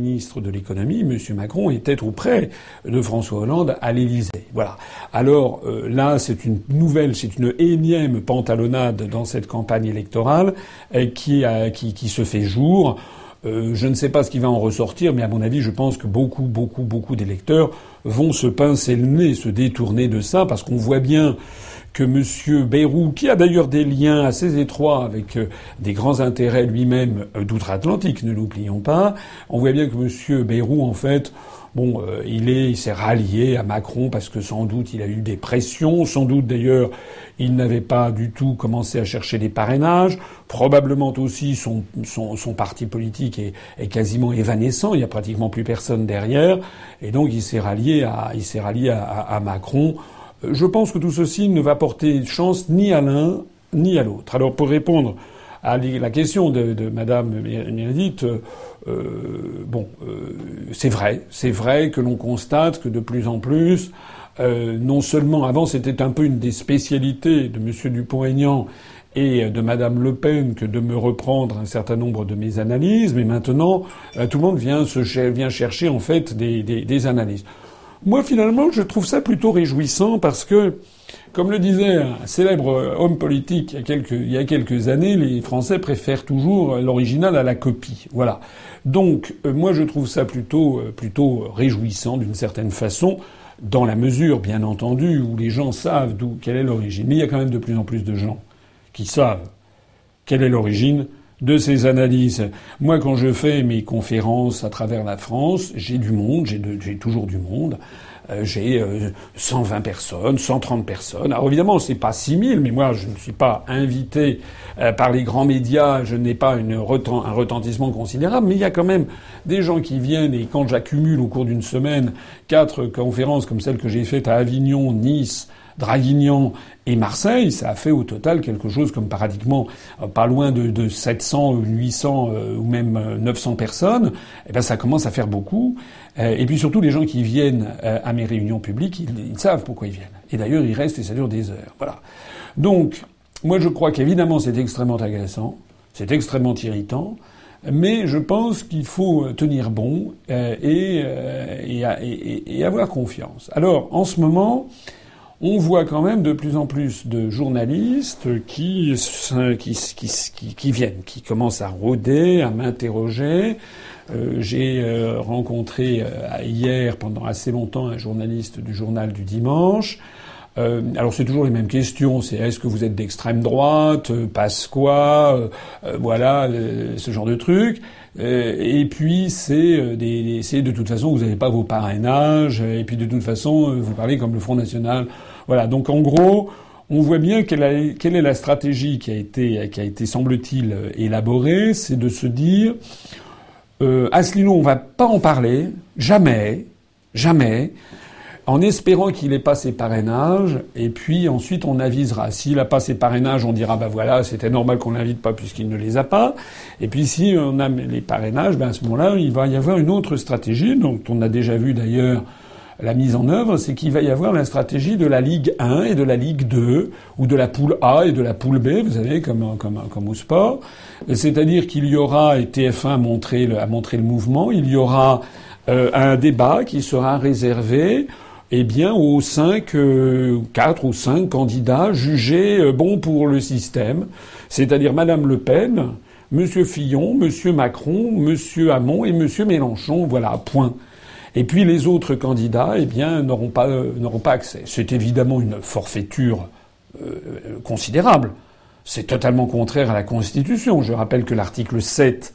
ministre de l'économie, M. Macron, était auprès de François Hollande à l'Élysée. Voilà. Alors euh, là, c'est une nouvelle, c'est une énième pantalonnade dans cette campagne électorale euh, qui, qui, qui, se fait jour. Euh, je ne sais pas ce qui va en ressortir, mais à mon avis, je pense que beaucoup, beaucoup, beaucoup d'électeurs vont se pincer le nez, se détourner de ça, parce qu'on voit bien que M. Bayrou, qui a d'ailleurs des liens assez étroits avec euh, des grands intérêts lui-même euh, d'outre-Atlantique, ne l'oublions pas, on voit bien que M. Bayrou, en fait, Bon, euh, il est, s'est rallié à Macron parce que sans doute il a eu des pressions, sans doute d'ailleurs il n'avait pas du tout commencé à chercher des parrainages. Probablement aussi son, parti politique est, quasiment évanescent, il y a pratiquement plus personne derrière, et donc il s'est rallié à, Macron je pense que tout ceci ne va porter chance ni à l'un ni à l'autre. Alors pour répondre à la question de, de Madame Meredith, euh, euh, bon, euh, c'est vrai, c'est vrai que l'on constate que de plus en plus, non seulement avant c'était un peu une des spécialités de M. Dupont-Aignan et de Madame Le Pen que de me reprendre un certain nombre de mes analyses, mais maintenant tout le monde vient, chercher en fait des analyses. Moi, finalement, je trouve ça plutôt réjouissant parce que, comme le disait un célèbre homme politique il y a quelques, il y a quelques années, les Français préfèrent toujours l'original à la copie. Voilà. Donc, euh, moi, je trouve ça plutôt, euh, plutôt réjouissant d'une certaine façon, dans la mesure, bien entendu, où les gens savent d'où, quelle est l'origine. Mais il y a quand même de plus en plus de gens qui savent quelle est l'origine de ces analyses. Moi, quand je fais mes conférences à travers la France, j'ai du monde, j'ai toujours du monde. Euh, j'ai 120 euh, personnes, 130 personnes. Alors évidemment, c'est pas 6000, mais moi, je ne suis pas invité euh, par les grands médias, je n'ai pas un retentissement considérable, mais il y a quand même des gens qui viennent et quand j'accumule au cours d'une semaine quatre conférences comme celle que j'ai faite à Avignon, Nice, Draguignan et Marseille, ça a fait au total quelque chose comme pratiquement euh, pas loin de, de 700, 800 ou même 900 euh, personnes. Et eh ben ça commence à faire beaucoup. Euh, et puis surtout les gens qui viennent à mes réunions publiques, ils, ils savent pourquoi ils viennent. Et d'ailleurs ils restent et ça dure des heures. Voilà. Donc moi je crois qu'évidemment c'est extrêmement agaçant, c'est extrêmement irritant. Mais je pense qu'il faut tenir bon et, et, et, et, avoir confiance. Alors, en ce moment, on voit quand même de plus en plus de journalistes qui, qui, viennent, qui commencent à rôder, à m'interroger. Euh, j'ai euh, rencontré euh, hier pendant assez longtemps un journaliste du journal du dimanche. alors c'est toujours les mêmes questions. C'est est-ce que vous êtes d'extrême droite, passe quoi, voilà, ce genre de trucs. Et puis c'est des, c'est de toute façon vous n'avez pas vos parrainages. Et puis de toute façon vous parlez comme le Front National voilà. Donc en gros, on voit bien quelle, est la stratégie qui a été, qui a été semble-t-il, élaborée, c'est de se dire euh, Asselineau, on va pas en parler, jamais, jamais, en espérant qu'il n'ait pas ses parrainages, et puis ensuite on avisera. S'il n'a pas ses parrainages, on dira bah voilà, c'était normal qu'on l'invite pas puisqu'il ne les a pas. Et puis si on a les parrainages, ben à ce moment-là, il va y avoir une autre stratégie, dont on a déjà vu d'ailleurs la mise en œuvre, c'est qu'il va y avoir la stratégie de la Ligue 1 et de la Ligue 2, ou de la poule A et de la poule B, vous savez, comme, comme, comme au sport. C'est-à-dire qu'il y aura, et TF1 a montré le, a montré le mouvement, il y aura euh, un débat qui sera réservé eh bien, aux cinq, euh, quatre ou cinq candidats jugés euh, bons pour le système, c'est-à-dire Madame Le Pen, Monsieur Fillon, Monsieur Macron, Monsieur Hamon et Monsieur Mélenchon. Voilà, point. Et puis les autres candidats, eh bien, n'auront pas, n'auront pas accès. C'est évidemment une forfaiture euh, considérable. C'est totalement contraire à la Constitution. Je rappelle que l'article 7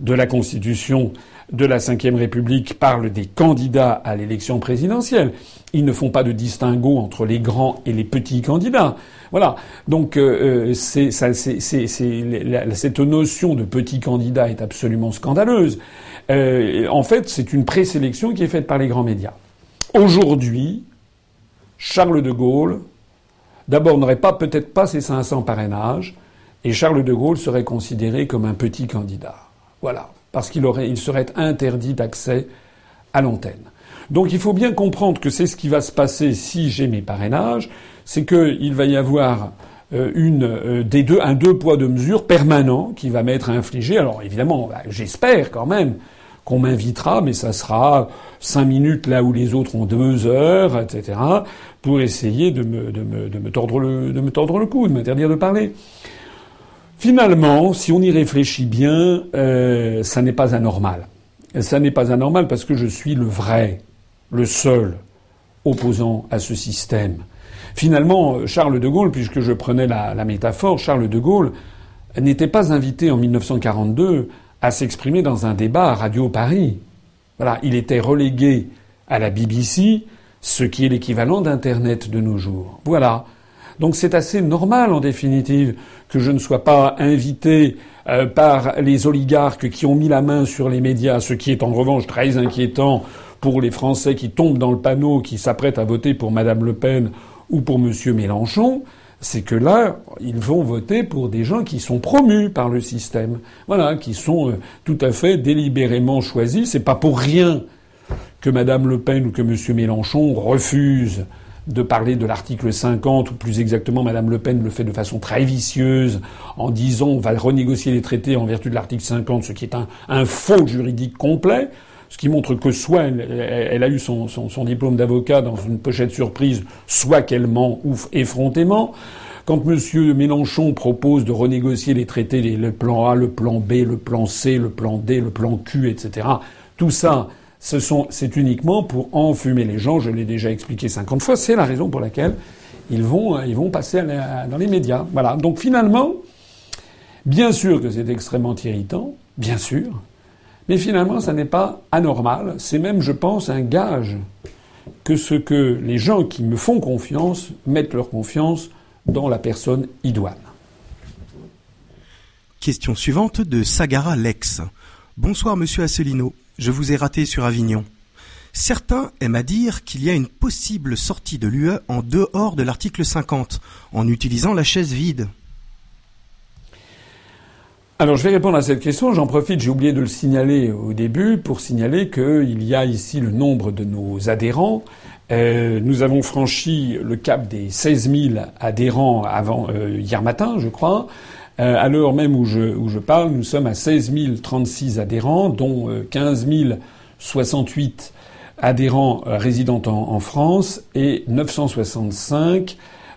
de la Constitution de la Ve République parle des candidats à l'élection présidentielle. Ils ne font pas de distinguo entre les grands et les petits candidats. Voilà. Donc euh, euh cette notion de petit candidat est absolument scandaleuse. Euh, en fait, c'est une présélection qui est faite par les grands médias. Aujourd'hui, Charles de Gaulle, d'abord, n'aurait pas peut-être pas ses 500 parrainages, et Charles de Gaulle serait considéré comme un petit candidat. Voilà, parce qu'il il serait interdit d'accès à l'antenne. Donc il faut bien comprendre que c'est ce qui va se passer si j'ai mes parrainages, c'est qu'il va y avoir euh, euh, un deux poids deux mesures permanent qui va m'être infligé. Alors évidemment, bah, j'espère quand même qu'on m'invitera, mais ça sera cinq minutes là où les autres ont deux heures, etc., pour essayer de me, tordre de me tordre le cou, de m'interdire de parler. Finalement, si on y réfléchit bien, euh, ça n'est pas anormal. Ça n'est pas anormal parce que je suis le vrai, le seul opposant à ce système. Finalement, Charles de Gaulle, puisque je prenais la, la métaphore, Charles de Gaulle n'était pas invité en 1942 à s'exprimer dans un débat à Radio Paris. Voilà, il était relégué à la BBC, ce qui est l'équivalent d'Internet de nos jours. Voilà. Donc c'est assez normal en définitive que je ne sois pas invité euh, par les oligarques qui ont mis la main sur les médias, ce qui est en revanche très inquiétant pour les Français qui tombent dans le panneau, qui s'apprêtent à voter pour Madame Le Pen ou pour Monsieur Mélenchon, c'est que là, ils vont voter pour des gens qui sont promus par le système. Voilà, qui sont euh, tout à fait délibérément choisis. C'est pas pour rien que Madame Le Pen ou que Monsieur Mélenchon refusent de parler de l'article 50, ou plus exactement, Madame Le Pen le fait de façon très vicieuse, en disant on va renégocier les traités en vertu de l'article 50, ce qui est un, faux juridique complet, ce qui montre que soit elle, a eu son, diplôme d'avocat dans une pochette surprise, soit qu'elle ment ouf effrontément. Quand M. Mélenchon propose de renégocier les traités, le plan A, le plan B, le plan C, le plan D, le plan Q, etc., tout ça, c'est uniquement pour enfumer les gens. Je l'ai déjà expliqué 50 fois. C'est la raison pour laquelle ils vont, ils vont passer dans les médias. Voilà. Donc finalement, bien sûr que c'est extrêmement irritant, bien sûr, mais finalement, ça n'est pas anormal. C'est même, je pense, un gage que ce que les gens qui me font confiance mettent leur confiance dans la personne idoine. Question suivante de Sagara Lex. Bonsoir, monsieur Asselineau. Je vous ai raté sur Avignon. Certains aiment à dire qu'il y a une possible sortie de l'UE en dehors de l'article 50, en utilisant la chaise vide. Alors je vais répondre à cette question. J'en profite, j'ai oublié de le signaler au début, pour signaler qu'il y a ici le nombre de nos adhérents. Euh, nous avons franchi le cap des 16 000 adhérents avant euh, hier matin, je crois. Euh, à l'heure même où je, où je parle, nous sommes à 16 036 adhérents, dont 15 euh, 068 adhérents euh, résidant en, France et 965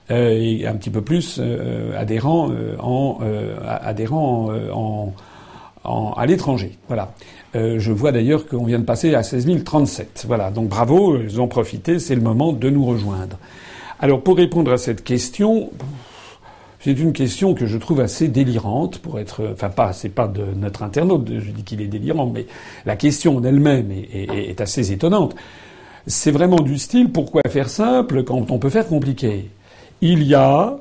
et un petit peu plus adhérents en adhérents en, à l'étranger. Voilà. je vois d'ailleurs qu'on vient de passer à 16 037. Voilà. Donc bravo, ils ont profité. C'est le moment de nous rejoindre. Alors pour répondre à cette question, c'est une question que je trouve assez délirante pour être, enfin pas, c'est pas de notre internaute, je dis qu'il est délirant, mais la question en elle-même est, assez étonnante. C'est vraiment du style, pourquoi faire simple quand on peut faire compliqué? Il y a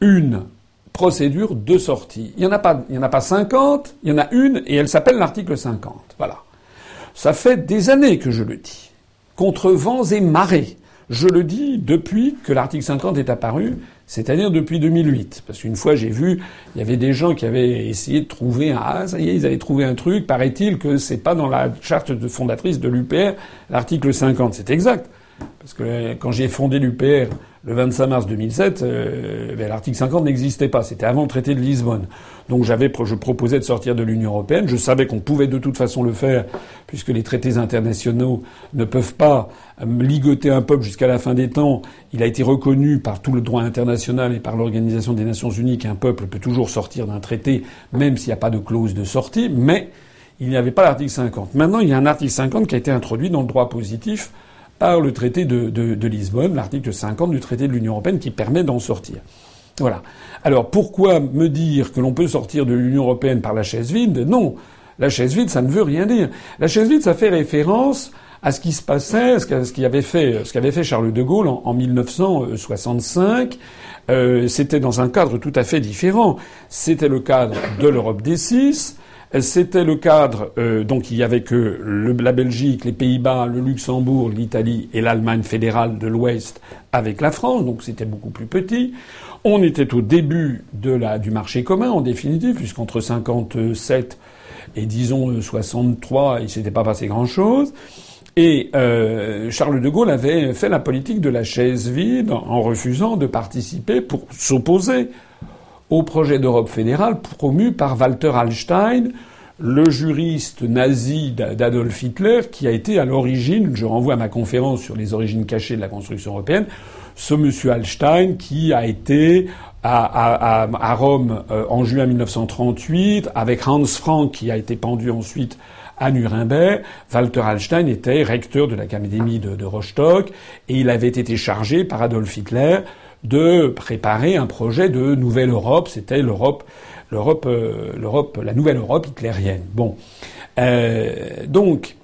une procédure de sortie. Il n'y en a pas, il en a pas 50, il y en a une et elle s'appelle l'article 50. Voilà. Ça fait des années que je le dis. Contre vents et marées. Je le dis depuis que l'article 50 est apparu c'est-à-dire depuis 2008. Parce qu'une fois, j'ai vu, il y avait des gens qui avaient essayé de trouver un, ah, ça y est, ils avaient trouvé un truc, paraît-il que c'est pas dans la charte fondatrice de l'UPR, l'article 50. C'est exact. Parce que quand j'ai fondé l'UPR, le 25 mars 2007, euh, ben, l'article 50 n'existait pas. C'était avant le traité de Lisbonne. Donc j'avais, je proposais de sortir de l'Union européenne. Je savais qu'on pouvait de toute façon le faire, puisque les traités internationaux ne peuvent pas euh, ligoter un peuple jusqu'à la fin des temps. Il a été reconnu par tout le droit international et par l'Organisation des Nations Unies qu'un peuple peut toujours sortir d'un traité, même s'il n'y a pas de clause de sortie. Mais il n'y avait pas l'article 50. Maintenant, il y a un article 50 qui a été introduit dans le droit positif par le traité de, de, Lisbonne, l'article 50 du traité de l'Union européenne qui permet d'en sortir. Voilà. Alors pourquoi me dire que l'on peut sortir de l'Union européenne par la chaise vide? Non. La chaise vide, ça ne veut rien dire. La chaise vide, ça fait référence à ce qui se passait, ce qu'avait fait, ce qu'avait fait Charles de Gaulle en, 1965. Euh, c'était dans un cadre tout à fait différent. C'était le cadre de l'Europe des six. C'était le cadre, euh, donc il y avait que la Belgique, les Pays-Bas, le Luxembourg, l'Italie et l'Allemagne fédérale de l'Ouest avec la France, donc c'était beaucoup plus petit. On était au début du marché commun, en définitive, puisqu'entre 57 et disons 63, il s'était pas passé grand-chose. Et euh, Charles de Gaulle avait fait la politique de la chaise vide en refusant de participer pour s'opposer au projet d'Europe fédérale promu par Walter Hallstein, le juriste nazi d'Adolf Hitler, qui a été à l'origine, je renvoie à ma conférence sur les origines cachées de la construction européenne, ce monsieur Hallstein qui a été à, Rome euh, en juin 1938 avec Hans Frank qui a été pendu ensuite à Nuremberg. Walter Hallstein était recteur de l'académie de, de Rostock et il avait été chargé par Adolf Hitler de préparer un projet de nouvelle Europe. C'était l'Europe, l'Europe, euh, l'Europe, la nouvelle Europe hitlérienne. Bon, euh, donc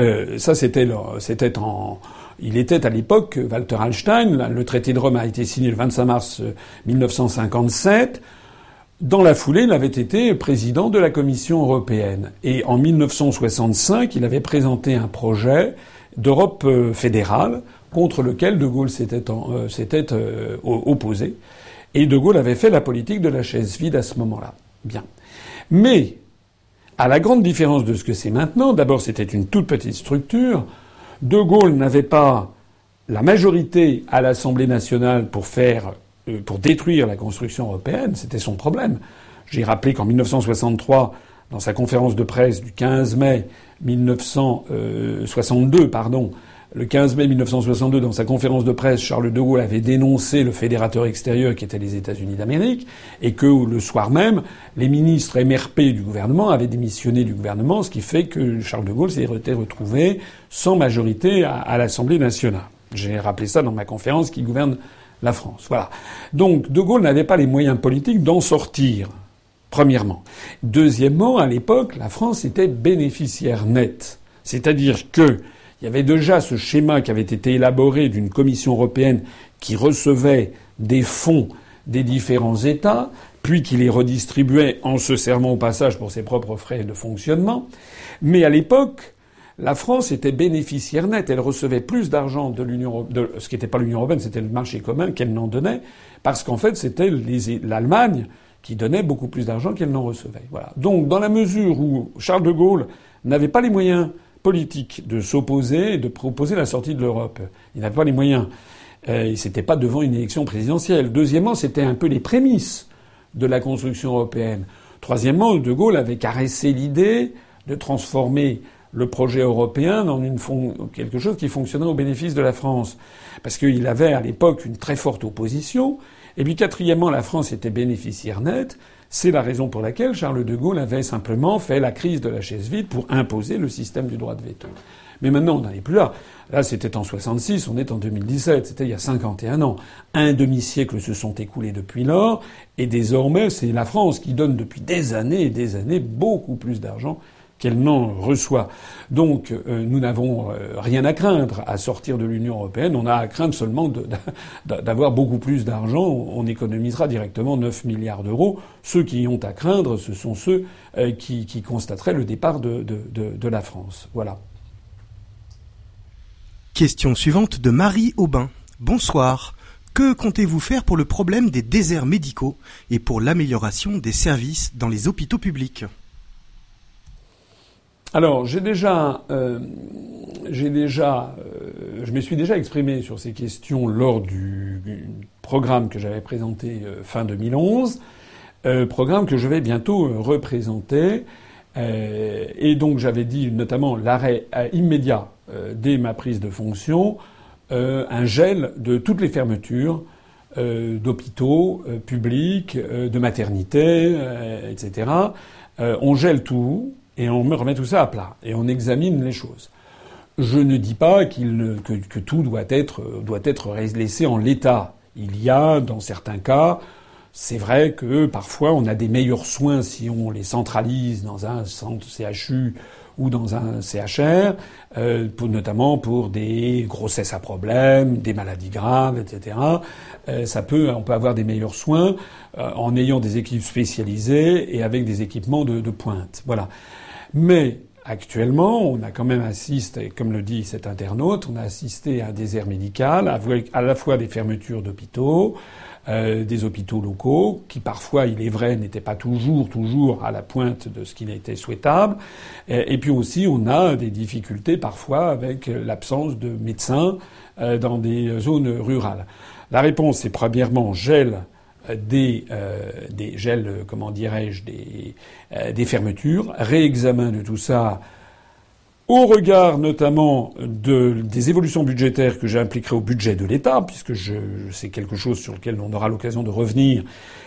euh, ça c'était c'était en il était à l'époque Walter Hallstein. Le traité de Rome a été signé le 25 mars 1957. Dans la foulée, il avait été président de la Commission européenne. Et en 1965, il avait présenté un projet d'Europe fédérale contre lequel De Gaulle s'était, euh, euh, opposé. Et De Gaulle avait fait la politique de la chaise vide à ce moment-là. Bien. Mais, à la grande différence de ce que c'est maintenant, d'abord c'était une toute petite structure. De Gaulle n'avait pas la majorité à l'Assemblée nationale pour faire, euh, pour détruire la construction européenne. C'était son problème. J'ai rappelé qu'en 1963, dans sa conférence de presse du 15 mai 1962, pardon, le 15 mai 1962, dans sa conférence de presse, Charles de Gaulle avait dénoncé le fédérateur extérieur qui était les États-Unis d'Amérique, et que le soir même, les ministres MRP du gouvernement avaient démissionné du gouvernement, ce qui fait que Charles de Gaulle s'est retrouvé sans majorité à, l'Assemblée nationale. J'ai rappelé ça dans ma conférence qui gouverne la France. Voilà. Donc, de Gaulle n'avait pas les moyens politiques d'en sortir. Premièrement. Deuxièmement, à l'époque, la France était bénéficiaire nette. C'est-à-dire que il y avait déjà ce schéma qui avait été élaboré d'une Commission européenne qui recevait des fonds des différents États, puis qui les redistribuait en se servant au passage pour ses propres frais de fonctionnement. Mais à l'époque, la France était bénéficiaire nette. Elle recevait plus d'argent de l'Union, de ce qui n'était pas l'Union européenne, c'était le marché commun qu'elle n'en donnait, parce qu'en fait, c'était l'Allemagne qui donnait beaucoup plus d'argent qu'elle n'en recevait. Voilà. Donc, dans la mesure où Charles de Gaulle n'avait pas les moyens politique de s'opposer et de proposer la sortie de l'Europe. Il n'avait pas les moyens. Euh, c'était pas devant une élection présidentielle. Deuxièmement, c'était un peu les prémices de la construction européenne. Troisièmement, De Gaulle avait caressé l'idée de transformer le projet européen dans une quelque chose qui fonctionnerait au bénéfice de la France. Parce qu'il avait à l'époque une très forte opposition. Et puis quatrièmement, la France était bénéficiaire nette. C'est la raison pour laquelle Charles de Gaulle avait simplement fait la crise de la chaise vide pour imposer le système du droit de veto. Mais maintenant, on n'en est plus là. Là, c'était en 66, on est en 2017, c'était il y a 51 ans. Un demi-siècle se sont écoulés depuis lors, et désormais, c'est la France qui donne depuis des années et des années beaucoup plus d'argent qu'elle n'en reçoit. Donc euh, nous n'avons euh, rien à craindre à sortir de l'Union européenne. On a à craindre seulement d'avoir beaucoup plus d'argent. On économisera directement 9 milliards d'euros. Ceux qui ont à craindre, ce sont ceux euh, qui, constateraient le départ de la France. Voilà. Question suivante de Marie Aubin. Bonsoir. Que comptez-vous faire pour le problème des déserts médicaux et pour l'amélioration des services dans les hôpitaux publics? Alors, j'ai déjà, euh, j'ai déjà, euh, je me suis déjà exprimé sur ces questions lors du, programme que j'avais présenté euh, fin 2011, programme que je vais bientôt représenter. et donc, j'avais dit notamment l'arrêt immédiat dès ma prise de fonction, un gel de toutes les fermetures d'hôpitaux publics, de maternités, etc. on gèle tout et on me remet tout ça à plat et on examine les choses. Je ne dis pas que, tout doit être, doit être laissé en l'état. Il y a, dans certains cas, c'est vrai que parfois on a des meilleurs soins si on les centralise dans un centre CHU ou dans un CHR, euh, notamment pour des grossesses à problème, des maladies graves, etc. Euh, ça peut, on peut avoir des meilleurs soins euh, en ayant des équipes spécialisées et avec des équipements de, de pointe. Voilà. Mais actuellement, on a quand même assisté, comme le dit cet internaute, on a assisté à un désert médical, avec à la fois des fermetures d'hôpitaux, euh, des hôpitaux locaux, qui parfois, il est vrai, n'étaient pas toujours, toujours à la pointe de ce qui était souhaitable. Et, puis aussi, on a des difficultés parfois avec l'absence de médecins euh, dans des zones rurales. La réponse est premièrement gel des, des gels, comment dirais-je, des, des fermetures, réexamen de tout ça au regard notamment de, des évolutions budgétaires que j'impliquerai au budget de l'État, puisque je, c'est quelque chose sur lequel on aura l'occasion de revenir.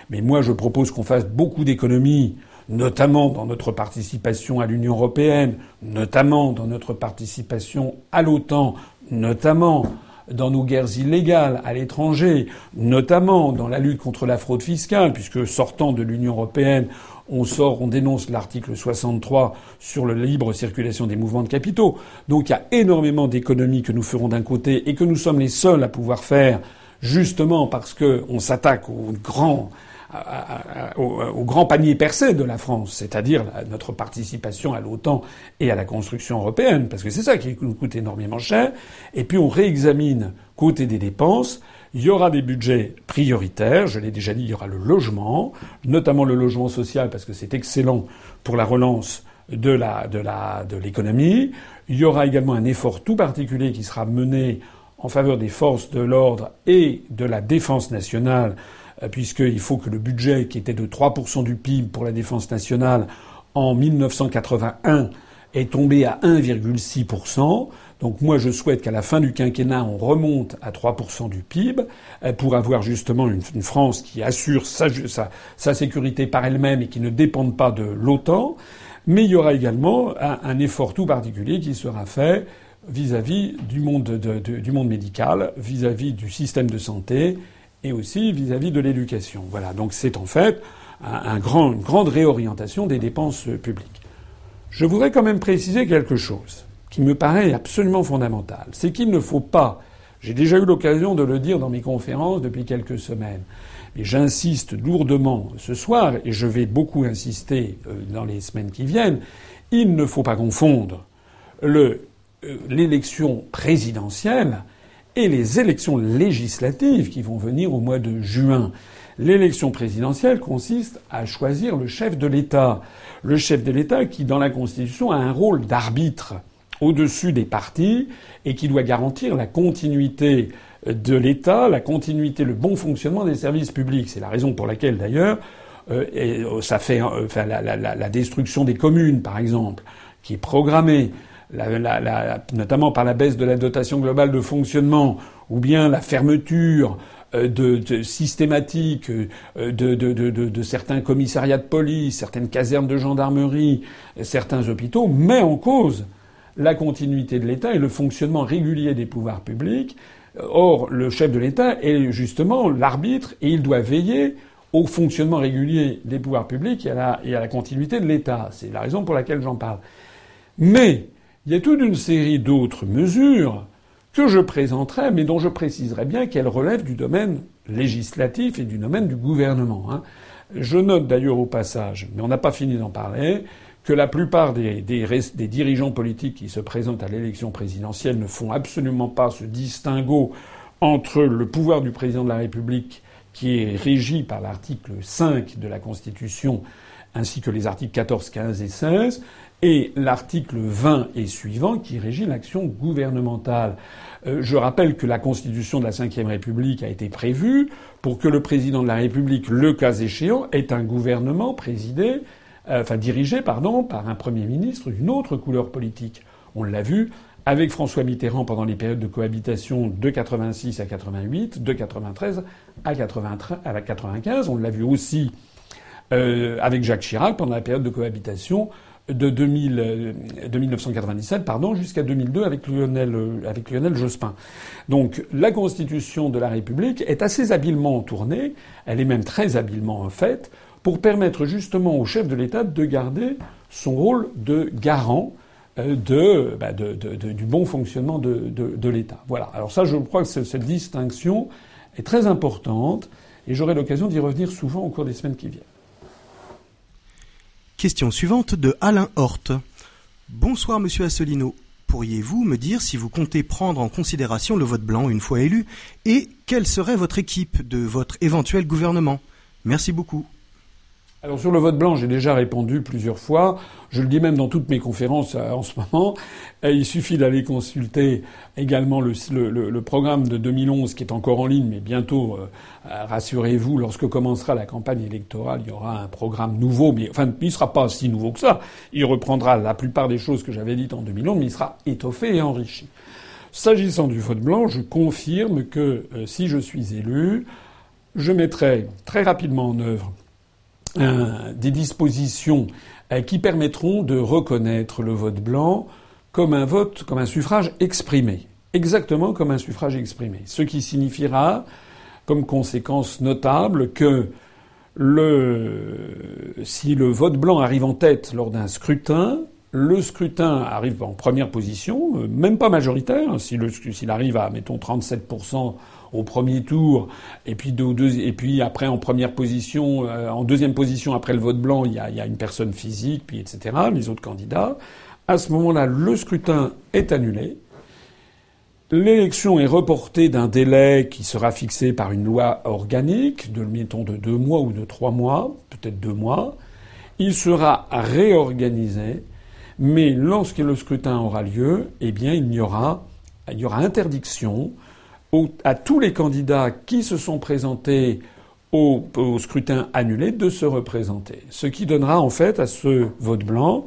Mais moi, je propose qu'on fasse beaucoup d'économies, notamment dans notre participation à l'Union européenne, notamment dans notre participation à l'OTAN, notamment dans nos guerres illégales à l'étranger, notamment dans la lutte contre la fraude fiscale, puisque sortant de l'Union européenne, on sort, on dénonce l'article 63 sur la libre circulation des mouvements de capitaux. Donc il y a énormément d'économies que nous ferons d'un côté et que nous sommes les seuls à pouvoir faire, justement parce qu'on s'attaque au grand, au, grand panier percé de la France, c'est-à-dire notre participation à l'OTAN et à la construction européenne, parce que c'est ça qui nous coûte énormément cher. Et puis on réexamine côté des dépenses il y aura des budgets prioritaires, je l'ai déjà dit, il y aura le logement, notamment le logement social parce que c'est excellent pour la relance de la de la de l'économie. Il y aura également un effort tout particulier qui sera mené en faveur des forces de l'ordre et de la défense nationale, euh, puisqu'il faut que le budget qui était de 3% du PIB pour la défense nationale en 1981 est tombé à 1,6%. Donc moi, je souhaite qu'à la fin du quinquennat, on remonte à 3% du PIB euh, pour avoir justement une, France qui assure sa, sécurité par elle-même et qui ne dépende pas de l'OTAN. Mais il y aura également un, effort tout particulier qui sera fait vis-à-vis du monde médical, vis-à-vis du système de santé et aussi vis-à-vis de l'éducation. Voilà. Donc c'est en fait un grand, une grande réorientation des dépenses publiques. Je voudrais quand même préciser quelque chose qui me paraît absolument fondamental, c'est qu'il ne faut pas, j'ai déjà eu l'occasion de le dire dans mes conférences depuis quelques semaines, mais j'insiste lourdement ce soir, et je vais beaucoup insister euh, dans les semaines qui viennent, il ne faut pas confondre euh, l'élection présidentielle et les élections législatives qui vont venir au mois de juin. L'élection présidentielle consiste à choisir le chef de l'État. Le chef de l'État qui, dans la Constitution, a un rôle d'arbitre au-dessus des partis et qui doit garantir la continuité de l'État, la continuité, le bon fonctionnement des services publics. C'est la raison pour laquelle, d'ailleurs, euh, euh, ça fait euh, la, destruction des communes, par exemple, qui est programmée, notamment par la baisse de la dotation globale de fonctionnement, ou bien la fermeture de, de systématique de, de, certains commissariats de police, certaines casernes de gendarmerie, certains hôpitaux, met en cause la continuité de l'État et le fonctionnement régulier des pouvoirs publics. Or, le chef de l'État est justement l'arbitre et il doit veiller au fonctionnement régulier des pouvoirs publics et à la, et à la continuité de l'État. C'est la raison pour laquelle j'en parle. Mais il y a toute une série d'autres mesures que je présenterai, mais dont je préciserai bien qu'elles relèvent du domaine législatif et du domaine du gouvernement. Hein. Je note d'ailleurs au passage, mais on n'a pas fini d'en parler, que la plupart des, des, dirigeants politiques qui se présentent à l'élection présidentielle ne font absolument pas ce distinguo entre le pouvoir du président de la République, qui est régi par l'article 5 de la Constitution, ainsi que les articles 14, 15 et 16, et l'article 20 et suivant qui régit l'action gouvernementale. Euh, je rappelle que la Constitution de la Ve République a été prévue pour que le président de la République, le cas échéant, ait un gouvernement présidé euh, enfin dirigé, pardon, par un Premier ministre d'une autre couleur politique. On l'a vu avec François Mitterrand pendant les périodes de cohabitation de 86 à 88, de 93 à, 95. On l'a vu aussi euh, avec Jacques Chirac pendant la période de cohabitation de, 2000, de 1997 pardon, jusqu'à 2002 avec Lionel, avec Lionel Jospin. Donc la Constitution de la République est assez habilement tournée, elle est même très habilement faite pour permettre justement au chef de l'État de garder son rôle de garant euh, bah, de, du bon fonctionnement de, l'État. Voilà. Alors ça, je crois que cette distinction est très importante et j'aurai l'occasion d'y revenir souvent au cours des semaines qui viennent. Question suivante de Alain Horte. Bonsoir Monsieur Asselineau. Pourriez-vous me dire si vous comptez prendre en considération le vote blanc une fois élu et quelle serait votre équipe de votre éventuel gouvernement? Merci beaucoup. Alors sur le vote blanc, j'ai déjà répondu plusieurs fois. Je le dis même dans toutes mes conférences euh, en ce moment. il suffit d'aller consulter également le, programme de 2011 qui est encore en ligne, mais bientôt, euh, euh, rassurez-vous, lorsque commencera la campagne électorale, il y aura un programme nouveau. Mais enfin, il ne sera pas si nouveau que ça. Il reprendra la plupart des choses que j'avais dites en 2011, mais il sera étoffé et enrichi. S'agissant du vote blanc, je confirme que si je suis élu, je mettrai très rapidement en œuvre des dispositions euh, qui permettront de reconnaître le vote blanc comme un vote, comme un suffrage exprimé. Exactement comme un suffrage exprimé. Ce qui signifiera, comme conséquence notable, que le, si le vote blanc arrive en tête lors d'un scrutin, le scrutin arrive en première position, euh, même pas majoritaire. S'il arrive à, mettons, 37% au premier tour, et puis, et puis après en première position, euh, en deuxième position après le vote blanc, il y, a, une personne physique, puis etc. Les autres candidats. À ce moment-là, le scrutin est annulé. L'élection est reportée d'un délai qui sera fixé par une loi organique, de mettons de deux mois ou de trois mois, peut-être deux mois. Il sera réorganisé, mais lorsque le scrutin aura lieu, eh bien, il y aura, il y aura interdiction à tous les candidats qui se sont présentés au, scrutin annulé de se représenter. Ce qui donnera en fait à ce vote blanc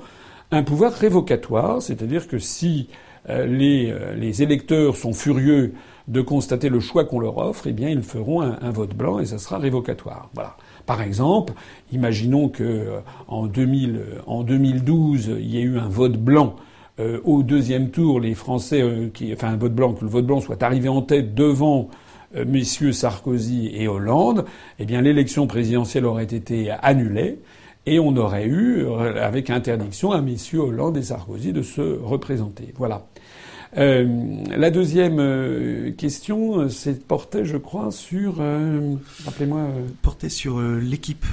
un pouvoir révocatoire, c'est-à-dire que si euh, les, euh, les, électeurs sont furieux de constater le choix qu'on leur offre, eh bien ils feront un, vote blanc et ça sera révocatoire. Voilà. Par exemple, imaginons que euh, en, 2000, en 2012 il y ait eu un vote blanc euh, au deuxième tour, les Français, euh, qui, enfin un vote blanc, que le vote blanc soit arrivé en tête devant euh, messieurs Sarkozy et Hollande, eh bien l'élection présidentielle aurait été annulée et on aurait eu, avec interdiction, à messieurs Hollande et Sarkozy de se représenter. Voilà. la deuxième question, c'est portait, je crois, sur, rappelez-moi, portait sur l'équipe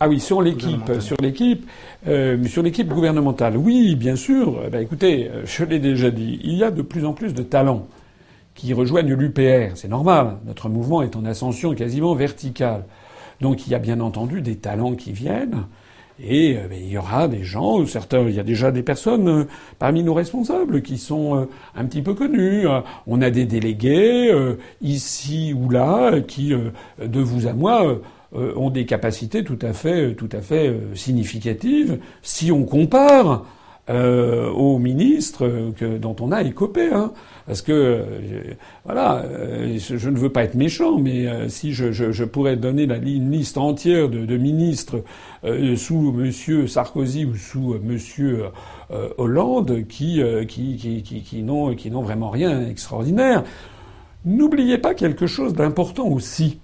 ah oui, sur l'équipe, sur l'équipe, euh, sur l'équipe gouvernementale. Oui, bien sûr. Eh ben, écoutez, euh, je l'ai déjà dit, il y a de plus en plus de talents qui rejoignent l'UPR. C'est normal. Notre mouvement est en ascension quasiment verticale. Donc il y a bien entendu des talents qui viennent. Et euh, ben, il y aura des gens, certains, il y a déjà des personnes euh, parmi nos responsables qui sont un petit peu connus. on a des délégués ici ou là qui, de vous à moi, ont des capacités tout à fait, fait euh, significatives si on compare euh, aux ministres dont on a écopé. Hein. Parce que, voilà, je ne veux pas être méchant, mais si je, pourrais donner la, une liste entière de, ministres sous M. Sarkozy ou sous M. Hollande qui, qui n'ont vraiment rien d'extraordinaire. N'oubliez pas quelque chose d'important aussi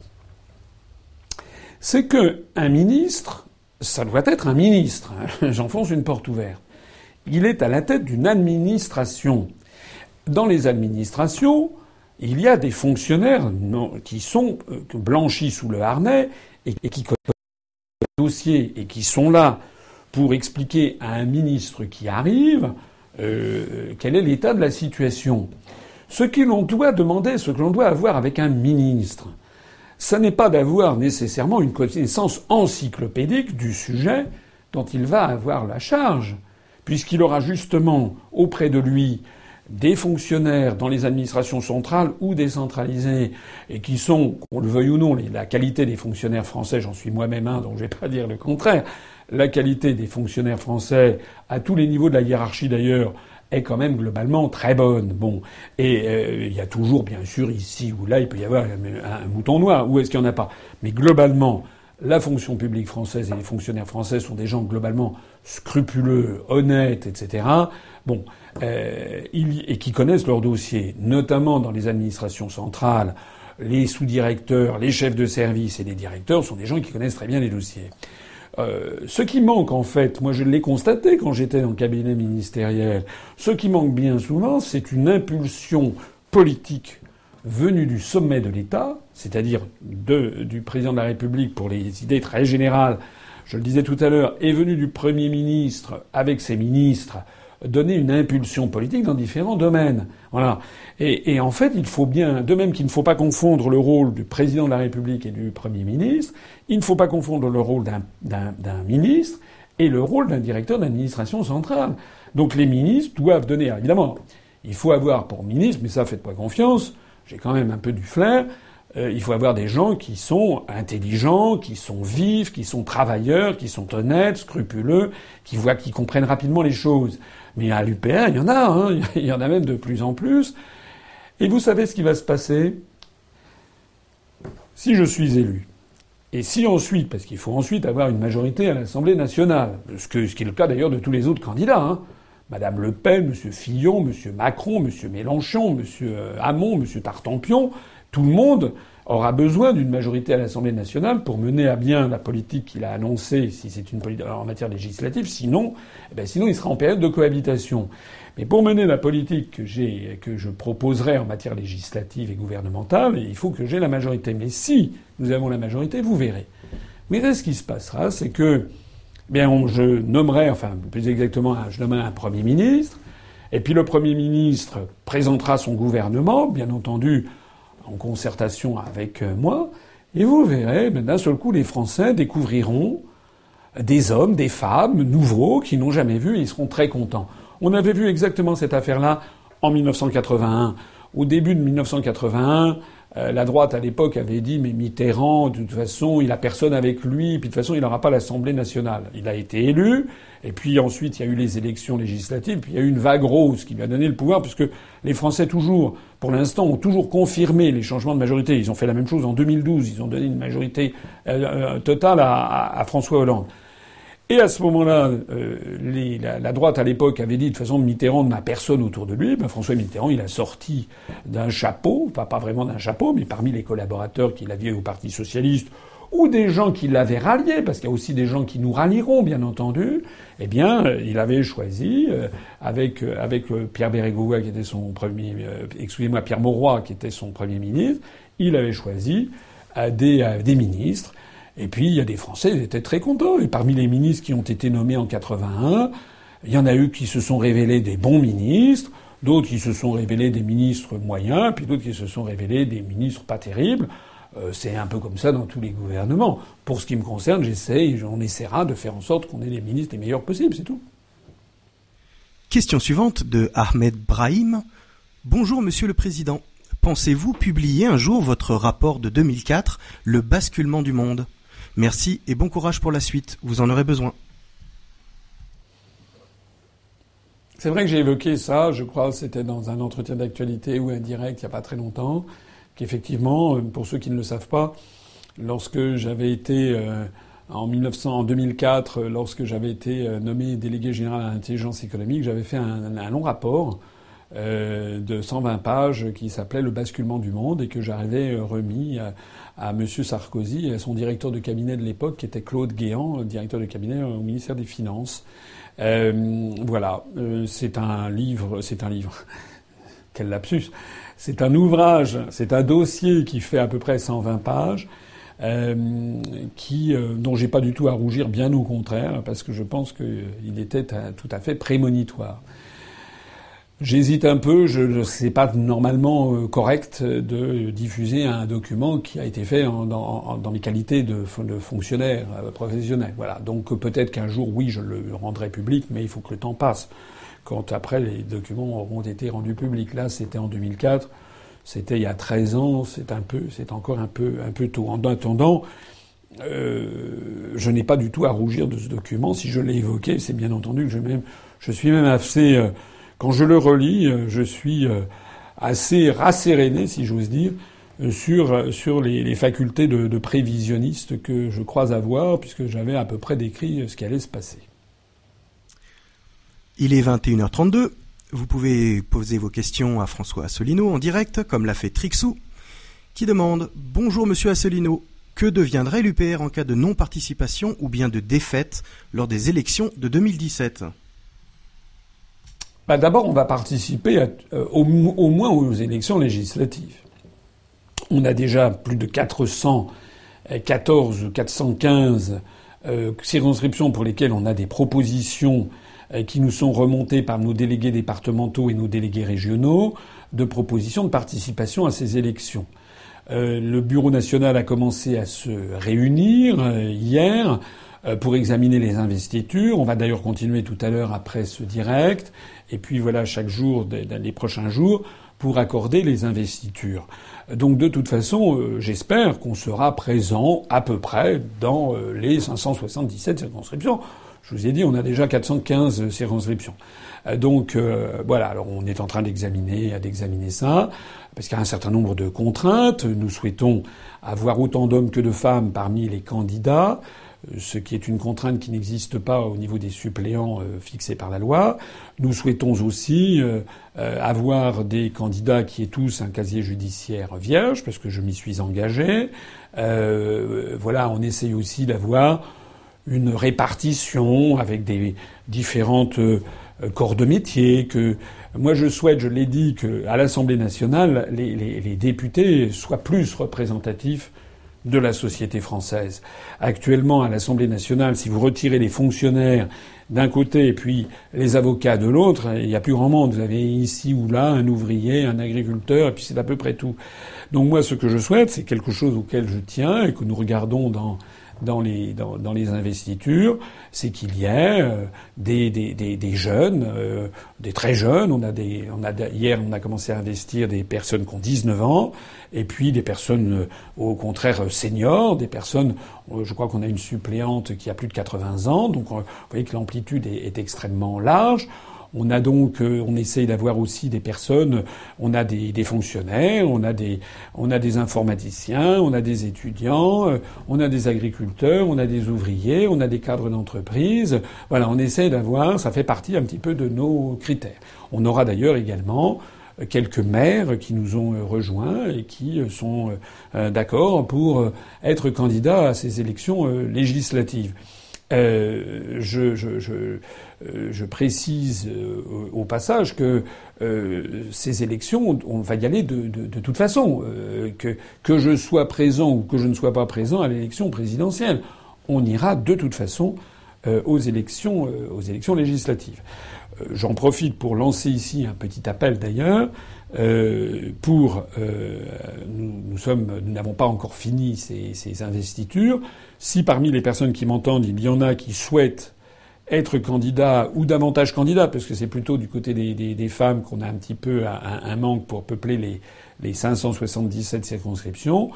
c'est que un ministre, ça doit être un ministre. J'enfonce une porte ouverte. Il est à la tête d'une administration. Dans les administrations, il y a des fonctionnaires qui sont euh, blanchis sous le harnais et, qui connaissent le dossier et qui sont là pour expliquer à un ministre qui arrive euh, quel est l'état de la situation. Ce que l'on doit demander, ce que l'on doit avoir avec un ministre, ça n'est pas d'avoir nécessairement une connaissance encyclopédique du sujet dont il va avoir la charge, puisqu'il aura justement auprès de lui des fonctionnaires dans les administrations centrales ou décentralisées, et qui sont, qu'on le veuille ou non, la qualité des fonctionnaires français, j'en suis moi-même un, donc je ne vais pas dire le contraire, la qualité des fonctionnaires français, à tous les niveaux de la hiérarchie d'ailleurs, est quand même globalement très bonne. Bon, et euh, il y a toujours, bien sûr, ici ou là, il peut y avoir un, mouton noir. Où est-ce qu'il n'y en a pas? Mais globalement, la fonction publique française et les fonctionnaires français sont des gens globalement scrupuleux, honnêtes, etc. Bon, euh, et qui connaissent leur dossier, notamment dans les administrations centrales. Les sous-directeurs, les chefs de service et les directeurs sont des gens qui connaissent très bien les dossiers. Euh, ce qui manque en fait, moi je l'ai constaté quand j'étais le cabinet ministériel, ce qui manque bien souvent, c'est une impulsion politique venue du sommet de l'État, c'est-à-dire du président de la République pour les idées très générales, je le disais tout à l'heure, est venue du Premier ministre avec ses ministres donner une impulsion politique dans différents domaines. Voilà. Et, en fait, il faut bien, de même qu'il ne faut pas confondre le rôle du président de la République et du Premier ministre, il ne faut pas confondre le rôle d'un ministre et le rôle d'un directeur d'administration centrale. Donc les ministres doivent donner, évidemment, il faut avoir pour ministre, mais ça faites pas confiance, j'ai quand même un peu du flair, euh, il faut avoir des gens qui sont intelligents, qui sont vifs, qui sont travailleurs, qui sont honnêtes, scrupuleux, qui voient, qui comprennent rapidement les choses. Mais à l'UPR, il y en a, hein, il y en a même de plus en plus. Et vous savez ce qui va se passer? Si je suis élu, et si ensuite, parce qu'il faut ensuite avoir une majorité à l'Assemblée nationale, ce, qui est le cas d'ailleurs de tous les autres candidats, hein, Madame Le Pen, M. Fillon, M. Macron, M. Mélenchon, M. Hamon, M. Tartampion, tout le monde aura besoin d'une majorité à l'Assemblée nationale pour mener à bien la politique qu'il a annoncée, si c'est une politique en matière législative. Sinon, eh ben sinon, il sera en période de cohabitation. Mais pour mener la politique que j'ai, que je proposerai en matière législative et gouvernementale, il faut que j'ai la majorité. Mais si nous avons la majorité, vous verrez. Mais ce qui se passera, c'est que, eh bien, je nommerai, enfin, plus exactement, je nommerai un premier ministre. Et puis le Premier ministre présentera son gouvernement, bien entendu, en concertation avec euh, moi, et vous verrez, d'un seul coup, les Français découvriront des hommes, des femmes nouveaux qui n'ont jamais vu et ils seront très contents. On avait vu exactement cette affaire-là en 1981. Au début de 1981, euh, la droite à l'époque avait dit mais Mitterrand, de toute façon, il a personne avec lui, puis de toute façon, il n'aura pas l'Assemblée nationale. Il a été élu, et puis ensuite il y a eu les élections législatives, puis il y a eu une vague rose qui lui a donné le pouvoir, puisque les Français toujours, pour l'instant, ont toujours confirmé les changements de majorité. Ils ont fait la même chose en 2012, ils ont donné une majorité euh, euh, totale à François Hollande. Et à ce moment-là, euh, la, droite à l'époque avait dit de toute façon Mitterrand n'a personne autour de lui. Ben, François Mitterrand, il a sorti d'un chapeau, pas, pas vraiment d'un chapeau, mais parmi les collaborateurs qu'il avait au Parti socialiste ou des gens qui l'avaient rallié, parce qu'il y a aussi des gens qui nous rallieront, bien entendu. Eh bien, euh, il avait choisi euh, avec avec Pierre Bérégovoy qui était son premier, excusez-moi Pierre Mauroy qui était son premier ministre, il avait choisi des, des ministres et puis, il y a des Français, ils étaient très contents. Et parmi les ministres qui ont été nommés en 81, il y en a eu qui se sont révélés des bons ministres, d'autres qui se sont révélés des ministres moyens, puis d'autres qui se sont révélés des ministres pas terribles. Euh, c'est un peu comme ça dans tous les gouvernements. Pour ce qui me concerne, j'essaie, on essaiera de faire en sorte qu'on ait les ministres les meilleurs possibles, c'est tout. Question suivante de Ahmed Brahim. Bonjour Monsieur le Président. Pensez-vous publier un jour votre rapport de 2004, Le basculement du monde? Merci et bon courage pour la suite. Vous en aurez besoin. C'est vrai que j'ai évoqué ça, je crois, c'était dans un entretien d'actualité ou indirect il n'y a pas très longtemps, qu'effectivement, euh, pour ceux qui ne le savent pas, lorsque j'avais été euh, en, 1900, en 2004, lorsque j'avais été euh, nommé délégué général à l'intelligence économique, j'avais fait un, long rapport de 120 pages qui s'appelait Le basculement du monde et que j'avais remis à M. Sarkozy et à son directeur de cabinet de l'époque, qui était Claude Guéant, directeur de cabinet au ministère des Finances. Euh, voilà, euh, c'est un livre, c'est un livre. Quel lapsus C'est un ouvrage, c'est un dossier qui fait à peu près 120 pages. Euh, qui, euh, dont j'ai pas du tout à rougir, bien au contraire, parce que je pense qu'il était tout à fait prémonitoire. J'hésite un peu, je ne sais pas normalement euh, correct de diffuser un document qui a été fait dans, mes qualités de, de fonctionnaire euh, professionnel. Voilà. Donc peut-être qu'un jour, oui, je le rendrai public, mais il faut que le temps passe. Quand après les documents auront été rendus publics. Là, c'était en 2004. C'était il y a 13 ans. C'est un peu, c'est encore un peu, un peu tôt. En attendant, euh, je n'ai pas du tout à rougir de ce document. Si je l'ai évoqué, c'est bien entendu que je, suis même assez euh, quand je le relis, euh, je suis assez rasséréné, si j'ose dire, sur, sur les, facultés de, prévisionniste que je crois avoir, puisque j'avais à peu près décrit ce qui allait se passer. Il est 21h32. Vous pouvez poser vos questions à François Asselineau en direct, comme l'a fait Trixou, qui demande Bonjour Monsieur Asselineau, que deviendrait l'UPR en cas de non-participation ou bien de défaite lors des élections de 2017 bah, D'abord, on va participer euh, au, moins aux élections législatives. On a déjà plus de 414 ou 415 euh, circonscriptions pour lesquelles on a des propositions qui nous sont remontées par nos délégués départementaux et nos délégués régionaux de propositions de participation à ces élections. le Bureau national a commencé à se réunir hier pour examiner les investitures. On va d'ailleurs continuer tout à l'heure après ce direct. Et puis voilà, chaque jour, dans les prochains jours, pour accorder les investitures. Donc de toute façon, euh, j'espère qu'on sera présent à peu près dans euh, les 577 circonscriptions. Je vous ai dit, on a déjà 415 circonscriptions. Euh, donc voilà, alors on est en train d'examiner, d'examiner ça, parce qu'il y a un certain nombre de contraintes. Nous souhaitons avoir autant d'hommes que de femmes parmi les candidats ce qui est une contrainte qui n'existe pas au niveau des suppléants euh, fixés par la loi. Nous souhaitons aussi euh, euh, avoir des candidats qui aient tous un casier judiciaire vierge, parce que je m'y suis engagé. voilà, on essaye aussi d'avoir une répartition avec des différentes corps de métier. Que moi, je souhaite, je l'ai dit, qu'à l'Assemblée nationale, les, les députés soient plus représentatifs de la société française. Actuellement, à l'Assemblée nationale, si vous retirez les fonctionnaires d'un côté et puis les avocats de l'autre, il n'y a plus grand monde. Vous avez ici ou là un ouvrier, un agriculteur, et puis c'est à peu près tout. Donc moi, ce que je souhaite, c'est quelque chose auquel je tiens et que nous regardons dans dans les, dans, dans les investitures, c'est qu'il y ait euh, des, des, des, des, jeunes, euh, des très jeunes. On a des, on a, hier, on a commencé à investir des personnes qui ont 19 ans, et puis des personnes euh, au contraire seniors, des personnes, je crois qu'on a une suppléante qui a plus de 80 ans, donc vous voyez que l'amplitude est, est extrêmement large. On a donc, euh, on essaye d'avoir aussi des personnes. On a des, fonctionnaires, on a des, on a des informaticiens, on a des étudiants, euh, on a des agriculteurs, on a des ouvriers, on a des cadres d'entreprise. Voilà, on essaie d'avoir. Ça fait partie un petit peu de nos critères. On aura d'ailleurs également quelques maires qui nous ont rejoints et qui sont euh, d'accord pour être candidats à ces élections législatives. Euh, je, je, je, euh, je, précise euh, au passage que euh, ces élections, on va y aller de, de, de toute façon, que, que je sois présent ou que je ne sois pas présent à l'élection présidentielle. On ira de toute façon aux élections, aux élections législatives. J'en profite pour lancer ici un petit appel d'ailleurs. Euh, pour euh, nous, nous, sommes, nous n'avons pas encore fini ces, ces, investitures. Si parmi les personnes qui m'entendent, il y en a qui souhaitent être candidats ou davantage candidats, parce que c'est plutôt du côté des, des, des femmes qu'on a un petit peu un, un, manque pour peupler les, les 577 circonscriptions,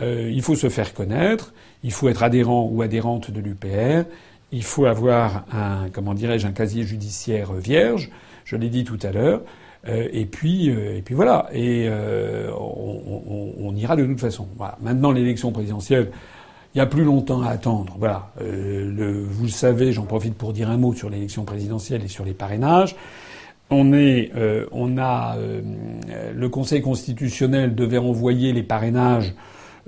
euh, il faut se faire connaître, il faut être adhérent ou adhérente de l'UPR, il faut avoir un, comment dirais-je, un casier judiciaire vierge. Je l'ai dit tout à l'heure. Euh, et puis, euh, et puis voilà. Et euh, on, ira de toute façon. Maintenant, l'élection présidentielle, il y a plus longtemps à attendre. Voilà. Vous le savez, j'en profite pour dire un mot sur l'élection présidentielle et sur les parrainages. On est, on a, le Conseil constitutionnel devait envoyer les parrainages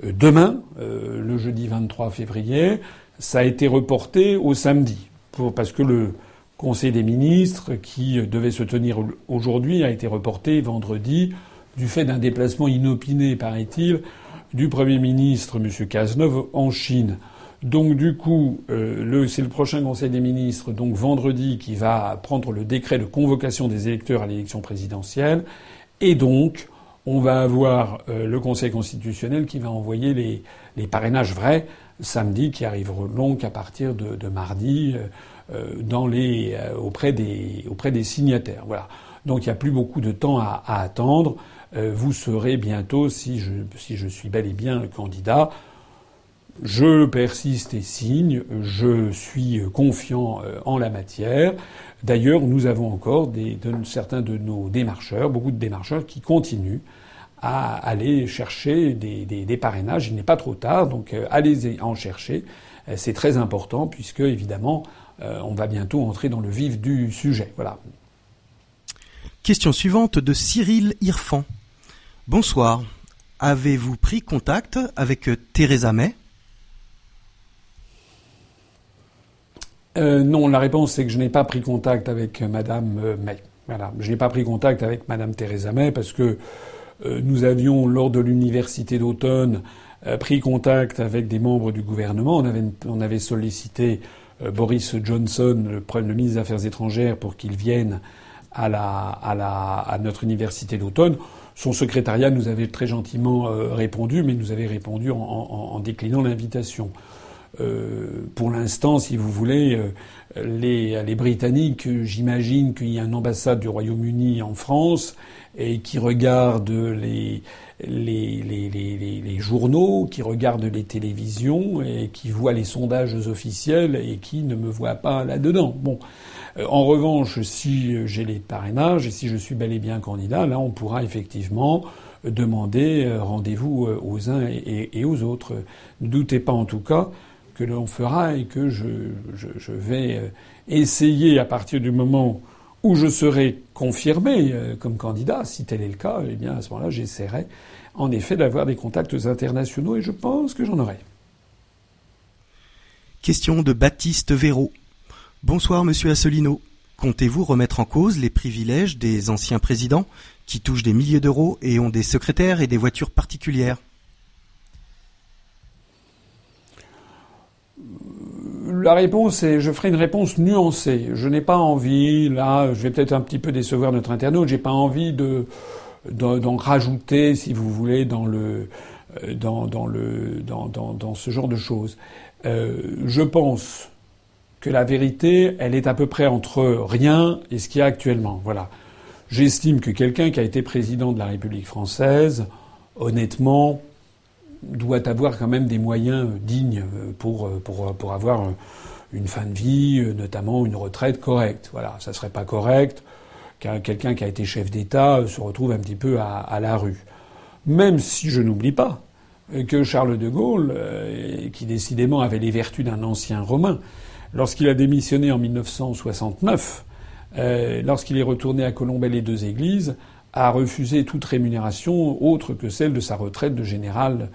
demain, le jeudi 23 février. Ça a été reporté au samedi, parce que le Conseil des ministres qui devait se tenir aujourd'hui a été reporté vendredi du fait d'un déplacement inopiné, paraît-il, du Premier ministre M. Cazeneuve en Chine. Donc du coup, euh, c'est le prochain Conseil des ministres, donc vendredi, qui va prendre le décret de convocation des électeurs à l'élection présidentielle. Et donc, on va avoir euh, le Conseil constitutionnel qui va envoyer les parrainages vrais samedi, qui arriveront donc à partir de, mardi. Euh, euh, euh, auprès, des, signataires. Voilà. Donc il n'y a plus beaucoup de temps à, à attendre. Vous serez bientôt, si je, si je suis bel et bien candidat, je persiste et signe, je suis confiant en la matière. D'ailleurs, nous avons encore des, de, certains de nos démarcheurs, beaucoup de démarcheurs qui continuent à aller chercher des, des, des parrainages. Il n'est pas trop tard, donc allez en chercher. C'est très important puisque, évidemment, euh, on va bientôt entrer dans le vif du sujet. Voilà. Question suivante de Cyril Irfan. Bonsoir. Avez-vous pris contact avec Theresa May? Euh, Non, la réponse est que je n'ai pas pris contact avec Madame euh, May. Voilà, je n'ai pas pris contact avec Madame Theresa May parce que nous avions, lors de l'université d'automne, pris contact avec des membres du gouvernement. On avait, sollicité Boris Johnson, le, ministre des Affaires étrangères, pour qu'il vienne à, la, à, notre université d'automne. Son secrétariat nous avait très gentiment répondu, mais nous avait répondu en, déclinant l'invitation. Euh, pour l'instant, si vous voulez, euh, les, les Britanniques, j'imagine qu'il y a une ambassade du Royaume-Uni en France et qui regarde les, les, les, les, journaux, qui regarde les télévisions et qui voit les sondages officiels et qui ne me voit pas là-dedans. Bon. Euh, en revanche, si j'ai les parrainages et si je suis bel et bien candidat, là, on pourra effectivement demander rendez-vous aux uns et aux autres. Ne doutez pas en tout cas que l'on fera et que je, je, vais euh, essayer à partir du moment où je serai confirmé euh, comme candidat, si tel est le cas, eh bien à ce moment-là, j'essaierai en effet d'avoir des contacts internationaux et je pense que j'en aurai. Question de Baptiste Véraud. Bonsoir Monsieur Asselineau. Comptez-vous remettre en cause les privilèges des anciens présidents qui touchent des milliers d'euros et ont des secrétaires et des voitures particulières? La réponse est, je ferai une réponse nuancée. Je n'ai pas envie, là, je vais peut-être un petit peu décevoir notre internaute, j'ai pas envie de d'en rajouter, si vous voulez, dans le dans, dans le dans, dans, dans, ce genre de choses. Euh, je pense que la vérité, elle est à peu près entre rien et ce qu'il y a actuellement. Voilà. J'estime que quelqu'un qui a été président de la République française, honnêtement, doit avoir quand même des moyens dignes pour, pour, pour avoir une fin de vie, notamment une retraite correcte. Voilà, ça serait pas correct qu'un quelqu'un qui a été chef d'État se retrouve un petit peu à, la rue. Même si je n'oublie pas que Charles de Gaulle, euh, qui décidément avait les vertus d'un ancien Romain, lorsqu'il a démissionné en 1969, euh, lorsqu'il est retourné à Colombey les deux églises, a refusé toute rémunération autre que celle de sa retraite de général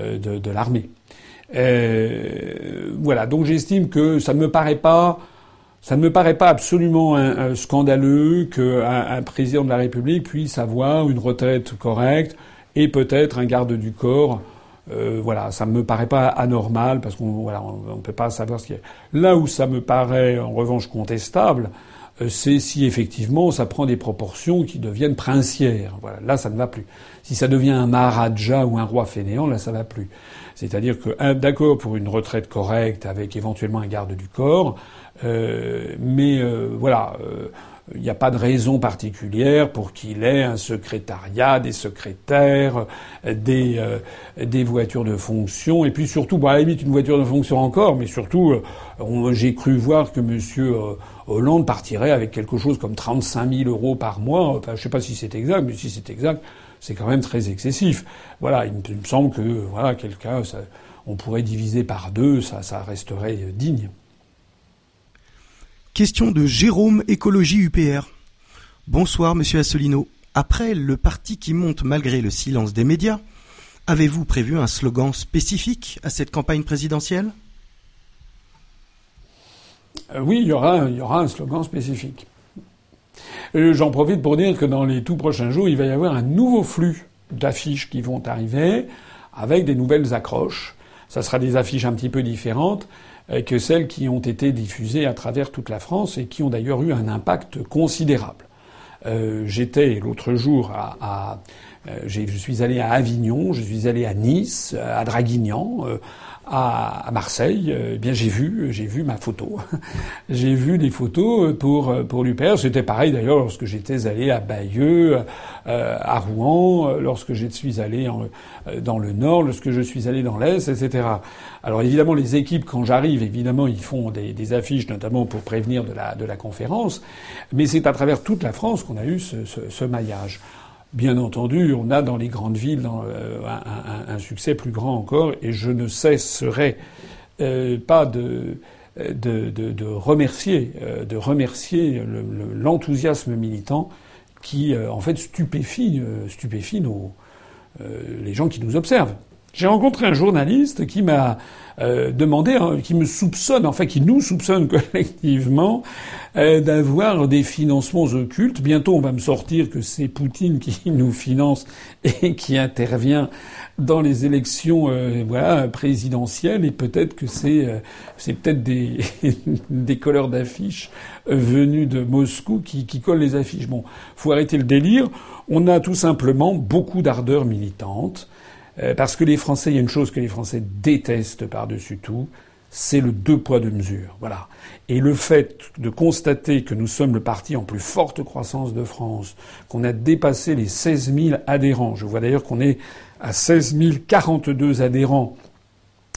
euh, de, l'armée. Euh, voilà, donc j'estime que ça ne me paraît pas, absolument scandaleux qu'un un président de la République puisse avoir une retraite correcte et peut-être un garde du corps. Euh, voilà, ça ne me paraît pas anormal parce qu'on voilà, on, peut pas savoir ce qui est. Là où ça me paraît en revanche contestable, c'est si effectivement ça prend des proportions qui deviennent princières. Voilà, là ça ne va plus. Si ça devient un maharaja ou un roi fainéant, là ça va plus. C'est-à-dire que d'accord pour une retraite correcte avec éventuellement un garde du corps, euh, mais euh, voilà. Il n'y a pas de raison particulière pour qu'il ait un secrétariat, des secrétaires, des, des voitures de fonction, et puis surtout, bon, à limite, une voiture de fonction encore, mais surtout, j'ai cru voir que Monsieur Hollande partirait avec quelque chose comme 35 000 euros par mois. Je sais pas si c'est exact, mais si c'est exact, c'est quand même très excessif. Voilà, il me, semble que voilà, quelqu'un, on pourrait diviser par deux, ça, ça resterait digne. Question de Jérôme Écologie UPR. Bonsoir, Monsieur Asselineau. Après le parti qui monte malgré le silence des médias, avez-vous prévu un slogan spécifique à cette campagne présidentielle? Euh, oui, il y, aura, il y aura un slogan spécifique. Euh, j'en profite pour dire que dans les tout prochains jours, il va y avoir un nouveau flux d'affiches qui vont arriver avec des nouvelles accroches. Ça sera des affiches un petit peu différentes que celles qui ont été diffusées à travers toute la France et qui ont d'ailleurs eu un impact considérable. Euh, J'étais l'autre jour à, à je suis allé à Avignon, je suis allé à Nice, à Draguignan, à, Marseille, eh bien j'ai vu, j'ai vu ma photo. j'ai vu des photos pour pour l'UPR. C'était pareil d'ailleurs lorsque j'étais allé à Bayeux, euh, à Rouen, lorsque je suis allé dans le Nord, lorsque je suis allé dans l'Est, etc. Alors évidemment, les équipes quand j'arrive, évidemment, ils font des, des, affiches, notamment pour prévenir de la de la conférence. Mais c'est à travers toute la France qu'on a eu ce, ce, ce maillage. Bien entendu, on a dans les grandes villes euh, un, succès plus grand encore, et je ne cesserai euh, pas de, remercier, euh, l'enthousiasme militant qui, en fait, stupéfie, stupéfie nos, les gens qui nous observent. J'ai rencontré un journaliste qui m'a euh, demandé, hein, qui me soupçonne, enfin qui nous soupçonne collectivement euh, d'avoir des financements occultes. Bientôt, on va me sortir que c'est Poutine qui nous finance et qui intervient dans les élections euh, voilà présidentielles et peut-être que c'est c'est peut-être des des colleurs d'affiches venus de Moscou qui, qui collent les affiches. Bon, faut arrêter le délire. On a tout simplement beaucoup d'ardeur militante. Euh, parce que les Français, il y a une chose que les Français détestent par-dessus tout, c'est le deux poids deux mesures. Voilà. Et le fait de constater que nous sommes le parti en plus forte croissance de France, qu'on a dépassé les 16 000 adhérents. Je vois d'ailleurs qu'on est à 16 042 adhérents.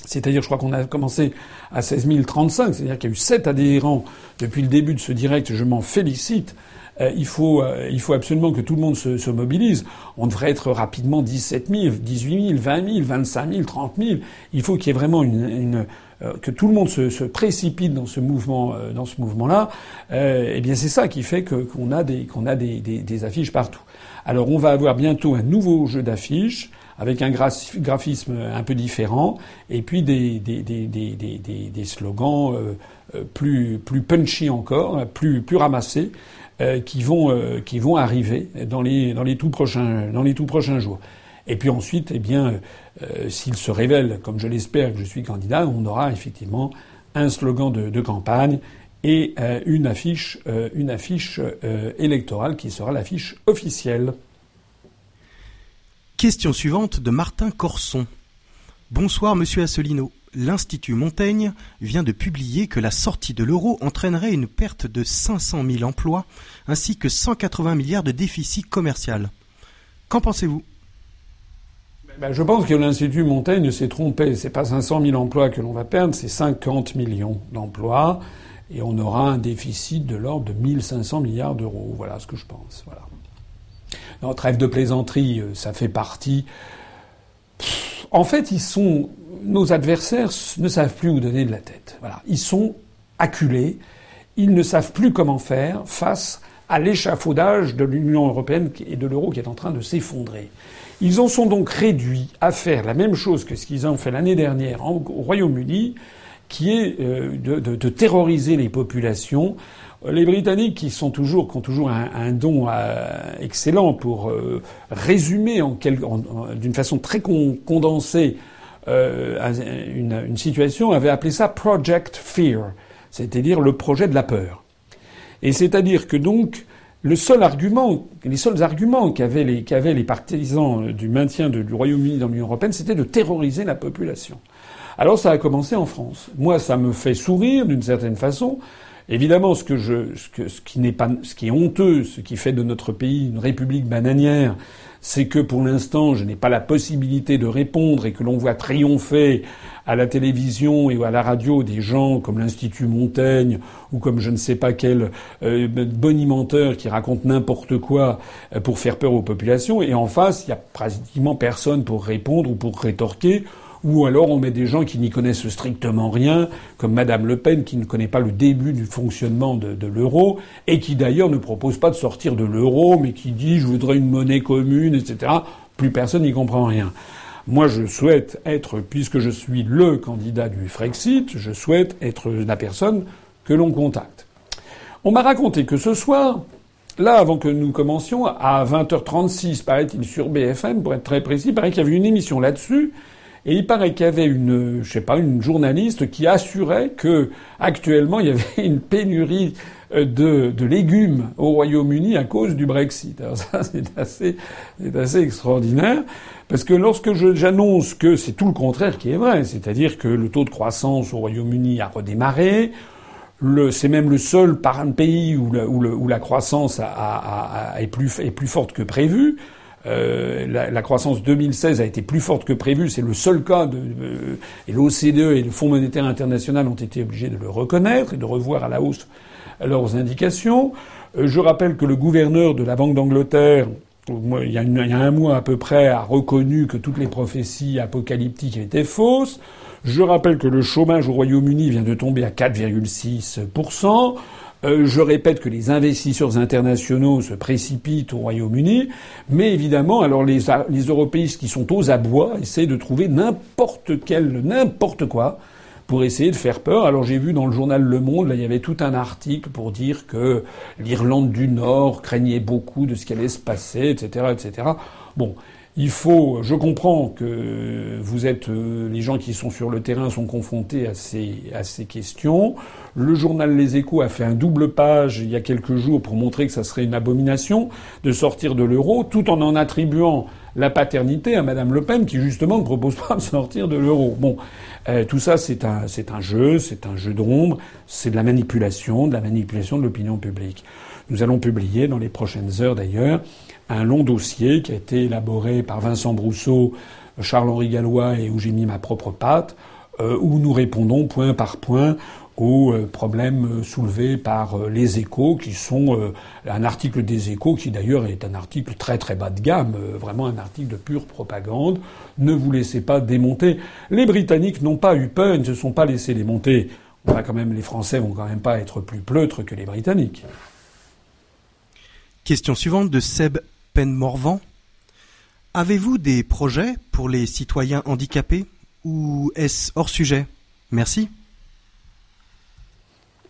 C'est-à-dire, je crois qu'on a commencé à 16 035, c'est-à-dire qu'il y a eu 7 adhérents depuis le début de ce direct. Je m'en félicite. Euh, il, faut, euh, il faut absolument que tout le monde se, se mobilise. On devrait être rapidement 17 000, 18 000, 20 000, 25 000, 30 000. Il faut qu'il y ait vraiment une, une euh, que tout le monde se, précipite dans ce mouvement, dans ce mouvement-là. Eh bien, c'est ça qui fait qu'on a des affiches partout. Alors, on va avoir bientôt un nouveau jeu d'affiches avec un graphisme un peu différent et puis des slogans plus punchy encore, plus ramassés. Euh, qui vont euh, qui vont arriver dans les dans les tout prochains dans les prochains jours. Et puis ensuite, eh bien, euh, s'il se révèle, comme je l'espère, que je suis candidat, on aura effectivement un slogan de, de campagne et une affiche une affiche électorale qui sera l'affiche officielle. Question suivante de Martin Corson. Bonsoir, Monsieur Asselineau l'Institut Montaigne vient de publier que la sortie de l'euro entraînerait une perte de 500 000 emplois ainsi que 180 milliards de déficit commercial. Qu'en pensez-vous? Ben, je pense que l'Institut Montaigne s'est trompé. C'est pas 500 000 emplois que l'on va perdre, c'est 50 millions d'emplois. Et on aura un déficit de l'ordre de 1500 milliards d'euros. Voilà ce que je pense. Voilà. Notre rêve de plaisanterie, euh, ça fait partie. En fait, ils sont nos adversaires ne savent plus où donner de la tête. Voilà. Ils sont acculés. Ils ne savent plus comment faire face à l'échafaudage de l'Union européenne et de l'euro qui est en train de s'effondrer. Ils en sont donc réduits à faire la même chose que ce qu'ils ont fait l'année dernière au Royaume-Uni, qui est euh, de, terroriser les populations. Les Britanniques, qui sont toujours, qui ont toujours un, don euh, excellent pour euh, résumer d'une façon très condensée euh, une, une, situation avait appelé ça Project Fear, c'est-à-dire le projet de la peur. Et c'est-à-dire que donc le seul argument, les seuls arguments qu'avaient les, qu'avaient les partisans du maintien du Royaume-Uni dans l'Union européenne, c'était de terroriser la population. Alors ça a commencé en France. Moi, ça me fait sourire d'une certaine façon. Évidemment, ce qui n'est pas, ce qui est honteux, ce qui fait de notre pays une république bananière, c'est que pour l'instant, je n'ai pas la possibilité de répondre et que l'on voit triompher à la télévision et à la radio des gens comme l'Institut Montaigne ou comme je ne sais pas quel euh, bonimenteur qui raconte n'importe quoi euh, pour faire peur aux populations. Et en face, il n'y a pratiquement personne pour répondre ou pour rétorquer ou alors on met des gens qui n'y connaissent strictement rien, comme Madame Le Pen qui ne connaît pas le début du fonctionnement de, de l'euro, et qui d'ailleurs ne propose pas de sortir de l'euro, mais qui dit je voudrais une monnaie commune, etc. Plus personne n'y comprend rien. Moi, je souhaite être, puisque je suis le candidat du Frexit, je souhaite être la personne que l'on contacte. On m'a raconté que ce soir, là, avant que nous commencions, à 20h36, paraît-il, sur BFM, pour être très précis, paraît qu'il y avait une émission là-dessus, et il paraît qu'il y avait une, je sais pas, une journaliste qui assurait que actuellement il y avait une pénurie euh, de, légumes au Royaume-Uni à cause du Brexit. Alors ça, c'est assez, c'est assez extraordinaire. Parce que lorsque j'annonce que c'est tout le contraire qui est vrai, c'est-à-dire que le taux de croissance au Royaume-Uni a redémarré, c'est même le seul pays où, le, où la croissance est, plus, est plus forte que prévu. Euh, la, la, croissance 2016 a été plus forte que prévu. C'est le seul cas de, euh, et l'OCDE et le Fonds monétaire international ont été obligés de le reconnaître et de revoir à la hausse leurs indications. Euh, je rappelle que le gouverneur de la Banque d'Angleterre, il, y a un mois à peu près, a reconnu que toutes les prophéties apocalyptiques étaient fausses. Je rappelle que le chômage au Royaume-Uni vient de tomber à 4,6 Euh, je répète que les investisseurs internationaux se précipitent au Royaume-Uni, mais évidemment, alors les, les européistes qui sont aux abois essaient de trouver n'importe quel, n'importe quoi pour essayer de faire peur. Alors j'ai vu dans le journal Le Monde, là, il y avait tout un article pour dire que l'Irlande du Nord craignait beaucoup de ce qui allait se passer, etc., etc. Bon, il faut, je comprends que vous êtes, euh, les gens qui sont sur le terrain sont confrontés à ces, à ces questions. Le journal Les Échos a fait un double page il y a quelques jours pour montrer que ça serait une abomination de sortir de l'euro, tout en en attribuant la paternité à Madame Le Pen, qui justement ne propose pas de sortir de l'euro. Bon, euh, tout ça, c'est un, c'est un jeu, c'est un jeu d'ombre, c'est de la manipulation, de la manipulation de l'opinion publique. Nous allons publier dans les prochaines heures d'ailleurs un long dossier qui a été élaboré par Vincent Brousseau, Charles-Henri Gallois et où j'ai mis ma propre patte, euh, où nous répondons point par point aux euh, problèmes euh, soulevés par les échos, qui sont un article des échos, qui d'ailleurs est un article très très bas de gamme, vraiment un article de pure propagande. Ne vous laissez pas démonter. Les Britanniques n'ont pas eu peur, ils ne se sont pas laissés démonter. On quand même, les Français vont quand même pas être plus pleutres que les Britanniques. Question suivante de Seb Penmorvan. Avez-vous des projets pour les citoyens handicapés ou est-ce hors sujet? Merci.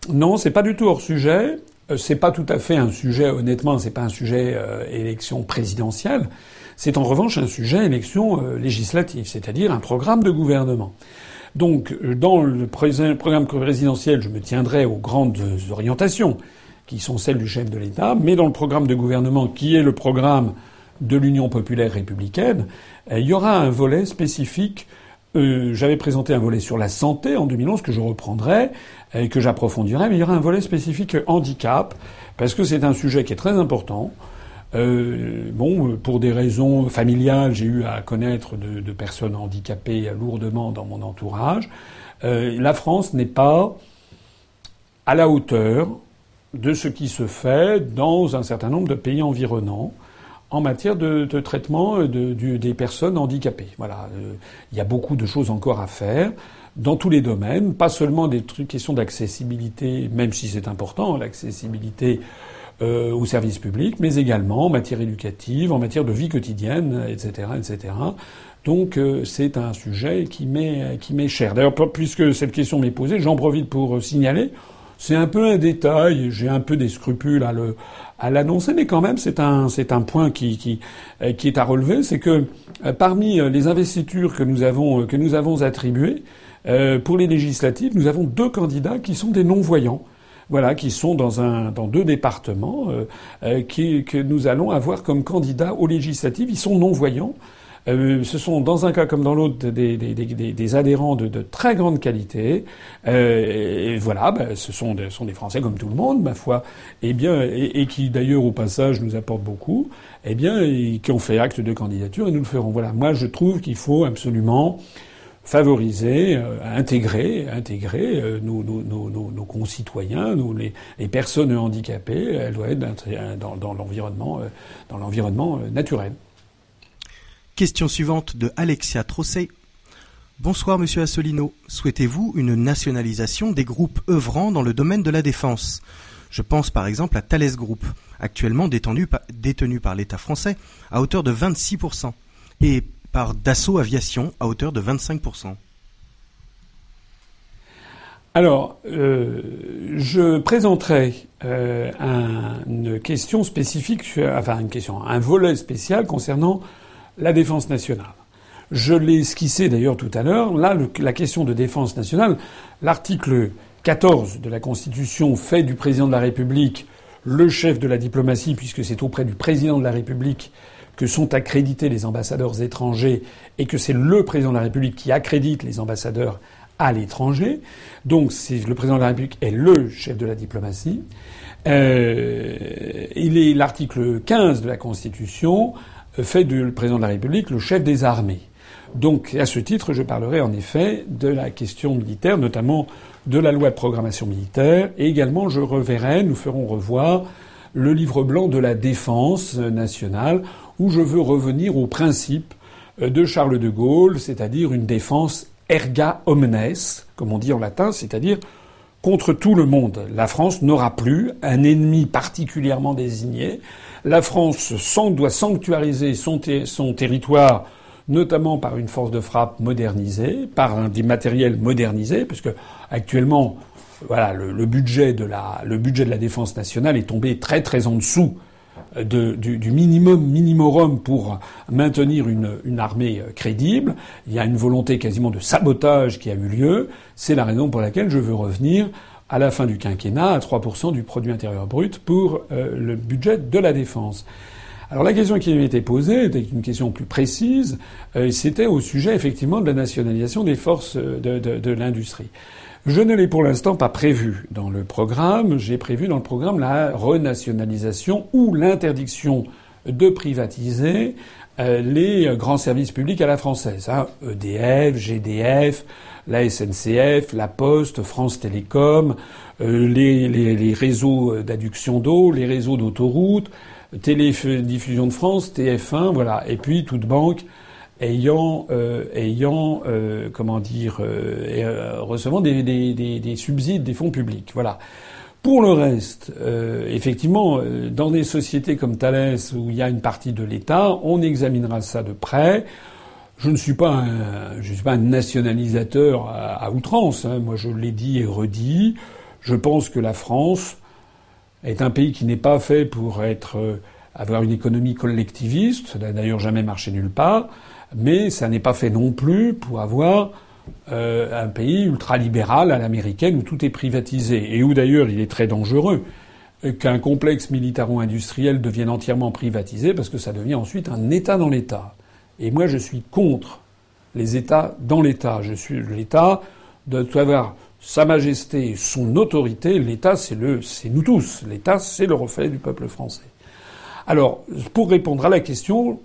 Non, c'est pas du tout hors sujet. Euh, c'est pas tout à fait un sujet, honnêtement, c'est pas un sujet euh, élection présidentielle. C'est en revanche un sujet élection euh, législative, c'est-à-dire un programme de gouvernement. Donc, dans le programme présidentiel, je me tiendrai aux grandes orientations, qui sont celles du chef de l'État, mais dans le programme de gouvernement, qui est le programme de l'Union populaire républicaine, il y aura un volet spécifique euh, j'avais présenté un volet sur la santé en 2011 que je reprendrai et que j'approfondirai, mais il y aura un volet spécifique handicap parce que c'est un sujet qui est très important. Euh, bon, pour des raisons familiales, j'ai eu à connaître de, personnes handicapées lourdement dans mon entourage. Euh, la France n'est pas à la hauteur de ce qui se fait dans un certain nombre de pays environnants en matière de, traitement euh, de, des personnes handicapées. Voilà, euh, il y a beaucoup de choses encore à faire dans tous les domaines, pas seulement des trucs, questions d'accessibilité, même si c'est important, l'accessibilité euh, aux services publics, mais également en matière éducative, en matière de vie quotidienne, etc., etc. Donc euh, c'est un sujet qui m'est cher. D'ailleurs, puisque cette question m'est posée, j'en profite pour signaler. C'est un peu un détail, j'ai un peu des scrupules à le à l'annoncer, mais quand même c'est un c'est un point qui qui euh, est à relever, c'est que euh, parmi euh, les investitures que nous avons que nous avons attribuées pour les législatives, nous avons deux candidats qui sont des non-voyants. Voilà, qui sont dans un dans deux départements que nous allons avoir comme candidats aux législatives. Ils sont non-voyants. Euh, ce sont dans un cas comme dans l'autre des, adhérents de, très grande qualité. Euh, voilà, ben, ce sont, des, Français comme tout le monde, ma foi, et bien, et, qui d'ailleurs au passage nous apportent beaucoup. Eh bien, et qui ont fait acte de candidature et nous le ferons. Voilà, moi je trouve qu'il faut absolument favoriser, euh, intégrer, intégrer nos, nos, nos, concitoyens, les, personnes handicapées. Elles doivent être dans, l'environnement, dans l'environnement naturel. Question suivante de Alexia Trosset. Bonsoir Monsieur Assolino. Souhaitez-vous une nationalisation des groupes œuvrant dans le domaine de la défense? Je pense par exemple à Thales Group, actuellement détenu, par l'État français à hauteur de 26%, et par Dassault Aviation à hauteur de 25%. Alors, euh, je présenterai euh, une question spécifique, enfin une question, un volet spécial concernant la défense nationale. Je l'ai esquissé d'ailleurs tout à l'heure. Là, la question de défense nationale, l'article 14 de la Constitution fait du président de la République le chef de la diplomatie, puisque c'est auprès du président de la République que sont accrédités les ambassadeurs étrangers et que c'est le président de la République qui accrédite les ambassadeurs à l'étranger. Donc le président de la République est le chef de la diplomatie. Euh, il est l'article 15 de la Constitution fait du président de la République le chef des armées. Donc, à ce titre, je parlerai en effet de la question militaire, notamment de la loi de programmation militaire, et également je reverrai, nous ferons revoir le livre blanc de la défense nationale, où je veux revenir au principe de Charles de Gaulle, c'est-à-dire une défense erga omnes, comme on dit en latin, c'est-à-dire contre tout le monde. La France n'aura plus un ennemi particulièrement désigné. La France doit sanctuariser son, territoire notamment par une force de frappe modernisée, par des matériels modernisés, puisque actuellement, voilà, de la, le budget de la défense nationale est tombé très très en dessous du, du, minimum minimorum pour maintenir une, une, armée crédible. Il y a une volonté quasiment de sabotage qui a eu lieu. C'est la raison pour laquelle je veux revenir à la fin du quinquennat à 3% du produit intérieur brut pour euh, le budget de la défense. Alors la question qui m'était posée était une question plus précise, euh, c'était au sujet effectivement de la nationalisation des forces de, de, de l'industrie. Je ne l'ai pour l'instant pas prévu dans le programme. J'ai prévu dans le programme la renationalisation ou l'interdiction de privatiser euh, les grands services publics à la française. Hein. EDF, GDF, la SNCF, la Poste, France Télécom, euh, les, les, les réseaux d'adduction d'eau, les réseaux d'autoroutes, Télédiffusion de France, TF1, voilà, et puis toute banque ayant euh, ayant euh, comment dire euh, recevant des, des, des, des, subsides des fonds publics, voilà. Pour le reste, effectivement, dans des sociétés comme Thales où il y a une partie de l'État, on examinera ça de près. Je ne suis pas un, je suis pas un nationalisateur à, outrance. Hein. Moi, je l'ai dit et redit. Je pense que la France est un pays qui n'est pas fait pour être euh, avoir une économie collectiviste, ça n'a d'ailleurs jamais marché nulle part, mais ça n'est pas fait non plus pour avoir euh, un pays ultralibéral à l'américaine où tout est privatisé et où d'ailleurs il est très dangereux qu'un complexe militaro-industriel devienne entièrement privatisé parce que ça devient ensuite un État dans l'État. Et moi je suis contre les États dans l'État. Je suis l'État doit avoir sa Majesté, son autorité, l'État, c'est le, c'est nous tous. L'État, c'est le reflet du peuple français. Alors, pour répondre à la question,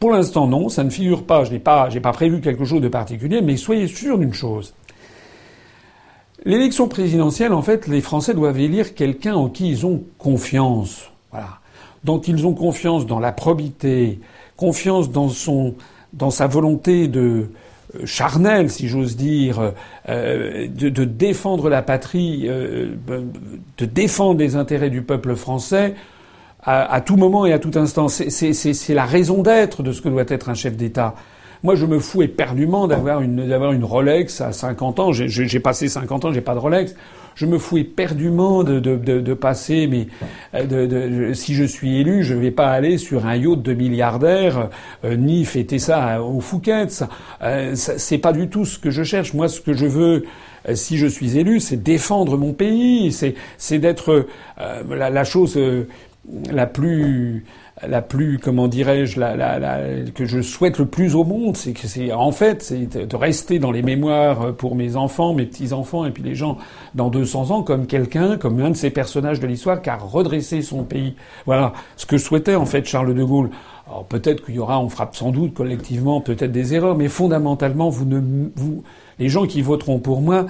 pour l'instant non, ça ne figure pas. Je n'ai pas, pas prévu quelque chose de particulier, mais soyez sûr d'une chose. L'élection présidentielle, en fait, les Français doivent élire quelqu'un en qui ils ont confiance. Voilà. Dont ils ont confiance dans la probité, confiance dans son, dans sa volonté de, euh, charnel, si j'ose dire, euh, de, défendre la patrie, euh, de défendre les intérêts du peuple français à, tout moment et à tout instant. C'est la raison d'être de ce que doit être un chef d'État. Moi, je me fous éperdument d'avoir une, d'avoir une Rolex à 50 ans. J'ai passé 50 ans, j'ai pas de Rolex je me fous éperdument de, de, de, de passer, mais de, si je suis élu, je ne vais pas aller sur un yacht de milliardaire euh, ni fêter ça au Fouquet's. Euh, c'est pas du tout ce que je cherche. Moi, ce que je veux, euh, si je suis élu, c'est défendre mon pays, c'est d'être euh, la, la, chose la plus la plus, comment dirais-je, la, la, la, que je souhaite le plus au monde, c'est que c'est, en fait, c'est de rester dans les mémoires pour mes enfants, mes petits-enfants et puis les gens dans 200 ans comme quelqu'un, comme un de ces personnages de l'histoire qui a redressé son pays. Voilà ce que souhaitait en fait Charles de Gaulle. Alors peut-être qu'il y aura, on frappe sans doute collectivement peut-être des erreurs, mais fondamentalement, vous ne, vous, les gens qui voteront pour moi,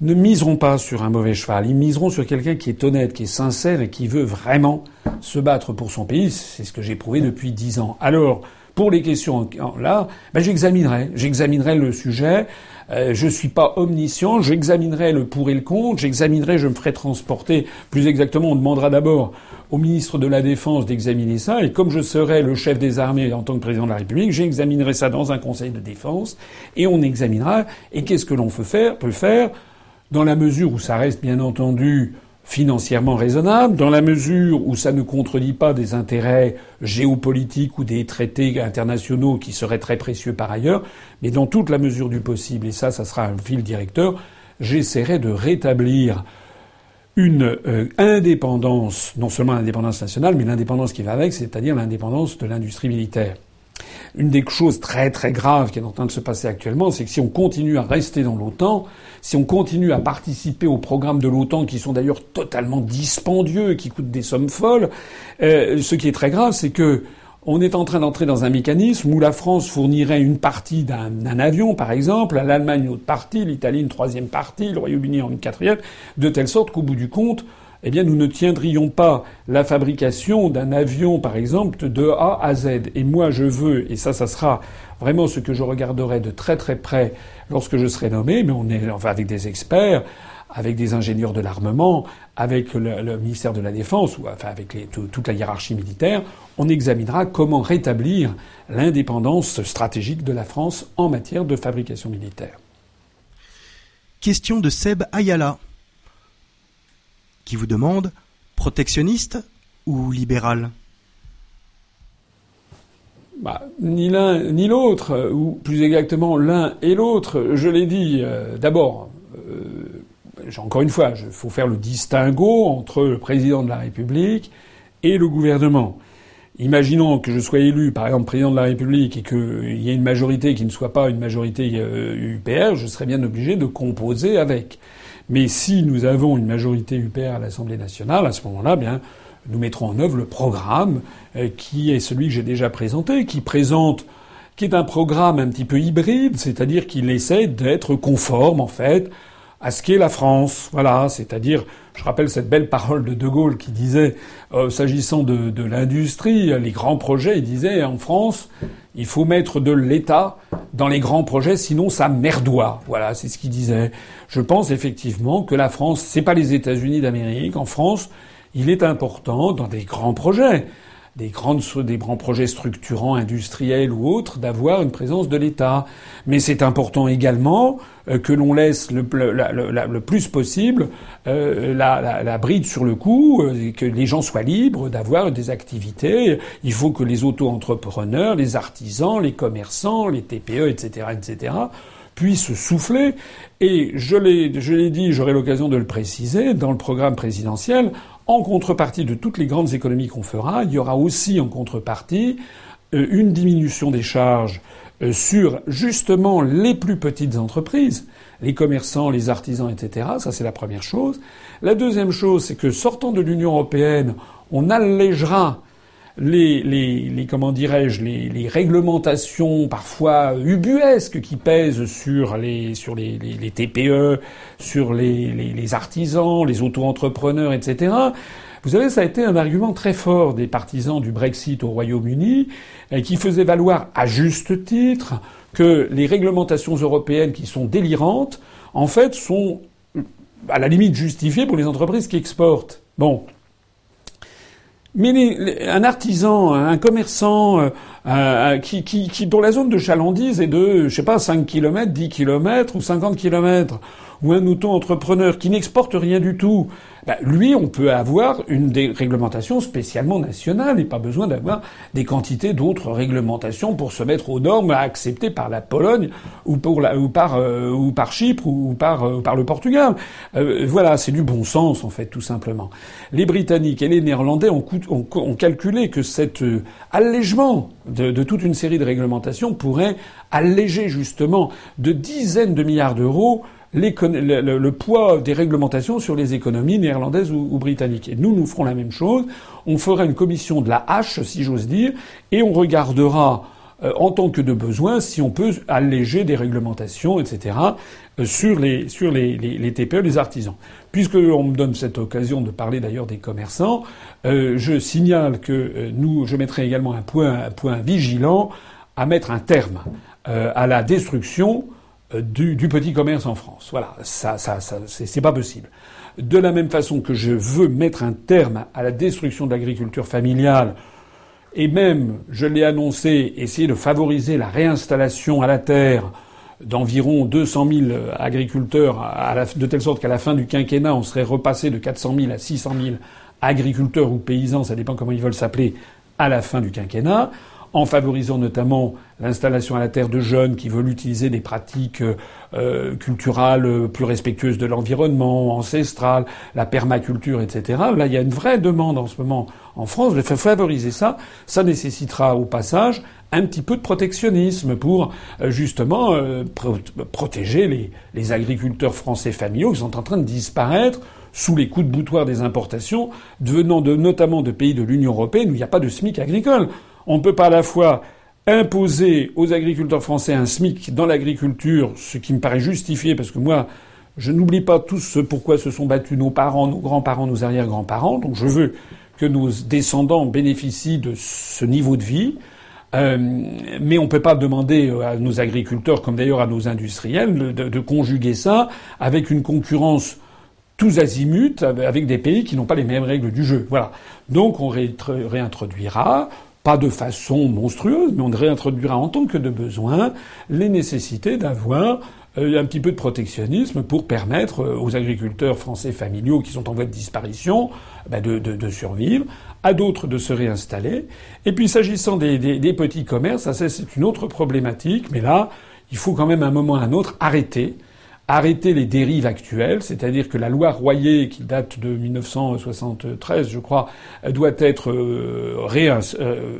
ne miseront pas sur un mauvais cheval, ils miseront sur quelqu'un qui est honnête, qui est sincère et qui veut vraiment se battre pour son pays. C'est ce que j'ai prouvé depuis dix ans. Alors, pour les questions là, ben j'examinerai, j'examinerai le sujet. Euh, je suis pas omniscient, j'examinerai le pour et le contre, j'examinerai, je me ferai transporter. Plus exactement, on demandera d'abord au ministre de la Défense d'examiner ça, et comme je serai le chef des armées en tant que président de la République, j'examinerai ça dans un conseil de défense, et on examinera. Et qu'est-ce que l'on peut faire, peut faire dans la mesure où ça reste bien entendu financièrement raisonnable, dans la mesure où ça ne contredit pas des intérêts géopolitiques ou des traités internationaux qui seraient très précieux par ailleurs, mais dans toute la mesure du possible, et ça, ça sera un fil directeur, j'essaierai de rétablir une euh, indépendance, non seulement l'indépendance nationale, mais l'indépendance qui va avec, c'est-à-dire l'indépendance de l'industrie militaire. Une des choses très très graves qui est en train de se passer actuellement, c'est que si on continue à rester dans l'OTAN, si on continue à participer aux programmes de l'OTAN qui sont d'ailleurs totalement dispendieux, qui coûtent des sommes folles, euh, ce qui est très grave, c'est que on est en train d'entrer dans un mécanisme où la France fournirait une partie d'un avion, par exemple, à l'Allemagne une autre partie, l'Italie une troisième partie, le Royaume-Uni en une quatrième, de telle sorte qu'au bout du compte, eh bien, nous ne tiendrions pas la fabrication d'un avion, par exemple, de A à Z. Et moi, je veux, et ça, ça sera vraiment ce que je regarderai de très très près lorsque je serai nommé, mais on est enfin avec des experts, avec des ingénieurs de l'armement, avec le, ministère de la Défense, ou enfin avec toute la hiérarchie militaire, on examinera comment rétablir l'indépendance stratégique de la France en matière de fabrication militaire. Question de Seb Ayala, qui vous demande protectionniste ou libéral bah, ni l'un ni l'autre, ou plus exactement l'un et l'autre. Je l'ai dit euh, d'abord. Euh, encore une fois, il faut faire le distinguo entre le président de la République et le gouvernement. Imaginons que je sois élu, par exemple, président de la République et qu'il y ait une majorité qui ne soit pas une majorité UPR, euh, je serais bien obligé de composer avec. Mais si nous avons une majorité UPR à l'Assemblée nationale, à ce moment-là, bien, nous mettrons en œuvre le programme euh, qui est celui que j'ai déjà présenté, qui présente qui est un programme un petit peu hybride, c'est-à-dire qu'il essaie d'être conforme en fait à ce qu'est la France. Voilà, c'est-à-dire, je rappelle cette belle parole de De Gaulle qui disait, euh, s'agissant de, l'industrie, les grands projets, il disait en France, il faut mettre de l'État dans les grands projets, sinon ça merdoit. Voilà, c'est ce qu'il disait. Je pense effectivement que la France, c'est pas les États-Unis d'Amérique. En France, il est important dans des grands projets, des, grandes, des grands projets structurants, industriels ou autres, d'avoir une présence de l'État. Mais c'est important également euh, que l'on laisse le, plus possible euh, la, la, bride sur le cou, euh, que les gens soient libres d'avoir des activités. Il faut que les auto-entrepreneurs, les artisans, les commerçants, les TPE, etc., etc., puissent souffler. Et je l'ai dit, j'aurai l'occasion de le préciser, dans le programme présidentiel, en contrepartie de toutes les grandes économies qu'on fera, il y aura aussi en contrepartie euh, une diminution des charges euh, sur justement les plus petites entreprises, les commerçants, les artisans, etc. Ça, c'est la première chose. La deuxième chose, c'est que sortant de l'Union européenne, on allégera les, les, les comment dirais-je les, les, réglementations parfois ubuesques qui pèsent sur les sur les, les TPE, sur les, artisans, les auto-entrepreneurs, etc. Vous savez, ça a été un argument très fort des partisans du Brexit au Royaume-Uni, qui faisaient valoir à juste titre que les réglementations européennes qui sont délirantes, en fait, sont à la limite justifiées pour les entreprises qui exportent. Bon, mais un artisan, un commerçant euh, euh, qui, qui, qui, dont la zone de chalandise est de, je sais pas, 5 km, 10 km ou 50 km, ou un auto-entrepreneur qui n'exporte rien du tout, bah, lui, on peut avoir une des spécialement nationales et pas besoin d'avoir des quantités d'autres réglementations pour se mettre aux normes acceptées par la Pologne ou, euh, par Chypre ou, par, euh, le Portugal. Euh, voilà, c'est du bon sens en fait, tout simplement. Les Britanniques et les Néerlandais ont, calculé que cet allègement de toute une série de réglementations pourrait alléger justement de dizaines de milliards d'euros le, poids des réglementations sur les économies néerlandaises ou, britanniques. Et nous, nous ferons la même chose. On fera une commission de la hache, si j'ose dire, et on regardera euh, en tant que de besoin si on peut alléger des réglementations, etc. Euh, sur les sur les, les, TPE, les artisans. Puisque on me donne cette occasion de parler d'ailleurs des commerçants, euh, je signale que nous, je mettrai également un point un point vigilant à mettre un terme à la destruction du, du, petit commerce en France. Voilà, ça, ça, ça c'est pas possible. De la même façon que je veux mettre un terme à la destruction de l'agriculture familiale, et même, je l'ai annoncé, essayer de favoriser la réinstallation à la terre d'environ 200 000 agriculteurs, de telle sorte qu'à la fin du quinquennat, on serait repassé de 400 000 à 600 000 agriculteurs ou paysans, ça dépend comment ils veulent s'appeler, à la fin du quinquennat en favorisant notamment l'installation à la terre de jeunes qui veulent utiliser des pratiques euh, culturales plus respectueuses de l'environnement, ancestrales, la permaculture, etc. Là, il y a une vraie demande en ce moment en France de favoriser ça. Ça nécessitera au passage un petit peu de protectionnisme pour euh, justement euh, protéger les, les agriculteurs français familiaux qui sont en train de disparaître sous les coups de boutoir des importations, devenant de, notamment de pays de l'Union européenne où il n'y a pas de SMIC agricole. On ne peut pas à la fois imposer aux agriculteurs français un SMIC dans l'agriculture, ce qui me paraît justifié parce que moi, je n'oublie pas tous ce pourquoi se sont battus nos parents, nos grands-parents, nos arrière-grands-parents. Donc je veux que nos descendants bénéficient de ce niveau de vie. Euh, mais on ne peut pas demander à nos agriculteurs, comme d'ailleurs à nos industriels, de, de, conjuguer ça avec une concurrence tous azimuts avec des pays qui n'ont pas les mêmes règles du jeu. Voilà. Donc on réintroduira pas de façon monstrueuse, mais on réintroduira en tant que de besoin les nécessités d'avoir euh, un petit peu de protectionnisme pour permettre euh, aux agriculteurs français familiaux qui sont en voie de disparition bah, de, de, survivre, à d'autres de se réinstaller. Et puis s'agissant des, des, des, petits commerces, ça c'est une autre problématique, mais là, il faut quand même à un moment ou à un autre arrêter arrêter les dérives actuelles, c'est-à-dire que la loi Royer, qui date de 1973, je crois, doit être euh,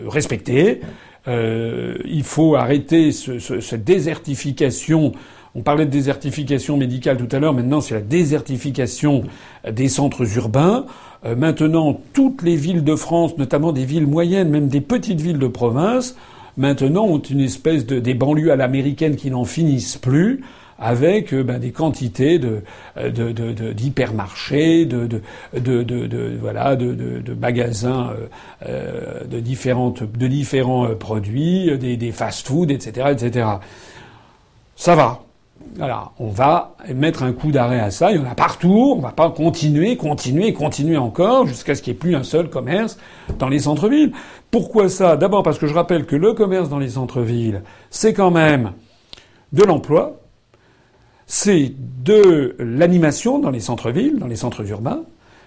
respectée. Euh, il faut arrêter ce, ce, cette désertification on parlait de désertification médicale tout à l'heure, maintenant c'est la désertification des centres urbains. Euh, maintenant, toutes les villes de France, notamment des villes moyennes, même des petites villes de province, maintenant ont une espèce de des banlieues à l'américaine qui n'en finissent plus avec euh, ben, des quantités de, d'hypermarchés, de, de, de, voilà, de, magasins euh, de différentes, de différents produits, des, des fast-foods, etc., etc. Ça va. Voilà, on va mettre un coup d'arrêt à ça. Il y en a partout. On va pas continuer, continuer, continuer encore jusqu'à ce qu'il n'y ait plus un seul commerce dans les centres-villes. Pourquoi ça? D'abord parce que je rappelle que le commerce dans les centres-villes, c'est quand même de l'emploi, c'est de l'animation dans les centres-villes, dans les centres urbains,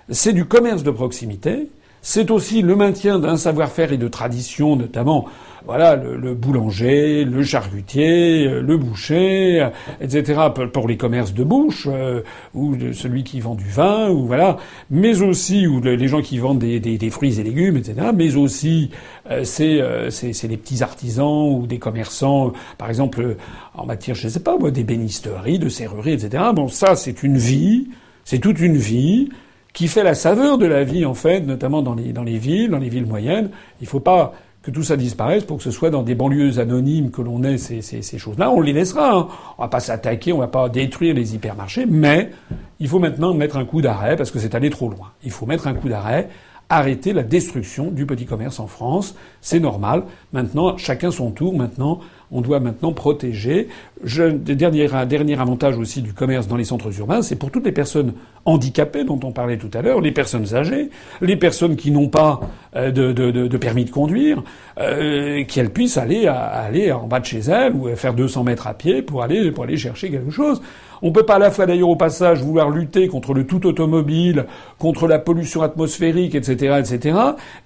c'est du commerce de proximité, c'est aussi le maintien d'un savoir-faire et de tradition, notamment voilà le, boulanger, le charcutier, euh, le boucher, euh, etc. pour les commerces de bouche euh, ou de celui qui vend du vin ou voilà, mais aussi ou les gens qui vendent des, des, des fruits et légumes, etc. Mais aussi c'est c'est les petits artisans ou des commerçants, par exemple en matière, je sais pas moi, des bénisteries, de serrureries, etc. Bon, ça c'est une vie, c'est toute une vie qui fait la saveur de la vie en fait, notamment dans les dans les villes, dans les villes moyennes. Il faut pas que tout ça disparaisse pour que ce soit dans des banlieues anonymes que l'on ait ces, ces, ces choses-là. On les laissera. Hein. On va pas s'attaquer, on va pas détruire les hypermarchés, mais il faut maintenant mettre un coup d'arrêt parce que c'est allé trop loin. Il faut mettre un coup d'arrêt, arrêter la destruction du petit commerce en France. C'est normal. Maintenant, chacun son tour. Maintenant, on doit maintenant protéger. Je, dernier, dernier avantage aussi du commerce dans les centres urbains, c'est pour toutes les personnes handicapées dont on parlait tout à l'heure, les personnes âgées, les personnes qui n'ont pas euh, de, permis de conduire, euh, qu'elles puissent aller, aller en bas de chez elles ou faire 200 mètres à pied pour aller chercher quelque chose. On peut pas à la fois d'ailleurs au passage vouloir lutter contre le tout automobile, contre la pollution atmosphérique, etc., etc.,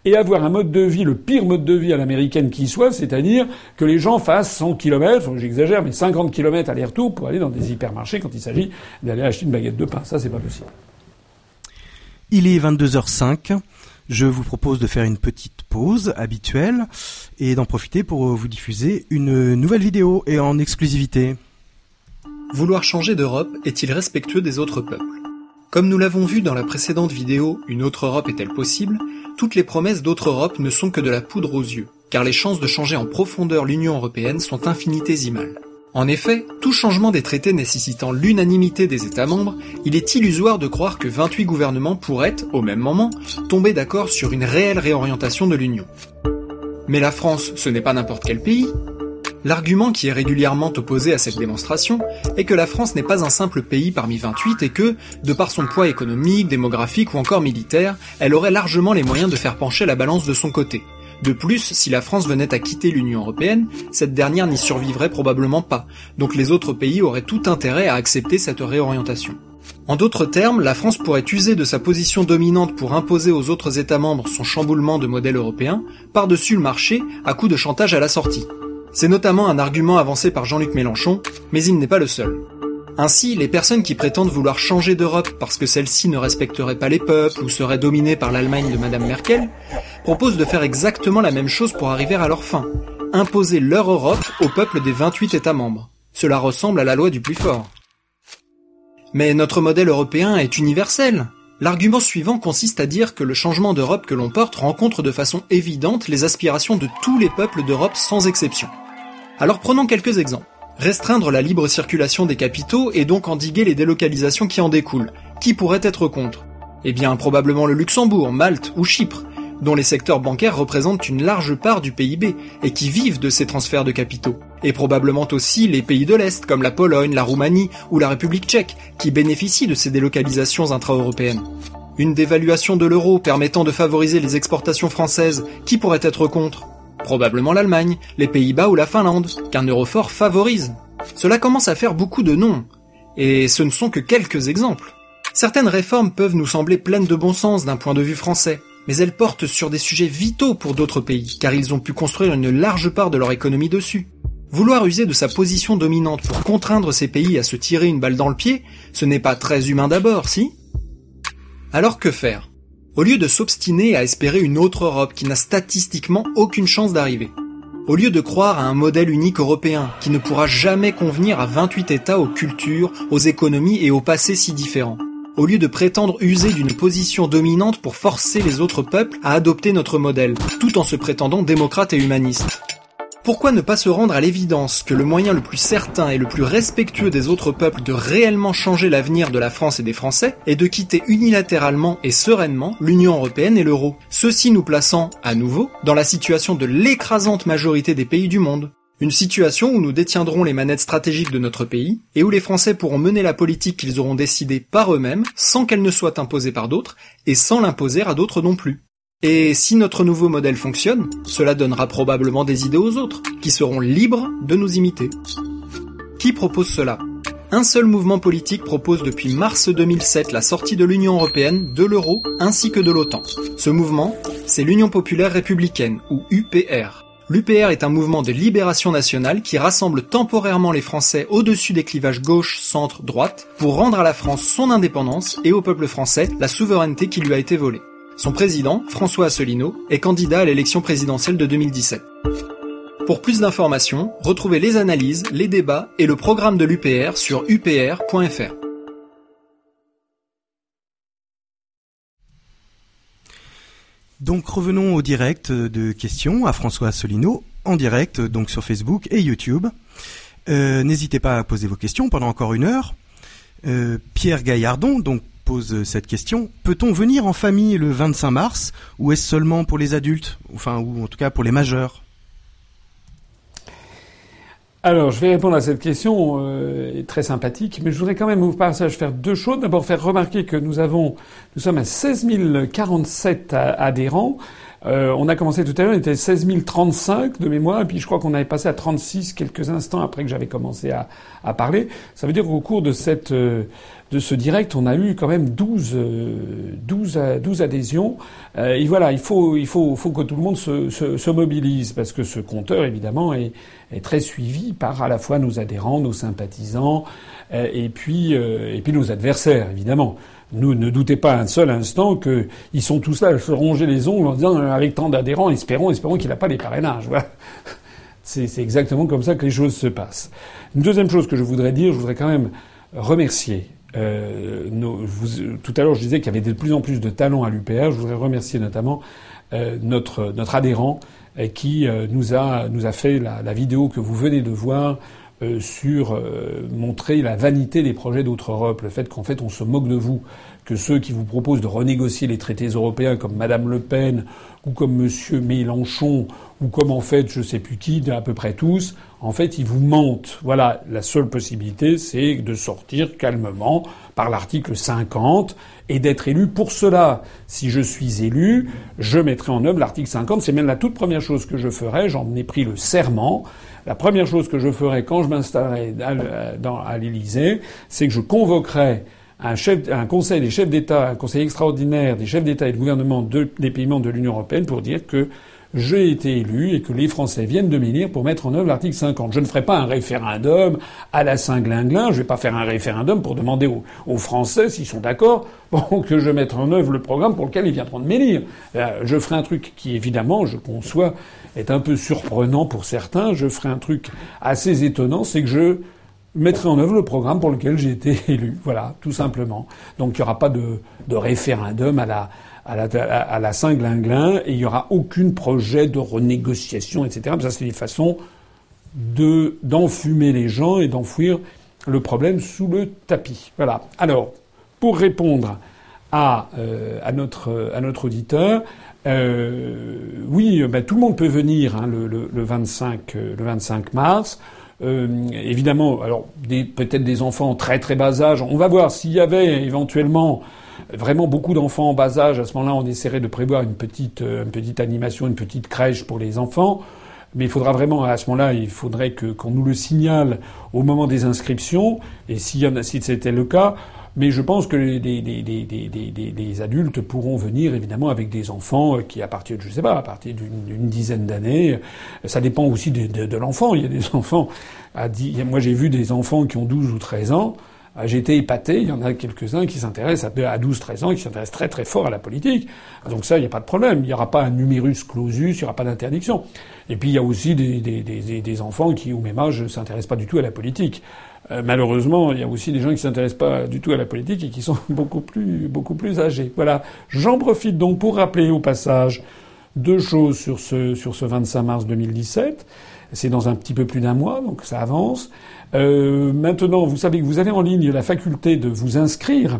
et avoir un mode de vie, le pire mode de vie à l'américaine qui soit, c'est-à-dire que les gens fassent 100 km, j'exagère, mais 50 km aller-retour pour aller dans des hypermarchés quand il s'agit d'aller acheter une baguette de pain. Ça, c'est pas possible. Il est 22h05. Je vous propose de faire une petite pause habituelle et d'en profiter pour vous diffuser une nouvelle vidéo et en exclusivité. Vouloir changer d'Europe est-il respectueux des autres peuples? Comme nous l'avons vu dans la précédente vidéo Une autre Europe est-elle possible? Toutes les promesses d'autre Europe ne sont que de la poudre aux yeux, car les chances de changer en profondeur l'Union européenne sont infinitésimales. En effet, tout changement des traités nécessitant l'unanimité des États membres, il est illusoire de croire que 28 gouvernements pourraient, au même moment, tomber d'accord sur une réelle réorientation de l'Union. Mais la France, ce n'est pas n'importe quel pays, L'argument qui est régulièrement opposé à cette démonstration est que la France n'est pas un simple pays parmi 28 et que, de par son poids économique, démographique ou encore militaire, elle aurait largement les moyens de faire pencher la balance de son côté. De plus, si la France venait à quitter l'Union européenne, cette dernière n'y survivrait probablement pas, donc les autres pays auraient tout intérêt à accepter cette réorientation. En d'autres termes, la France pourrait user de sa position dominante pour imposer aux autres États membres son chamboulement de modèle européen, par-dessus le marché, à coup de chantage à la sortie. C'est notamment un argument avancé par Jean-Luc Mélenchon, mais il n'est pas le seul. Ainsi, les personnes qui prétendent vouloir changer d'Europe parce que celle-ci ne respecterait pas les peuples ou serait dominée par l'Allemagne de Madame Merkel, proposent de faire exactement la même chose pour arriver à leur fin, imposer leur Europe au peuple des 28 États membres. Cela ressemble à la loi du plus fort. Mais notre modèle européen est universel. L'argument suivant consiste à dire que le changement d'Europe que l'on porte rencontre de façon évidente les aspirations de tous les peuples d'Europe sans exception. Alors prenons quelques exemples. Restreindre la libre circulation des capitaux et donc endiguer les délocalisations qui en découlent. Qui pourrait être contre? Eh bien probablement le Luxembourg, Malte ou Chypre. dont les secteurs bancaires représentent une large part du PIB et qui vivent de ces transferts de capitaux. Et probablement aussi les pays de l'Est, comme la Pologne, la Roumanie ou la République tchèque, qui bénéficient de ces délocalisations intra-européennes. Une dévaluation de l'euro permettant de favoriser les exportations françaises, qui pourrait être contre? Probablement l'Allemagne, les Pays-Bas ou la Finlande, qu'un euro fort favorise. Cela commence à faire beaucoup de noms. Et ce ne sont que quelques exemples. Certaines réformes peuvent nous sembler pleines de bon sens d'un point de vue français, mais elles portent sur des sujets vitaux pour d'autres pays, car ils ont pu construire une large part de leur économie dessus. Vouloir user de sa position dominante pour contraindre ces pays à se tirer une balle dans le pied, ce n'est pas très humain d'abord, si? Alors que faire? Au lieu de s'obstiner à espérer une autre Europe qui n'a statistiquement aucune chance d'arriver. Au lieu de croire à un modèle unique européen qui ne pourra jamais convenir à 28 États aux cultures, aux économies et aux passés si différents au lieu de prétendre user d'une position dominante pour forcer les autres peuples à adopter notre modèle, tout en se prétendant démocrate et humaniste. Pourquoi ne pas se rendre à l'évidence que le moyen le plus certain et le plus respectueux des autres peuples de réellement changer l'avenir de la France et des Français est de quitter unilatéralement et sereinement l'Union européenne et l'euro, ceci nous plaçant, à nouveau, dans la situation de l'écrasante majorité des pays du monde. Une situation où nous détiendrons les manettes stratégiques de notre pays et où les Français pourront mener la politique qu'ils auront décidée par eux-mêmes sans qu'elle ne soit imposée par d'autres et sans l'imposer à d'autres non plus. Et si notre nouveau modèle fonctionne, cela donnera probablement des idées aux autres, qui seront libres de nous imiter. Qui propose cela? Un seul mouvement politique propose depuis mars 2007 la sortie de l'Union européenne, de l'euro ainsi que de l'OTAN. Ce mouvement, c'est l'Union populaire républicaine, ou UPR. L'UPR est un mouvement de libération nationale qui rassemble temporairement les Français au-dessus des clivages gauche, centre, droite pour rendre à la France son indépendance et au peuple français la souveraineté qui lui a été volée. Son président, François Asselineau, est candidat à l'élection présidentielle de 2017. Pour plus d'informations, retrouvez les analyses, les débats et le programme de l'UPR sur upr.fr. Donc revenons au direct de questions à François Asselineau, en direct donc sur Facebook et YouTube. Euh, n'hésitez pas à poser vos questions pendant encore une heure. Euh, Pierre Gaillardon donc pose cette question peut-on venir en famille le 25 mars ou est-ce seulement pour les adultes, ou en tout cas pour les majeurs? Alors, je vais répondre à cette question euh, très sympathique, mais je voudrais quand même au passage faire deux choses. D'abord, faire remarquer que nous nous sommes à 16 047 adhérents. Euh, on a commencé tout à l'heure, on était 16 035 de mémoire, et puis je crois qu'on avait passé à 36 quelques instants après que j'avais commencé à, à, parler. Ça veut dire qu'au cours de cette euh, de ce direct, on a eu quand même 12, 12, 12 adhésions. Euh, et voilà, il faut, il faut, faut que tout le monde se, se, se mobilise parce que ce compteur, évidemment, est, est, très suivi par à la fois nos adhérents, nos sympathisants, euh, et puis, euh, et puis nos adversaires, évidemment. Nous, ne doutez pas un seul instant qu'ils sont tous là à se ronger les ongles en disant avec tant d'adhérents, espérons, espérons qu'il n'a pas les parrainages. Voilà. C'est exactement comme ça que les choses se passent. Une deuxième chose que je voudrais dire, je voudrais quand même remercier euh, vous, tout à l'heure, je disais qu'il y avait de plus en plus de talents à l'UPR. Je voudrais remercier notamment euh, notre, notre adhérent euh, qui euh, nous, a, nous a fait la, la, vidéo que vous venez de voir euh, sur montrer la vanité des projets d'autres Europe, le fait qu'en fait on se moque de vous, que ceux qui vous proposent de renégocier les traités européens comme Madame Le Pen ou comme Monsieur Mélenchon ou comme en fait je sais plus qui, à peu près tous, en fait ils vous mentent. Voilà, la seule possibilité c'est de sortir calmement par l'article 50 et d'être élu pour cela. Si je suis élu, je mettrai en œuvre l'article 50. C'est même la toute première chose que je ferai. J'en ai pris le serment. La première chose que je ferai quand je m'installerai à l'Élysée, c'est que je convoquerai un, conseil des chefs d'État, un conseil extraordinaire des chefs d'État et de gouvernement de, des pays membres de l'Union européenne pour dire que j'ai été élu et que les Français viennent de m'élire pour mettre en œuvre l'article 50. Je ne ferai pas un référendum à la Saint-Glinglin. Je ne vais pas faire un référendum pour demander aux, Français s'ils sont d'accord pour que je mette en œuvre le programme pour lequel ils viendront de m'élire. Euh, je ferai un truc qui, évidemment, je conçois, est un peu surprenant pour certains. Je ferai un truc assez étonnant, c'est que je mettrai en œuvre le programme pour lequel j'ai été élu. Voilà, tout simplement. Donc il n'y aura pas de, référendum à la, à la, à la Saint-Glinglin et il n'y aura aucun projet de renégociation, etc. Ça, c'est des façons de, d'enfumer les gens et d'enfouir le problème sous le tapis. Voilà. Alors, pour répondre à, euh, à, notre, à notre auditeur, oui, ben, tout le monde peut venir hein, le, le, le, 25, le 25 mars. évidemment, alors peut-être des enfants très très bas âge. On va voir s'il y avait éventuellement vraiment beaucoup d'enfants en bas âge. À ce moment-là, on essaierait de prévoir une petite, une petite animation, une petite crèche pour les enfants. Mais il faudra vraiment, à ce moment-là, il faudrait que qu'on nous le signale au moment des inscriptions. Et a, si c'était le cas, mais je pense que les, les, les, adultes pourront venir évidemment avec des enfants qui, à partir, de, je sais pas, à partir d'une dizaine d'années, ça dépend aussi de, de, l'enfant. Il y a des enfants à moi j'ai vu des enfants qui ont 12 ou 13 ans j'ai été épaté. Il y en a quelques-uns qui s'intéressent à 12-13 ans, qui s'intéressent très très fort à la politique. Donc ça, il n'y a pas de problème. Il n'y aura pas un numerus clausus, il n'y aura pas d'interdiction. Et puis il y a aussi des, des, des, des enfants qui, au même âge, ne s'intéressent pas du tout à la politique. Euh, malheureusement, il y a aussi des gens qui s'intéressent pas du tout à la politique et qui sont beaucoup plus, beaucoup plus âgés. Voilà. J'en profite donc pour rappeler au passage deux choses sur ce, sur ce 25 mars 2017. C'est dans un petit peu plus d'un mois, donc ça avance. Euh, maintenant, vous savez que vous avez en ligne la faculté de vous inscrire,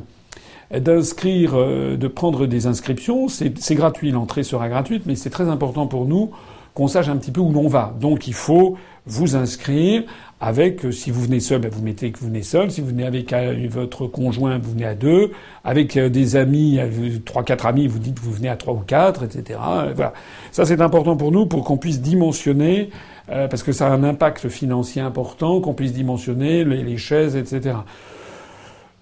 d'inscrire, euh, de prendre des inscriptions. C'est gratuit, l'entrée sera gratuite, mais c'est très important pour nous qu'on sache un petit peu où l'on va. Donc il faut vous inscrire avec, euh, si vous venez seul, ben vous mettez que vous venez seul. Si vous venez avec votre conjoint, vous venez à deux. Avec des amis, trois, quatre amis, vous dites que vous venez à trois ou quatre, etc. Voilà. Ça, c'est important pour nous pour qu'on puisse dimensionner euh, parce que ça a un impact financier important, qu'on puisse dimensionner les, les, chaises, etc.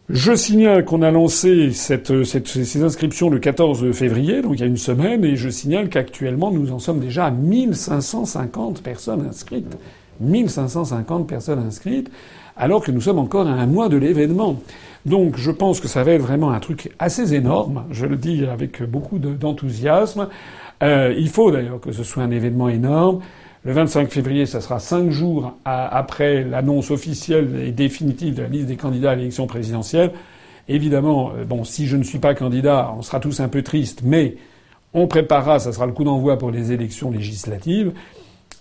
Je signale qu'on a lancé cette, cette, ces inscriptions le 14 février, donc il y a une semaine, et je signale qu'actuellement nous en sommes déjà à 1550 personnes inscrites. 1550 personnes inscrites, alors que nous sommes encore à un mois de l'événement. Donc je pense que ça va être vraiment un truc assez énorme, je le dis avec beaucoup d'enthousiasme. Euh, il faut d'ailleurs que ce soit un événement énorme. Le 25 février, ça sera cinq jours après l'annonce officielle et définitive de la liste des candidats à l'élection présidentielle. Évidemment, euh, bon, si je ne suis pas candidat, on sera tous un peu tristes, mais on préparera, ça sera le coup d'envoi pour les élections législatives.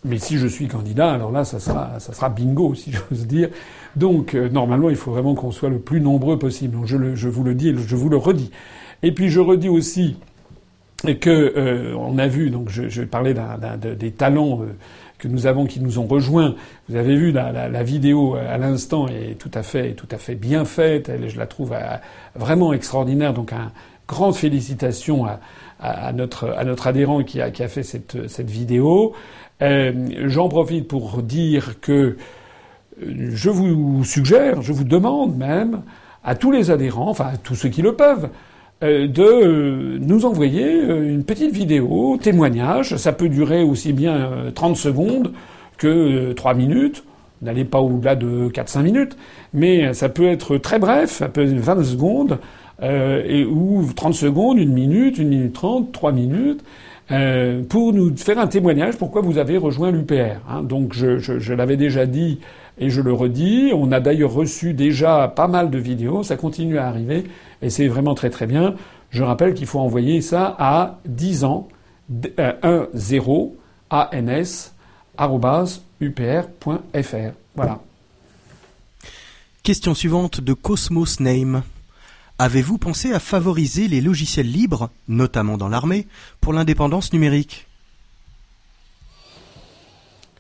Mais si je suis candidat, alors là, ça sera, ça sera bingo, si j'ose dire. Donc, euh, normalement, il faut vraiment qu'on soit le plus nombreux possible. Je, je vous le dis et je vous le redis. Et puis, je redis aussi et que euh, on a vu, donc je, je parlais des talents euh, que nous avons qui nous ont rejoints. Vous avez vu la, la, la vidéo à l'instant est tout à fait, tout à fait bien faite. Elle, je la trouve euh, vraiment extraordinaire. Donc, un grande félicitation à, à, notre, à notre adhérent qui a, qui a fait cette, cette vidéo. J'en profite pour dire que je vous suggère, je vous demande même à tous les adhérents, enfin à tous ceux qui le peuvent, euh, de euh, nous envoyer euh, une petite vidéo, témoignage. Ça peut durer aussi bien 30 secondes que 3 minutes. N'allez pas au-delà de 4-5 minutes. Mais ça peut être très bref, ça peut être 20 secondes, et, ou 30 secondes, 1 minute, 1 minute 30, 3 minutes. pour nous faire un témoignage pourquoi vous avez rejoint l'UPR. Hein. Donc je, je, je l'avais déjà dit et je le redis. On a d'ailleurs reçu déjà pas mal de vidéos. Ça continue à arriver. Et c'est vraiment très très bien. Je rappelle qu'il faut envoyer ça à 10 ans, 1 0 ans upr.fr. Voilà. Question suivante de Cosmos Name. Avez-vous pensé à favoriser les logiciels libres, notamment dans l'armée, pour l'indépendance numérique?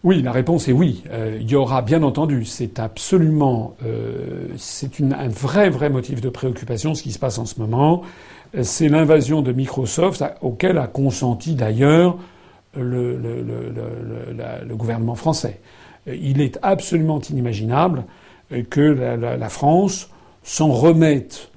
Oui, la réponse est oui. Euh, il y aura bien entendu, c'est absolument, euh, c'est un vrai vrai motif de préoccupation ce qui se passe en ce moment. C'est l'invasion de Microsoft auquel a consenti d'ailleurs le, gouvernement français. Il est absolument inimaginable que la, France s'en remette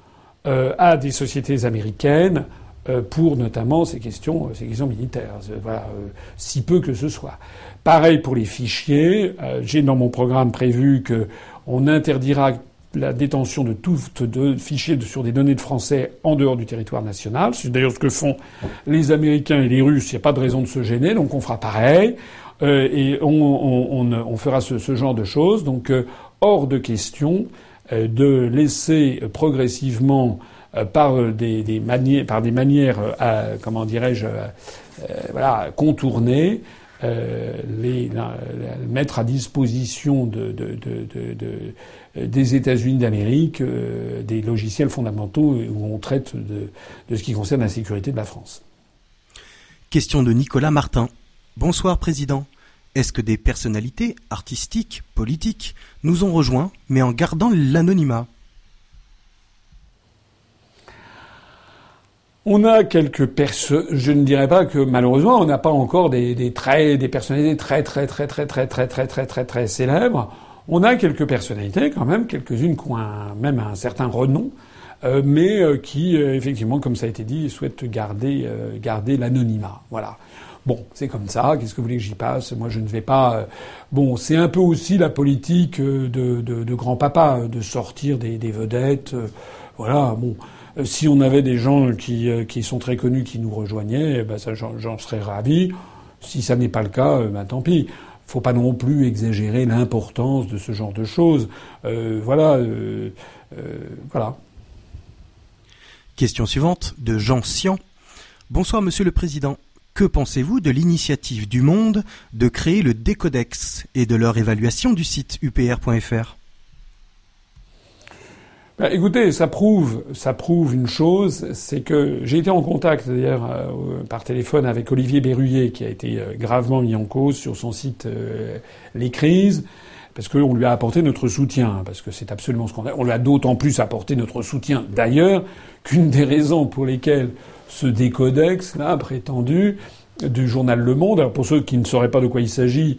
euh, à des sociétés américaines euh, pour notamment ces questions, ces questions militaires. Voilà, si peu que ce soit. Pareil pour les fichiers. Euh, j'ai dans mon programme prévu qu'on interdira la détention de toutes de fichiers sur des données de français en dehors du territoire national. C'est d'ailleurs ce que font les Américains et les Russes. Il n'y a pas de raison de se gêner, donc on fera pareil. Euh, et on, on, on, fera ce, ce, genre de choses. Donc euh, hors de question euh, de laisser progressivement par des, manières, par des manières, comment dirais-je, voilà, contournées, euh, les, mettre à disposition de, de, de, des États-Unis d'Amérique euh, des logiciels fondamentaux où on traite de, ce qui concerne la sécurité de la France. Question de Nicolas Martin. Bonsoir Président. Est-ce que des personnalités artistiques, politiques, nous ont rejoints, mais en gardant l'anonymat? On a quelques personnes. Je ne dirais pas que malheureusement on n'a pas encore des, des des personnalités très très très très très très très très très très célèbres. On a quelques personnalités quand même, quelques-unes qui ont même un certain renom, mais qui effectivement, comme ça a été dit, souhaitent garder garder l'anonymat. Voilà. Bon, c'est comme ça. Qu'est-ce que vous voulez que j'y passe? Moi, je ne vais pas. Euh, bon, c'est un peu aussi la politique euh, de, de, de grand-papa, euh, de sortir des, des vedettes. Voilà. Bon, si on avait des gens qui, qui sont très connus qui nous rejoignaient, eh ben j'en serais ravi. Si ça n'est pas le cas, ben tant pis. Faut pas non plus exagérer l'importance de ce genre de choses. Euh, voilà. Euh, voilà. Question suivante de Jean Sian. Bonsoir, Monsieur le Président. Que pensez-vous de l'initiative du Monde de créer le Décodex et de leur évaluation du site upr.fr ben, écoutez, ça prouve, ça prouve une chose, c'est que j'ai été en contact d'ailleurs euh, par téléphone avec Olivier Berruyer, qui a été euh, gravement mis en cause sur son site euh, Les Crises, parce qu'on lui a apporté notre soutien, parce que c'est absolument a. On lui a d'autant plus apporté notre soutien, d'ailleurs, qu'une des raisons pour lesquelles ce décodex là prétendu du journal Le Monde. Alors pour ceux qui ne sauraient pas de quoi il s'agit,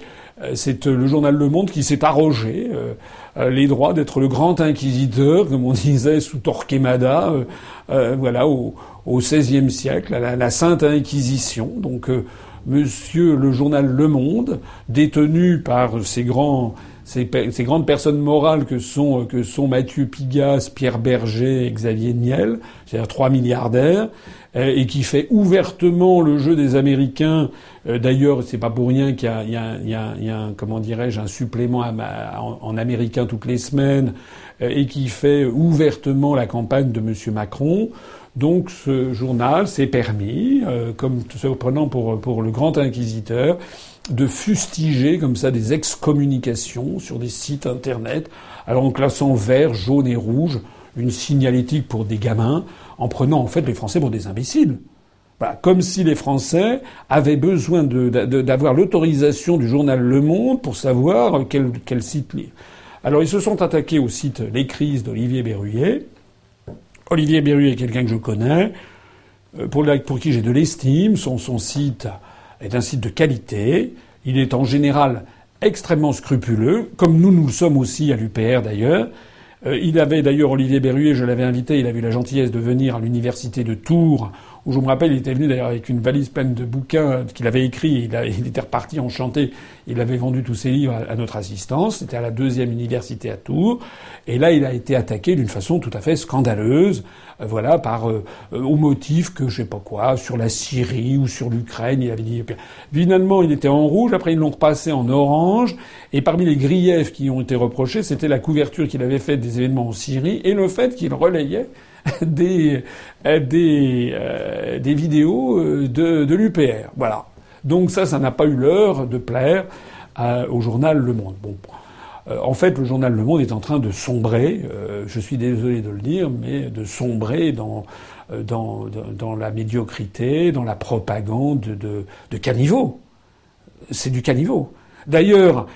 c'est euh, le journal Le Monde qui s'est arrogé euh, les droits d'être le grand inquisiteur, comme on disait sous Torquemada, voilà, au, XVIe siècle, à la, Sainte Inquisition. Donc, Monsieur le journal Le Monde, détenu par ces grands ces, ces, grandes personnes morales que sont, que sont Mathieu Pigas, Pierre Berger Xavier Niel, c'est-à-dire trois milliardaires, euh, et qui fait ouvertement le jeu des Américains. Euh, d'ailleurs, c'est pas pour rien qu'il y a, un, comment dirais-je, un supplément en, américain toutes les semaines, euh, et qui fait ouvertement la campagne de M. Macron. Donc ce journal s'est permis, comme se prenant pour, pour le grand inquisiteur, de fustiger comme ça des excommunications sur des sites internet, alors en classant vert, jaune et rouge une signalétique pour des gamins, en prenant en fait les Français pour des imbéciles. Comme si les Français avaient besoin d'avoir l'autorisation du journal Le Monde pour savoir quel, site lire. Alors ils se sont attaqués au site Les Crises d'Olivier Berruyer. Olivier Berruyer est quelqu'un que je connais, euh, pour, qui j'ai de l'estime. Son, site est un site de qualité. Il est en général extrêmement scrupuleux, comme nous nous le sommes aussi à l'UPR d'ailleurs. Euh, il avait d'ailleurs Olivier Berruyer, je l'avais invité, il a eu la gentillesse de venir à l'université de Tours, où je me rappelle, il était venu d'ailleurs avec une valise pleine de bouquins qu'il avait écrits. Il, il, était reparti enchanté. Il avait vendu tous ses livres à, notre assistance. C'était à la deuxième université à Tours. Et là, il a été attaqué d'une façon tout à fait scandaleuse. Euh, voilà, par euh, au motif que je sais pas quoi, sur la Syrie ou sur l'Ukraine. Il avait dit. Finalement, il était en rouge. Après, ils l'ont repassé en orange. Et parmi les griefs qui ont été reprochés, c'était la couverture qu'il avait faite des événements en Syrie et le fait qu'il relayait des, euh, des, euh, des vidéos euh, de, de l'UPR. Voilà. Donc ça, ça n'a pas eu l'heure de plaire au journal Le Monde. Bon. en fait, le journal Le Monde est en train de sombrer, je suis désolé de le dire, mais de sombrer dans, dans, dans la médiocrité, dans la propagande de, de caniveau. C'est du caniveau. D'ailleurs,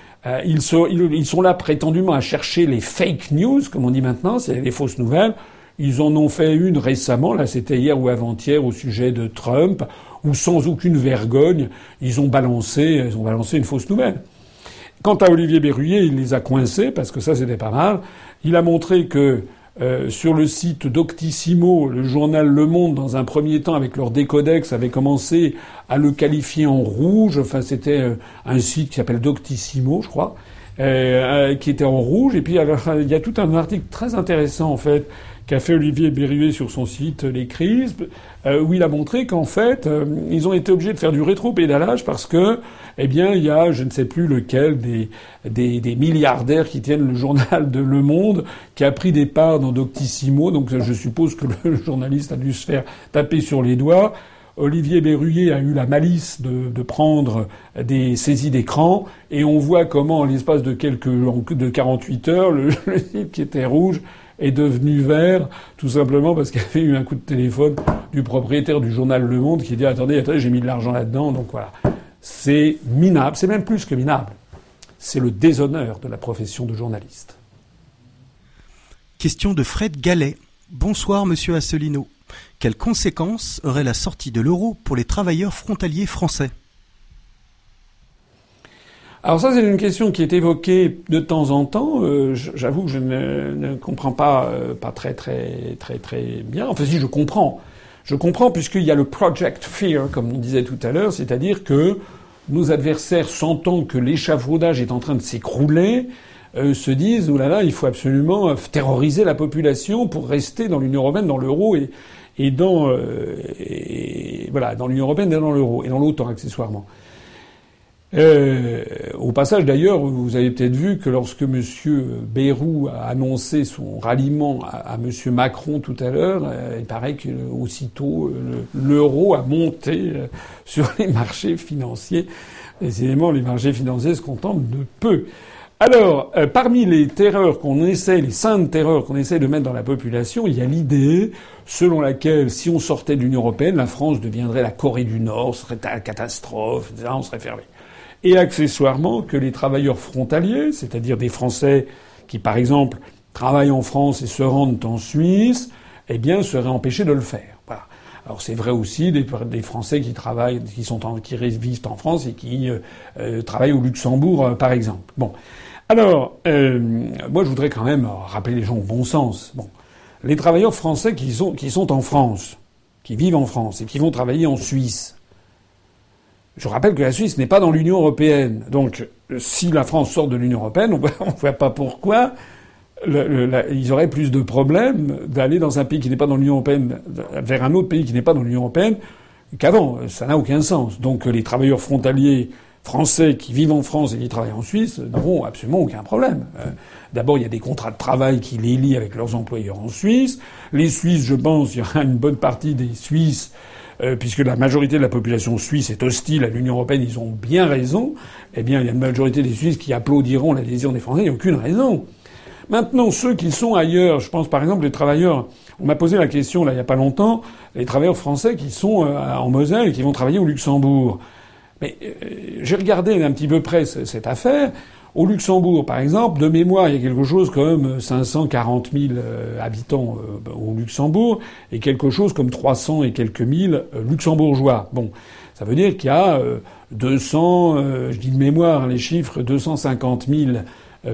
ils, sont, ils, sont là prétendument à chercher les fake news, comme on dit maintenant, c'est les fausses nouvelles. Ils en ont fait une récemment, là c'était hier ou avant-hier, au sujet de Trump, où sans aucune vergogne, ils ont balancé, ils ont balancé une fausse nouvelle. Quant à Olivier Berruyer, il les a coincés, parce que ça c'était pas mal. Il a montré que euh, sur le site Doctissimo, le journal Le Monde, dans un premier temps, avec leur décodex, avait commencé à le qualifier en rouge. Enfin, c'était euh, un site qui s'appelle Doctissimo, je crois, euh, qui était en rouge. Et puis, il y a tout un article très intéressant, en fait, qu'a fait Olivier Berruet sur son site Les Crises, euh, où il a montré qu'en fait, euh, ils ont été obligés de faire du rétro-pédalage parce que, eh bien, il y a, je ne sais plus lequel, des, des, milliardaires qui tiennent le journal de Le Monde, qui a pris des parts dans Doctissimo, donc je suppose que le journaliste a dû se faire taper sur les doigts. Olivier Berruyer a eu la malice de, de prendre des saisies d'écran et on voit comment, en l'espace de quelques de 48 heures, le, le site qui était rouge est devenu vert tout simplement parce qu'il y avait eu un coup de téléphone du propriétaire du journal Le Monde qui dit attendez, attendez, j'ai mis de l'argent là-dedans, donc voilà. C'est minable, c'est même plus que minable. C'est le déshonneur de la profession de journaliste. Question de Fred Gallet. Bonsoir, monsieur Asselineau. Quelles conséquences aurait la sortie de l'euro pour les travailleurs frontaliers français? Alors ça, c'est une question qui est évoquée de temps en temps. Euh, j'avoue que je ne, comprends pas, euh, pas très très très très bien. Enfin, si je comprends, je comprends puisqu'il y a le project fear, comme on disait tout à l'heure, c'est-à-dire que nos adversaires, sentant que l'échafaudage est en train de s'écrouler, euh, se disent oulala, là là, il faut absolument terroriser la population pour rester dans l'Union européenne, dans l'euro et, et dans et, voilà dans l'Union européenne et dans l'euro et dans l'OTAN accessoirement. Euh, au passage, d'ailleurs, vous avez peut-être vu que lorsque M. Bayrou a annoncé son ralliement à, M. Macron tout à l'heure, euh, il paraît que aussitôt euh, l'euro a monté sur les marchés financiers. Décidément, les marchés financiers se contentent de peu. Alors, parmi les terreurs qu'on essaie, les saintes terreurs qu'on essaie de mettre dans la population, il y a l'idée selon laquelle, si on sortait de l'Union européenne, la France deviendrait la Corée du Nord, ce serait une catastrophe, on serait fermé et accessoirement que les travailleurs frontaliers, c'est-à-dire des Français qui, par exemple, travaillent en France et se rendent en Suisse, eh bien, seraient empêchés de le faire. Alors c'est vrai aussi des, des, Français qui travaillent, qui sont en, qui vivent en France et qui euh, euh, travaillent au Luxembourg, euh, par exemple. Bon. Alors, moi, je voudrais quand même rappeler les gens au bon sens. Bon, les travailleurs français qui sont qui sont en France, qui vivent en France et qui vont travailler en Suisse, je rappelle que la Suisse n'est pas dans l'Union européenne. Donc, si la France sort de l'Union européenne, on ne voit pas pourquoi ils auraient plus de problèmes d'aller dans un pays qui n'est pas dans l'Union européenne vers un autre pays qui n'est pas dans l'Union européenne qu'avant. Ça n'a aucun sens. Donc, les travailleurs frontaliers français qui vivent en France et qui travaillent en Suisse n'auront absolument aucun problème. Euh, d'abord, il y a des contrats de travail qui les lient avec leurs employeurs en Suisse. Les Suisses, je pense, il y aura une bonne partie des Suisses euh, puisque la majorité de la population suisse est hostile à l'Union européenne, ils ont bien raison, eh bien, il y a une majorité des Suisses qui applaudiront l'adhésion des Français, il n'y a aucune raison. Maintenant, ceux qui sont ailleurs, je pense par exemple les travailleurs, on m'a posé la question là il n'y a pas longtemps, les travailleurs français qui sont euh, en Moselle et qui vont travailler au Luxembourg. Mais euh, j'ai regardé un petit peu près cette affaire. Au Luxembourg, par exemple, de mémoire, il y a quelque chose comme 540 000 euh, habitants euh, au Luxembourg et quelque chose comme 300 et quelques mille euh, luxembourgeois. Bon, ça veut dire qu'il y a 200, je dis de mémoire les chiffres, 250 000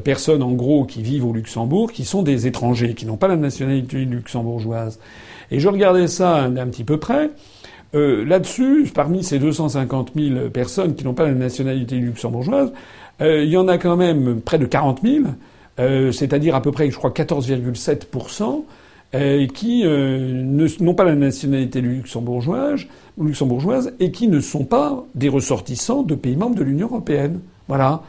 personnes en gros qui vivent au Luxembourg, qui sont des étrangers, qui n'ont pas la nationalité luxembourgeoise. Et je regardais ça d'un petit peu près. Là-dessus, parmi ces 250 000 personnes qui n'ont pas la nationalité luxembourgeoise, euh, il y en a quand même près de 40 000, euh, c'est-à-dire à peu près, je crois, 14,7 euh, qui n'ont pas la nationalité luxembourgeoise, luxembourgeoise et qui ne sont pas des ressortissants de pays membres de l'Union européenne. Voilà.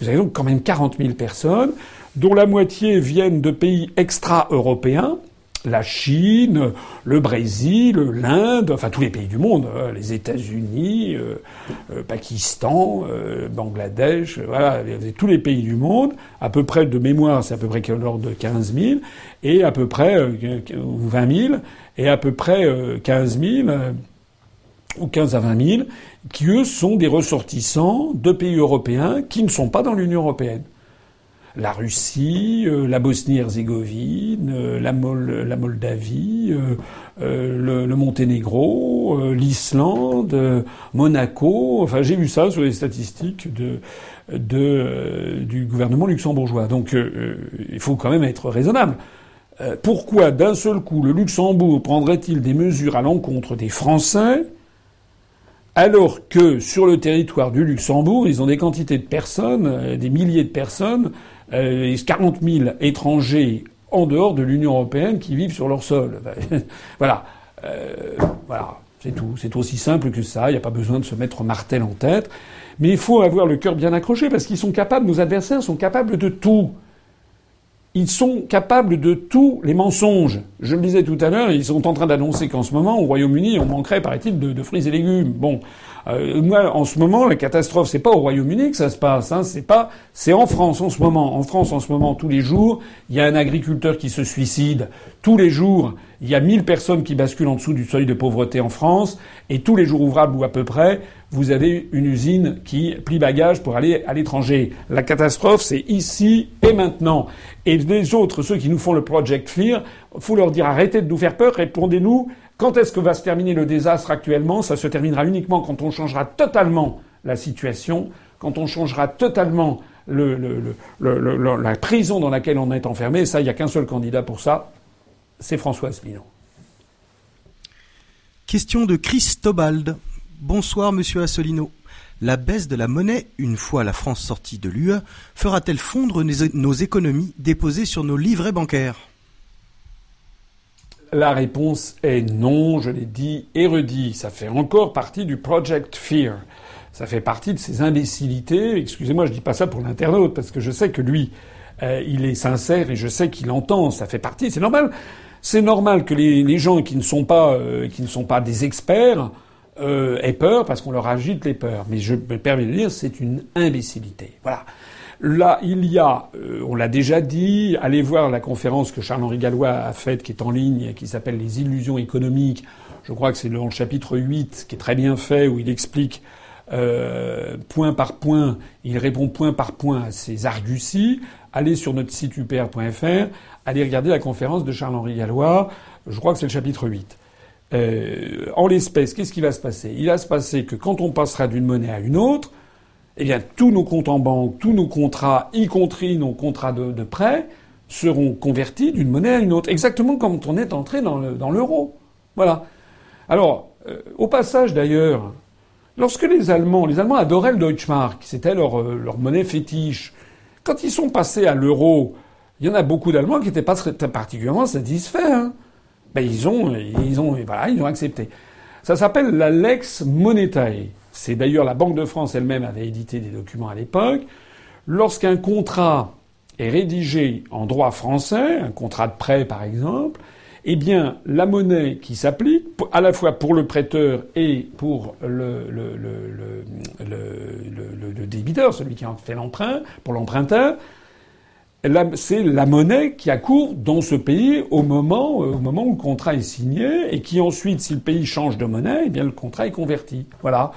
Vous avez donc quand même 40 000 personnes, dont la moitié viennent de pays extra-européens, la Chine, le Brésil, l'Inde, enfin tous les pays du monde, hein, les États-Unis, euh, euh, Pakistan, euh, Bangladesh, voilà, tous les pays du monde, à peu près de mémoire, c'est à peu près l'ordre de 15 000, et à peu près 20 000, et à peu près 15 000 ou 15 à 20 000, qui eux sont des ressortissants de pays européens qui ne sont pas dans l'Union européenne la Russie, euh, la Bosnie-Herzégovine, euh, la, Moldavie, euh, le, Monténégro, l'Islande, Monaco. Enfin, j'ai vu ça sur les statistiques de, du gouvernement luxembourgeois. Donc, il faut quand même être raisonnable. pourquoi, d'un seul coup, le Luxembourg prendrait-il des mesures à l'encontre des Français alors que sur le territoire du Luxembourg, ils ont des quantités de personnes, des milliers de personnes euh, 40 000 étrangers en dehors de l'Union européenne qui vivent sur leur sol. voilà. Euh, voilà. C'est tout. C'est aussi simple que ça. Il n'y a pas besoin de se mettre martel en tête. Mais il faut avoir le cœur bien accroché parce qu'ils sont capables, nos adversaires sont capables de tout. ils sont capables de tous les mensonges. Je le disais tout à l'heure, ils sont en train d'annoncer qu'en ce moment, au Royaume-Uni, on manquerait, paraît-il, de, de fruits et légumes. Bon, euh, moi, en ce moment, la catastrophe, c'est pas au Royaume-Uni que ça se passe. Hein, c'est pas, c'est en France en ce moment. En France, en ce moment, tous les jours, il y a un agriculteur qui se suicide. Tous les jours, il y a 1000 personnes qui basculent en dessous du seuil de pauvreté en France. Et tous les jours ouvrables ou à peu près, vous avez une usine qui plie bagage pour aller à l'étranger. La catastrophe, c'est ici et maintenant. Et les autres, ceux qui nous font le Project Fear, faut leur dire arrêtez de nous faire peur, répondez-nous quand est-ce que va se terminer le désastre actuellement? Ça se terminera uniquement quand on changera totalement la situation, quand on changera totalement la prison dans laquelle on est enfermé. ça, il n'y a qu'un seul candidat pour ça, c'est François Asselineau. Question de Chris Tobald. Bonsoir, monsieur Asselineau. La baisse de la monnaie, une fois la France sortie de l'UE, fera-t-elle fondre nos économies déposées sur nos livrets bancaires? La réponse est non, je l'ai dit et redit. Ça fait encore partie du Project Fear. Ça fait partie de ces imbécilités. Excusez-moi, je dis pas ça pour l'internaute, parce que je sais que lui, euh, il est sincère et je sais qu'il entend. Ça fait partie. C'est normal. C'est normal que les, gens qui ne sont pas, euh, qui ne sont pas des experts euh, aient peur parce qu'on leur agite les peurs. Mais je me permets de dire, c'est une imbécilité. Voilà. Là, il y a, euh, on l'a déjà dit, allez voir la conférence que Charles-Henri Gallois a faite, qui est en ligne, qui s'appelle Les illusions économiques. Je crois que c'est dans le chapitre 8, qui est très bien fait, où il explique euh, point par point, il répond point par point à ces arguties. Allez sur notre site upr.fr, allez regarder la conférence de Charles-Henri Gallois. Je crois que c'est le chapitre 8. Euh, en l'espèce, qu'est-ce qui va se passer? Il va se passer que quand on passera d'une monnaie à une autre, eh bien, tous nos comptes en banque, tous nos contrats, y compris nos contrats de, prêt, seront convertis d'une monnaie à une autre, exactement comme on est entré dans l'euro. voilà. Alors, euh, au passage d'ailleurs, lorsque les Allemands, les Allemands adoraient le Deutschmark, c'était leur, euh, leur monnaie fétiche, quand ils sont passés à l'euro, il y en a beaucoup d'Allemands qui n'étaient pas particulièrement satisfaits. Hein. Ben, ils ont, ils ont, voilà, ils ont accepté. Ça s'appelle la lex monetae. C'est d'ailleurs la Banque de France elle-même avait édité des documents à l'époque. Lorsqu'un contrat est rédigé en droit français, un contrat de prêt par exemple, eh bien la monnaie qui s'applique, à la fois pour le prêteur et pour le, le, le, le débiteur, celui qui a fait l'emprunt, pour l'emprunteur, c'est la monnaie qui a cours dans ce pays au moment, euh, au moment où le contrat est signé et qui ensuite, si le pays change de monnaie, eh bien le contrat est converti. Voilà.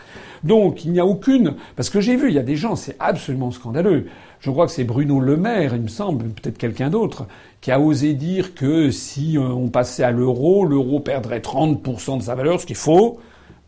Donc il n'y a aucune. Parce que j'ai vu, il y a des gens, c'est absolument scandaleux. Je crois que c'est Bruno Le Maire, il me semble, peut-être quelqu'un d'autre, qui a osé dire que si euh, on passait à l'euro, l'euro perdrait 30% de sa valeur, ce qu'il faut.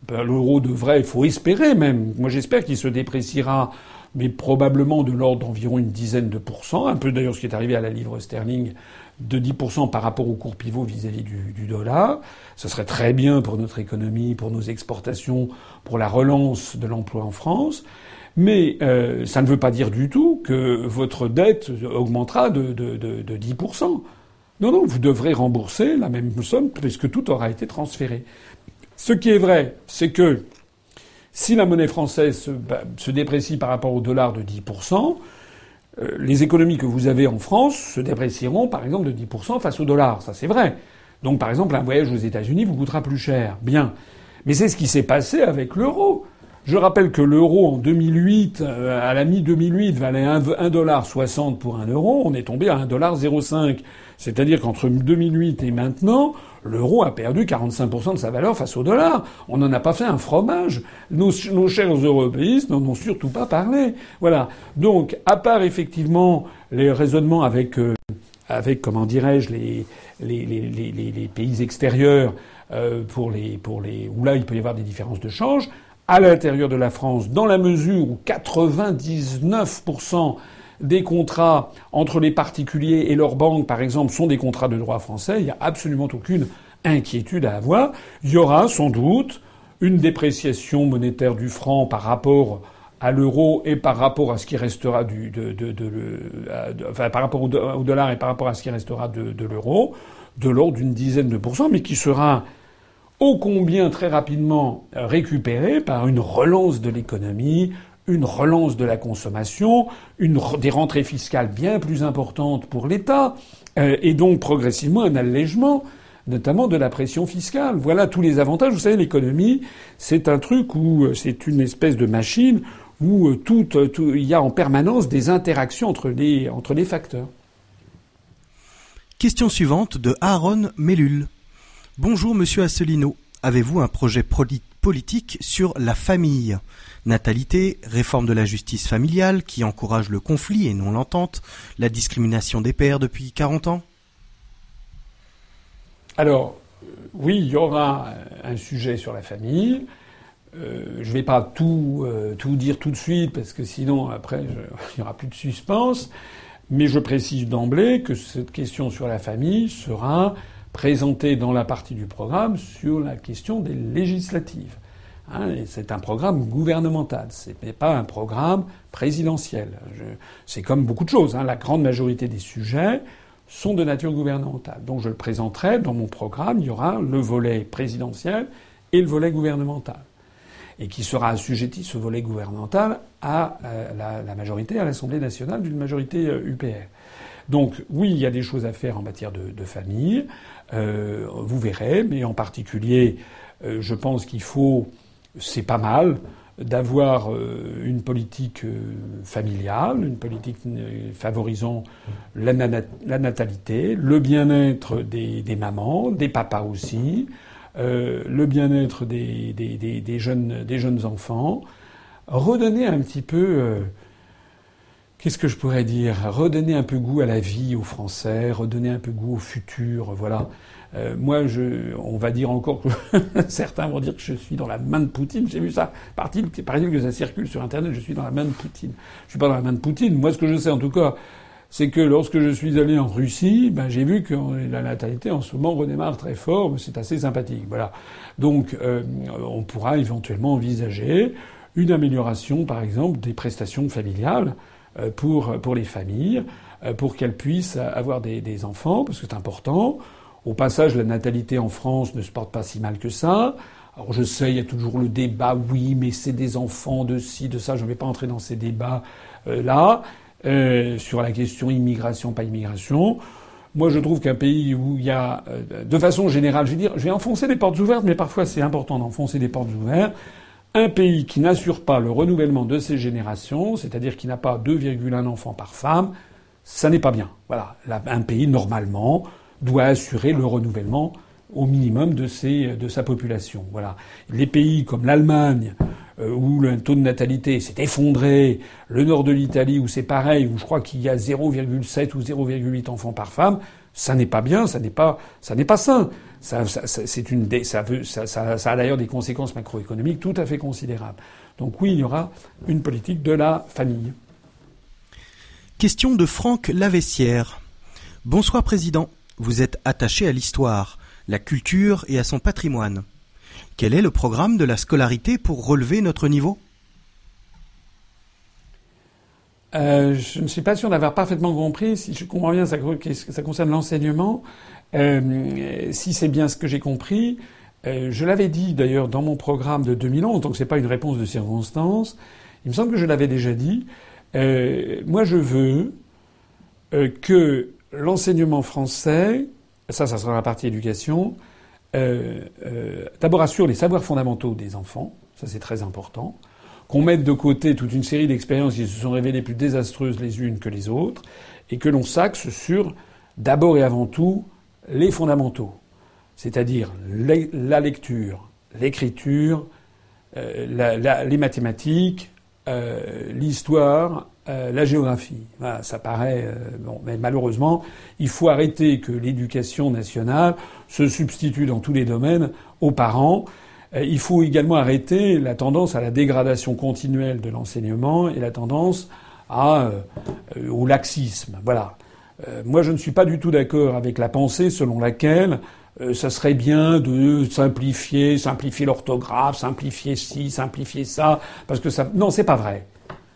Ben, l'euro devrait, il faut espérer même. Moi j'espère qu'il se dépréciera mais probablement de l'ordre d'environ une dizaine de pourcents, un peu d'ailleurs ce qui est arrivé à la livre sterling, de 10% par rapport au cours pivot vis-à-vis du, dollar. Ce serait très bien pour notre économie, pour nos exportations, pour la relance de l'emploi en France. Mais euh, ça ne veut pas dire du tout que votre dette augmentera de, de, de, de 10%. Non, non, vous devrez rembourser la même somme puisque tout aura été transféré. Ce qui est vrai, c'est que si la monnaie française se, déprécie par rapport au dollar de 10%, euh, les économies que vous avez en France se déprécieront par exemple de 10% face au dollar. Ça c'est vrai. Donc par exemple un voyage aux États-Unis vous coûtera plus cher. Bien. Mais c'est ce qui s'est passé avec l'euro. Je rappelle que l'euro en 2008, euh, à la mi-2008, valait 1,60$ pour un euro. On est tombé à 1,05$. C'est-à-dire qu'entre 2008 et maintenant, l'euro a perdu 45% de sa valeur face au dollar. On n'en a pas fait un fromage. Nos, chers européistes n'en ont surtout pas parlé. Voilà. Donc, à part effectivement les raisonnements avec, euh, avec comment dirais-je, les, les, les, les, pays extérieurs, euh, pour les, pour les, où là il peut y avoir des différences de change, à l'intérieur de la France, dans la mesure où 99% des contrats entre les particuliers et leurs banques, par exemple, sont des contrats de droit français, il n'y a absolument aucune inquiétude à avoir. Il y aura sans doute une dépréciation monétaire du franc par rapport à l'euro et par rapport à ce qui restera du, de, au, dollar et par rapport à ce qui restera de, l'euro, de l'ordre d'une dizaine de pourcents, mais qui sera ô combien très rapidement récupéré par une relance de l'économie, une relance de la consommation, des rentrées fiscales bien plus importantes pour l'État, euh, et donc progressivement un allègement notamment de la pression fiscale. Voilà tous les avantages. Vous savez, l'économie, c'est un truc où euh, c'est une espèce de machine où tout, il y a en permanence des interactions entre les, entre les facteurs. Question suivante de Aaron Mellul. Bonjour Monsieur Asselineau. Avez-vous un projet politique sur la famille Natalité, réforme de la justice familiale qui encourage le conflit et non l'entente, la discrimination des pères depuis 40 ans Alors, euh, oui, il y aura un sujet sur la famille. Euh, je ne vais pas tout, euh, tout dire tout de suite parce que sinon après il n'y aura plus de suspense. Mais je précise d'emblée que cette question sur la famille sera présentée dans la partie du programme sur la question des législatives. Hein, c'est un programme gouvernemental, ce n'est pas un programme présidentiel. c'est comme beaucoup de choses. Hein, la grande majorité des sujets sont de nature gouvernementale. Donc je le présenterai dans mon programme. Il y aura le volet présidentiel et le volet gouvernemental et qui sera assujetti, ce volet gouvernemental, à euh, la, majorité, à l'Assemblée nationale d'une majorité UPR. Euh, Donc oui, il y a des choses à faire en matière de, famille, euh, vous verrez, mais en particulier, je pense qu'il faut, c'est pas mal, d'avoir une politique familiale, une politique favorisant la, natalité, le bien-être des, mamans, des papas aussi, euh, le bien-être des, des, jeunes, des jeunes enfants, redonner un petit peu, euh, qu'est-ce que je pourrais dire, redonner un peu goût à la vie aux Français, redonner un peu goût au futur, voilà. Euh, moi, je, on va dire encore que certains vont dire que je suis dans la main de Poutine. J'ai vu ça. Par-il que ça circule sur Internet, je suis dans la main de Poutine. Je suis pas dans la main de Poutine. Moi, ce que je sais, en tout cas, c'est que lorsque je suis allé en Russie, ben, j'ai vu que la natalité en ce moment redémarre très fort, c'est assez sympathique. Voilà. Donc euh, on pourra éventuellement envisager une amélioration, par exemple, des prestations familiales pour, pour les familles, euh, pour qu'elles puissent avoir des, enfants, parce que c'est important. Au passage, la natalité en France ne se porte pas si mal que ça. Alors je sais, il y a toujours le débat, oui, mais c'est des enfants de ci, de ça. Je ne vais pas entrer dans ces débats là. Euh, sur la question immigration, pas immigration. Moi, je trouve qu'un pays où il y a, euh, de façon générale, je vais dire, je vais enfoncer des portes ouvertes, mais parfois c'est important d'enfoncer des portes ouvertes. Un pays qui n'assure pas le renouvellement de ses générations, c'est-à-dire qui n'a pas 2,1 enfants par femme, ça n'est pas bien. Voilà. Un pays, normalement, doit assurer le renouvellement au minimum de, ses, de sa population. Voilà. Les pays comme l'Allemagne, euh, où le taux de natalité s'est effondré, le nord de l'Italie où c'est pareil, où je crois qu'il y a 0,7 ou 0,8 enfants par femme, ça n'est pas bien, ça n'est pas, ça n'est pas sain. Ça, ça, c'est une, ça, veut, ça, ça, a d'ailleurs des conséquences macroéconomiques tout à fait considérables. Donc oui, il y aura une politique de la famille. Question de Franck Lavessière. Bonsoir Président. Vous êtes attaché à l'histoire, la culture et à son patrimoine. Quel est le programme de la scolarité pour relever notre niveau? Euh, je ne suis pas sûr d'avoir parfaitement compris. Si je comprends bien, ça, ça concerne l'enseignement. Euh, si c'est bien ce que j'ai compris, euh, je l'avais dit d'ailleurs dans mon programme de 2011, donc c'est pas une réponse de circonstance. Il me semble que je l'avais déjà dit. moi, je veux que l'enseignement français, ça, ça sera la partie éducation, euh, euh, d'abord assure les savoirs fondamentaux des enfants, ça c'est très important, qu'on mette de côté toute une série d'expériences qui se sont révélées plus désastreuses les unes que les autres, et que l'on s'axe sur d'abord et avant tout les fondamentaux, c'est-à-dire la lecture, l'écriture, euh, les mathématiques, l'histoire, euh, la géographie. ça paraît euh, bon, mais malheureusement, il faut arrêter que l'éducation nationale se substitue dans tous les domaines aux parents. Euh, il faut également arrêter la tendance à la dégradation continuelle de l'enseignement et la tendance au laxisme. Voilà. Moi, je ne suis pas du tout d'accord avec la pensée selon laquelle ça serait bien de simplifier, simplifier l'orthographe, simplifier ci, simplifier ça, parce que ça. Non, c'est pas vrai.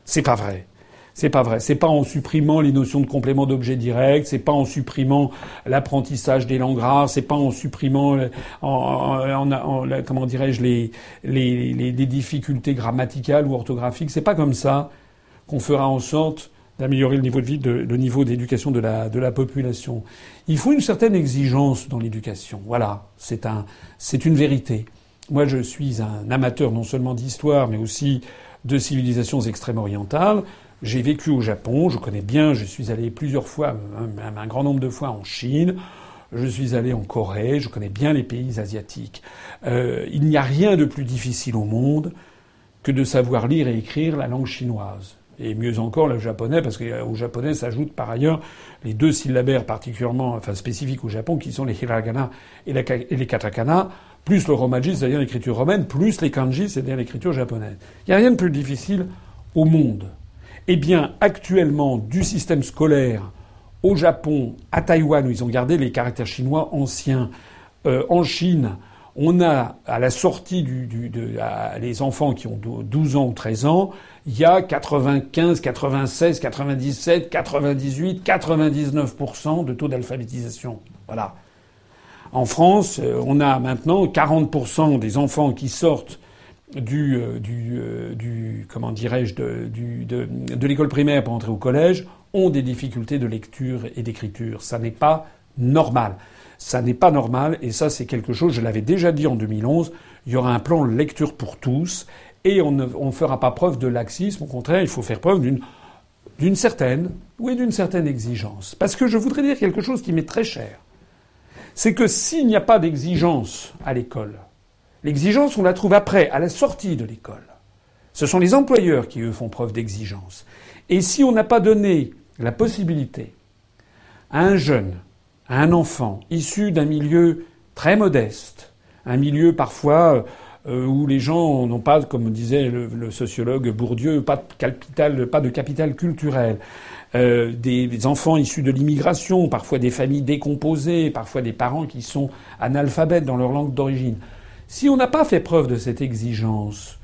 C'est pas vrai. C'est pas vrai. C'est pas en supprimant les notions de complément d'objet direct. C'est pas en supprimant l'apprentissage des langues rares. C'est pas en supprimant, en, comment dirais-je, les, les, les, difficultés grammaticales ou orthographiques. C'est pas comme ça qu'on fera en sorte d'améliorer le niveau de vie, le niveau d'éducation de la, de la population. Il faut une certaine exigence dans l'éducation. Voilà. C'est un, c'est une vérité. Moi, je suis un amateur non seulement d'histoire, mais aussi de civilisations extrême-orientales. J'ai vécu au Japon, je connais bien, je suis allé plusieurs fois, un, grand nombre de fois en Chine, je suis allé en Corée, je connais bien les pays asiatiques. Euh, il n'y a rien de plus difficile au monde que de savoir lire et écrire la langue chinoise. Et mieux encore le japonais, parce qu'au japonais s'ajoutent par ailleurs les deux syllabaires particulièrement, enfin spécifiques au Japon, qui sont les hiragana et, les katakana, plus le romaji, c'est-à-dire l'écriture romaine, plus les kanji, c'est-à-dire l'écriture japonaise. Il n'y a rien de plus difficile au monde. Eh bien, actuellement, du système scolaire au Japon, à Taïwan, où ils ont gardé les caractères chinois anciens, euh, en Chine, on a, à la sortie du, de, les enfants qui ont 12 ans ou 13 ans, il y a 95, 96, 97, 98, 99% de taux d'alphabétisation. Voilà. En France, euh, on a maintenant 40% des enfants qui sortent du, euh, du, euh, du comment dirais-je de, l'école primaire pour entrer au collège ont des difficultés de lecture et d'écriture. Ça n'est pas normal. Ça n'est pas normal et ça c'est quelque chose. Je l'avais déjà dit en 2011. Il y aura un plan lecture pour tous et on ne fera pas preuve de laxisme. Au contraire, il faut faire preuve d'une d'une certaine, oui, d'une certaine exigence. Parce que je voudrais dire quelque chose qui m'est très cher. C'est que s'il n'y a pas d'exigence à l'école, L'exigence, on la trouve après, à la sortie de l'école. Ce sont les employeurs qui, eux, font preuve d'exigence. Et si on n'a pas donné la possibilité à un jeune, à un enfant issu d'un milieu très modeste, un milieu parfois euh, où les gens n'ont pas, comme disait le, sociologue Bourdieu, pas de capital, pas de capital culturel, euh, des enfants issus de l'immigration, parfois des familles décomposées, parfois des parents qui sont analphabètes dans leur langue d'origine. Si on n'a pas fait preuve de cette exigence,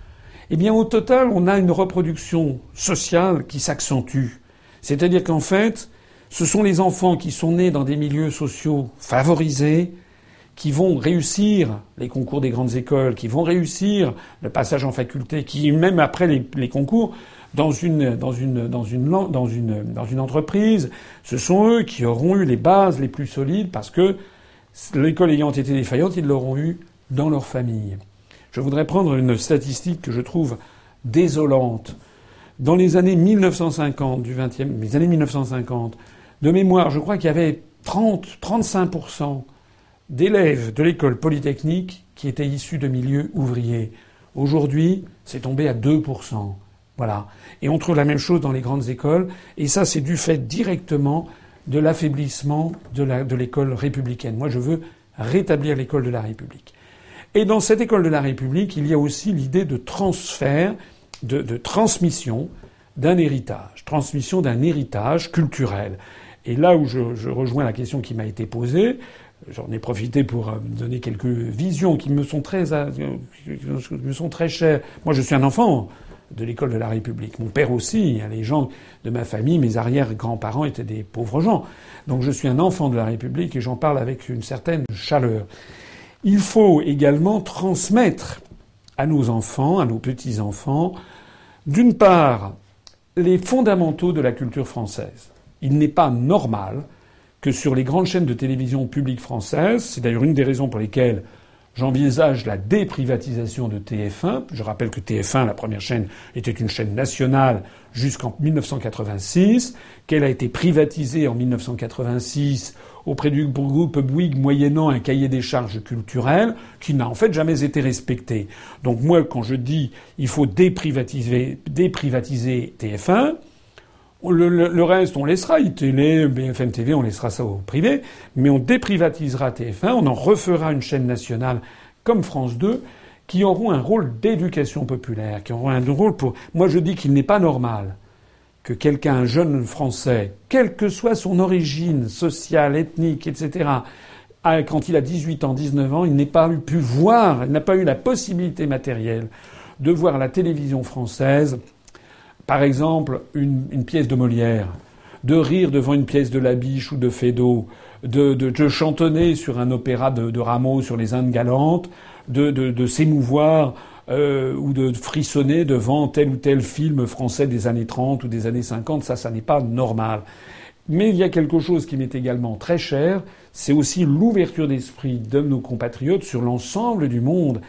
eh bien au total, on a une reproduction sociale qui s'accentue. C'est-à-dire qu'en fait, ce sont les enfants qui sont nés dans des milieux sociaux favorisés, qui vont réussir les concours des grandes écoles, qui vont réussir le passage en faculté, qui même après les, concours, dans une, dans, une, dans, une, dans, une, dans une entreprise, ce sont eux qui auront eu les bases les plus solides parce que l'école ayant été défaillante, ils l'auront eu dans leur famille. Je voudrais prendre une statistique que je trouve désolante. Dans les années 1950 du 20e, les années 1950, de mémoire, je crois qu'il y avait 30, 35% d'élèves de l'école polytechnique qui étaient issus de milieux ouvriers. Aujourd'hui, c'est tombé à 2%. Voilà. Et on trouve la même chose dans les grandes écoles. Et ça, c'est du fait directement de l'affaiblissement de l'école républicaine. Moi, je veux rétablir l'école de la République. Et dans cette école de la République, il y a aussi l'idée de transfert, de, transmission d'un héritage, transmission d'un héritage culturel. Et là où je, rejoins la question qui m'a été posée, j'en ai profité pour euh, donner quelques visions qui me sont très, qui me sont très chères. Moi, je suis un enfant de l'école de la République. Mon père aussi, les gens de ma famille, mes arrière-grands-parents étaient des pauvres gens. Donc je suis un enfant de la République et j'en parle avec une certaine chaleur. Il faut également transmettre à nos enfants, à nos petits-enfants, d'une part, les fondamentaux de la culture française. Il n'est pas normal que sur les grandes chaînes de télévision publiques françaises, c'est d'ailleurs une des raisons pour lesquelles J'envisage la déprivatisation de TF1. Je rappelle que TF1, la première chaîne, était une chaîne nationale jusqu'en 1986, qu'elle a été privatisée en 1986 auprès du groupe Bouygues moyennant un cahier des charges culturel qui n'a en fait jamais été respecté. Donc moi, quand je dis il faut déprivatiser, déprivatiser TF1, le, reste, on laissera iTélé, BFM TV, on laissera ça au privé, mais on déprivatisera TF1, on en refera une chaîne nationale comme France 2, qui auront un rôle d'éducation populaire, qui auront un rôle pour. Moi, je dis qu'il n'est pas normal que quelqu'un, un jeune Français, quelle que soit son origine sociale, ethnique, etc., quand il a 18 ans, 19 ans, il n'ait pas pu voir, il n'a pas eu la possibilité matérielle de voir la télévision française par exemple, une, pièce de Molière, de rire devant une pièce de Labiche ou de Feydeau, de, de, chantonner sur un opéra de, de Rameau sur les Indes galantes, de, de s'émouvoir euh, ou de frissonner devant tel ou tel film français des années 30 ou des années 50, ça, ça n'est pas normal. Mais il y a quelque chose qui m'est également très cher, c'est aussi l'ouverture d'esprit de nos compatriotes sur l'ensemble du monde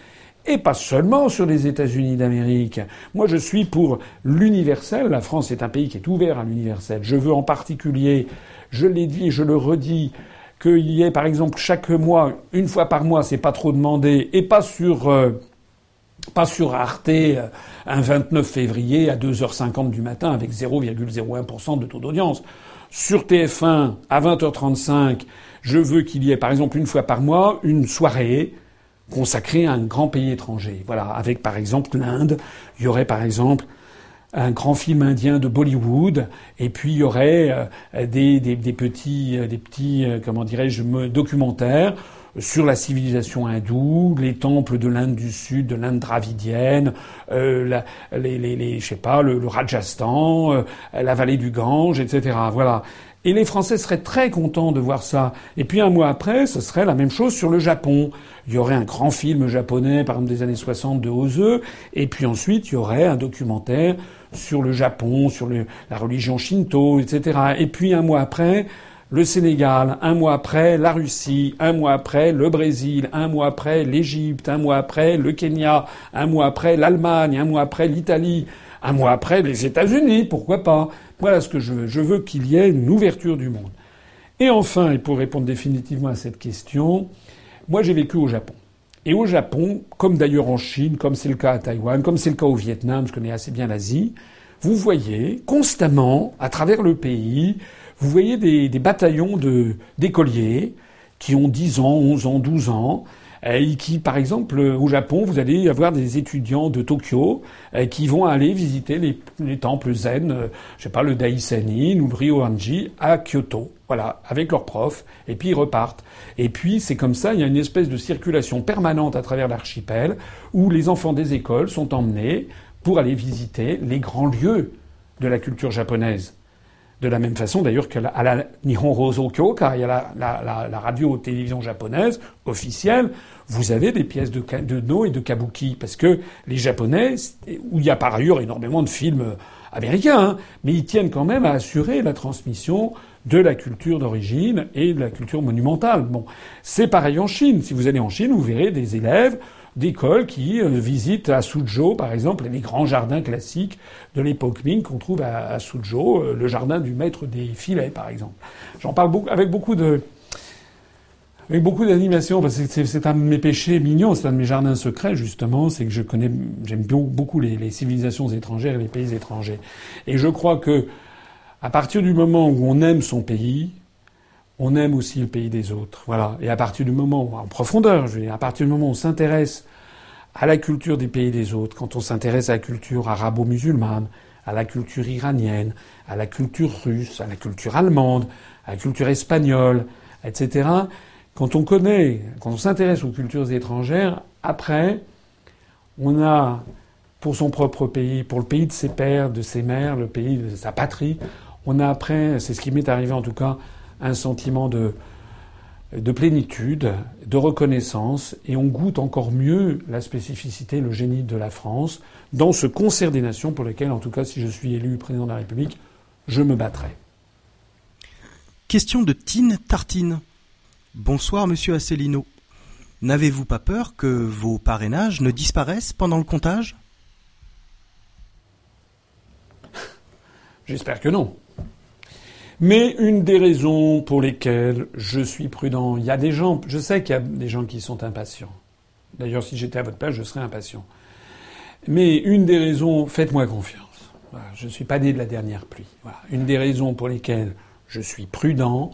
et pas seulement sur les États-Unis d'Amérique. Moi, je suis pour l'universel. La France est un pays qui est ouvert à l'universel. Je veux en particulier, je l'ai dit et je le redis, qu'il y ait, par exemple, chaque mois, une fois par mois, c'est pas trop demandé, et pas sur, euh, pas sur Arte, euh, un 29 février à 2h50 du matin avec 0,01% de taux d'audience. Sur TF1, à 20h35, je veux qu'il y ait, par exemple, une fois par mois, une soirée consacré à un grand pays étranger. Voilà, avec par exemple l'Inde, il y aurait par exemple un grand film indien de Bollywood, et puis il y aurait euh, des, des, petits, euh, des petits, euh, comment dirais-je, documentaires sur la civilisation hindoue, les temples de l'Inde du Sud, de l'Inde dravidienne, les, les, les, je sais pas, le Rajasthan, la vallée du Gange, etc. Voilà. Et les Français seraient très contents de voir ça. Et puis un mois après, ce serait la même chose sur le Japon. Il y aurait un grand film japonais, par exemple des années 60 de Ozu, et puis ensuite il y aurait un documentaire sur le Japon, sur la religion shinto, etc. Et puis un mois après, le Sénégal, un mois après la Russie, un mois après le Brésil, un mois après l'Égypte, un mois après le Kenya, un mois après l'Allemagne, un mois après l'Italie, un mois après les États-Unis, pourquoi pas? Voilà ce que je veux. Je veux qu'il y ait une ouverture du monde. Et enfin, et pour répondre définitivement à cette question, moi j'ai vécu au Japon. Et au Japon, comme d'ailleurs en Chine, comme c'est le cas à Taïwan, comme c'est le cas au Vietnam, je connais assez bien l'Asie, vous voyez constamment, à travers le pays, vous voyez des, bataillons d'écoliers qui ont 10 ans, 11 ans, 12 ans, et qui, par exemple, au Japon, vous allez avoir des étudiants de Tokyo euh, qui vont aller visiter les, les temples zen, euh, je sais pas, le Daisenin ou le à Kyoto. Voilà, avec leurs profs, et puis ils repartent. Et puis c'est comme ça, il y a une espèce de circulation permanente à travers l'archipel où les enfants des écoles sont emmenés pour aller visiter les grands lieux de la culture japonaise. De la même façon d'ailleurs qu'à la, la Nihon Rosokyo, car il y a la, la, la radio-télévision japonaise officielle, vous avez des pièces de, de No et de Kabuki, parce que les Japonais, où il y a par ailleurs énormément de films américains, hein, mais ils tiennent quand même à assurer la transmission de la culture d'origine et de la culture monumentale. Bon, c'est pareil en Chine. Si vous allez en Chine, vous verrez des élèves d'écoles qui euh, visitent à Suzhou, par exemple, les grands jardins classiques de l'époque Ming qu'on trouve à, Suzhou, euh, le jardin du maître des filets, par exemple. J'en parle beaucoup, avec beaucoup de avec beaucoup d'animation, parce que c'est un de mes péchés mignons, c'est un de mes jardins secrets justement, c'est que je connais, j'aime beaucoup les, les, civilisations étrangères et les pays étrangers. Et je crois que à partir du moment où on aime son pays, on aime aussi le pays des autres. Voilà. Et à partir du moment, en profondeur, je veux dire, à partir du moment où on s'intéresse à la culture des pays des autres, quand on s'intéresse à la culture arabo-musulmane, à la culture iranienne, à la culture russe, à la culture allemande, à la culture espagnole, etc., quand on connaît, quand on s'intéresse aux cultures étrangères, après, on a, pour son propre pays, pour le pays de ses pères, de ses mères, le pays de sa patrie, on a après, c'est ce qui m'est arrivé en tout cas, un sentiment de, de plénitude, de reconnaissance, et on goûte encore mieux la spécificité, le génie de la France, dans ce concert des nations pour lequel, en tout cas, si je suis élu président de la République, je me battrai. Question de Tine Tartine. Bonsoir, monsieur Asselineau. N'avez-vous pas peur que vos parrainages ne disparaissent pendant le comptage? J'espère que non. Mais une des raisons pour lesquelles je suis prudent, il y a des gens, je sais qu'il y a des gens qui sont impatients. D'ailleurs, si j'étais à votre place, je serais impatient. Mais une des raisons, faites-moi confiance. je ne suis pas né de la dernière pluie. Une des raisons pour lesquelles je suis prudent,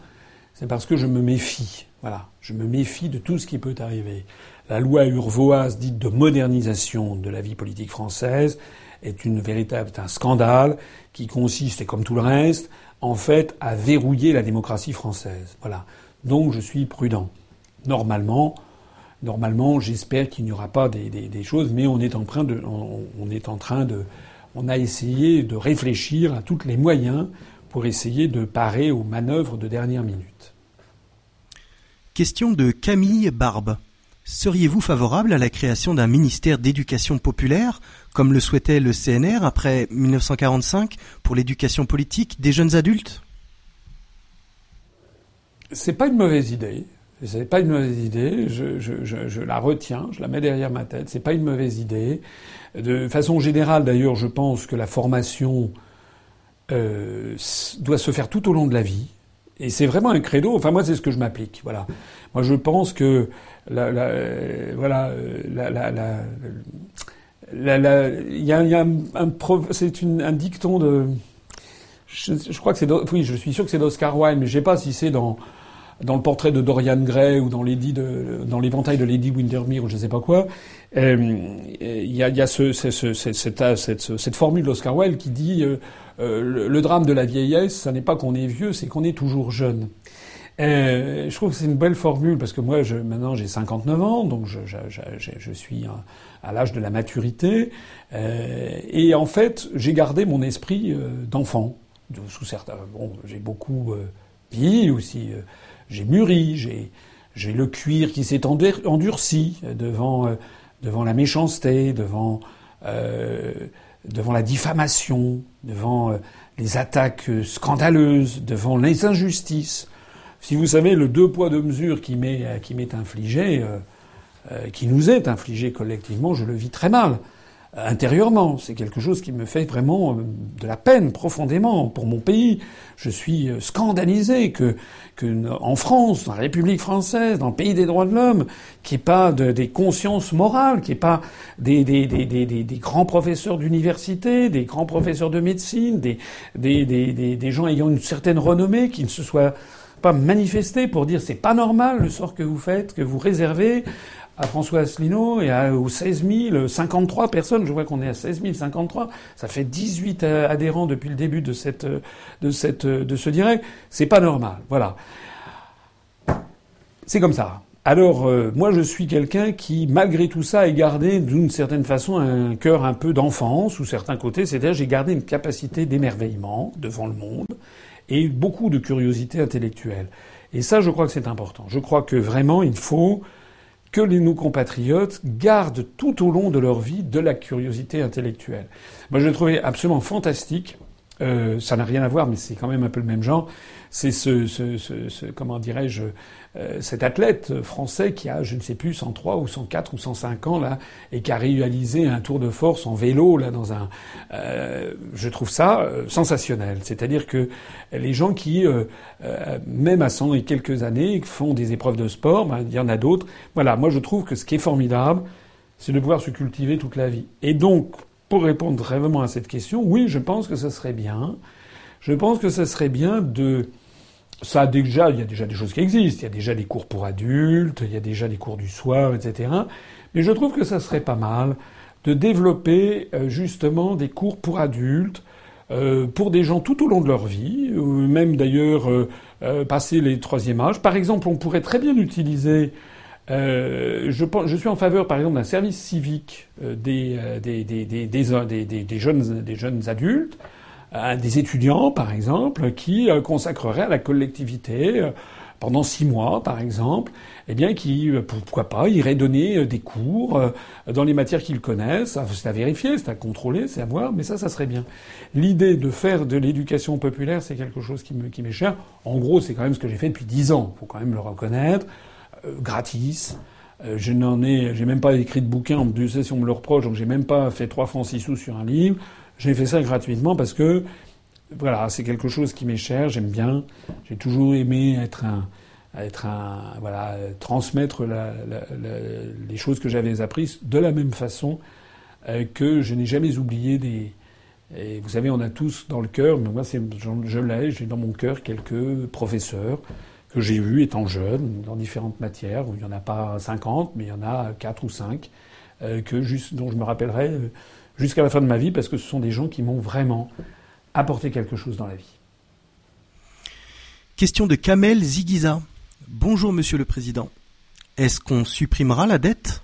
c'est parce que je me méfie. Voilà. Je me méfie de tout ce qui peut arriver. La loi urvoise dite de modernisation de la vie politique française est une véritable, un scandale qui consiste, et comme tout le reste, en fait, à verrouiller la démocratie française. Voilà. Donc je suis prudent. Normalement, normalement, j'espère qu'il n'y aura pas des, choses, mais on est en train de, on, est en train de, on a essayé de réfléchir à tous les moyens pour essayer de parer aux manœuvres de dernière minute. Question de Camille Barbe. Seriez-vous favorable à la création d'un ministère d'éducation populaire, comme le souhaitait le CNR après 1945 pour l'éducation politique des jeunes adultes? C'est pas une mauvaise idée. C'est pas une mauvaise idée. Je, la retiens, je la mets derrière ma tête. C'est pas une mauvaise idée. De façon générale, d'ailleurs, je pense que la formation euh, doit se faire tout au long de la vie. Et c'est vraiment un credo. Enfin, moi, c'est ce que je m'applique. Voilà. Moi, je pense que la, la, voilà, la, la, la, il y a, y a un, un c'est un dicton de, je, je crois que c'est, oui, je suis sûr que c'est d'Oscar Wilde, mais je sais pas si c'est dans dans le portrait de Dorian Gray ou dans l'édit de, dans l'éventail de Lady Windermere ou je sais pas quoi, euh, il y a, y a ce, ce, ce, cette, cette, cette, formule d'Oscar Wilde qui dit euh, euh, le, drame de la vieillesse, ce n'est pas qu'on est vieux, c'est qu'on est toujours jeune. Euh, je trouve que c'est une belle formule parce que moi, je, maintenant, j'ai 59 ans, donc je, je, je, je suis à, l'âge de la maturité. Euh, et en fait, j'ai gardé mon esprit euh, d'enfant. Sous certains, bon, j'ai beaucoup euh, vieilli aussi. Euh, j'ai mûri. J'ai, j'ai le cuir qui s'est endurci devant devant la méchanceté, devant devant la diffamation, devant les attaques scandaleuses, devant les injustices. Si vous savez le deux poids deux mesures qui m'est qui m'est infligé, euh, euh, qui nous est infligé collectivement, je le vis très mal intérieurement. C'est quelque chose qui me fait vraiment euh, de la peine profondément pour mon pays. Je suis scandalisé que, que en France, dans la République française, dans le pays des droits de l'homme, qu'il n'y ait pas de, des consciences morales, qu'il n'y ait pas des, des, des, des, grands professeurs d'université, des grands professeurs de médecine, des, des gens ayant une certaine renommée qui ne se soient pas manifester pour dire c'est pas normal le sort que vous faites, que vous réservez à François Asselineau et à, aux 16 000, 53 personnes. Je vois qu'on est à 16 053. Ça fait 18 euh, adhérents depuis le début de cette, de cette, de ce direct. C'est pas normal. Voilà. C'est comme ça. Alors, euh, moi, je suis quelqu'un qui, malgré tout ça, a gardé d'une certaine façon un cœur un peu d'enfant, sous certains côtés. C'est-à-dire, j'ai gardé une capacité d'émerveillement devant le monde et beaucoup de curiosité intellectuelle. Et ça, je crois que c'est important. Je crois que vraiment, il faut que les, nos compatriotes gardent tout au long de leur vie de la curiosité intellectuelle. Moi, je le trouvais absolument fantastique. Euh, ça n'a rien à voir, mais c'est quand même un peu le même genre. C'est ce, ce, ce, ce, comment dirais-je, cet athlète français qui a, je ne sais plus, 103 ou 104 ou 105 ans là, et qui a réalisé un tour de force en vélo là dans un. Euh, je trouve ça euh, sensationnel. C'est-à-dire que les gens qui, euh, même à 100 et quelques années, font des épreuves de sport, ben, il y en a d'autres. Voilà, moi je trouve que ce qui est formidable, c'est de pouvoir se cultiver toute la vie. Et donc, pour répondre vraiment à cette question, oui, je pense que ce serait bien. Je pense que ce serait bien de ça déjà, il y a déjà des choses qui existent. Il y a déjà des cours pour adultes, il y a déjà des cours du soir, etc. Mais je trouve que ça serait pas mal de développer euh, justement des cours pour adultes, euh, pour des gens tout au long de leur vie, ou même d'ailleurs euh, euh passer les troisième âge. Par exemple, on pourrait très bien utiliser. Euh, je, je, suis en faveur, par exemple, d'un service civique des, des, des, des, jeunes, des jeunes adultes des étudiants, par exemple, qui euh, consacreraient à la collectivité euh, pendant six mois, par exemple, eh bien, qui, euh, pourquoi pas, iraient donner des cours dans les matières qu'ils connaissent. C'est à vérifier, c'est à contrôler, c'est à voir, mais ça, ça serait bien. L'idée de faire de l'éducation populaire, c'est quelque chose qui m'est qui cher. En gros, c'est quand même ce que j'ai fait depuis dix ans. Faut quand même le reconnaître. gratis. je n'en ai, j'ai même pas écrit de bouquin. En plus, si on me le reproche, donc j'ai même pas fait trois francs six sous sur un livre. J'ai fait ça gratuitement parce que voilà, c'est quelque chose qui m'est cher, j'aime bien. J'ai toujours aimé être un, être un, voilà, transmettre les choses que j'avais apprises de la même façon euh, que je n'ai jamais oublié des. Vous savez, on a tous dans le cœur, mais moi, c'est, je, l'ai, j'ai dans mon cœur quelques professeurs que j'ai vus étant jeune, dans différentes matières, où il n'y en a pas 50, mais il y en a 4 ou 5, euh, que juste, dont je me rappellerai. Jusqu'à la fin de ma vie parce que ce sont des gens qui m'ont vraiment apporté quelque chose dans la vie. Question de Kamel Ziguiza. Bonjour Monsieur le Président. Est-ce qu'on supprimera la dette?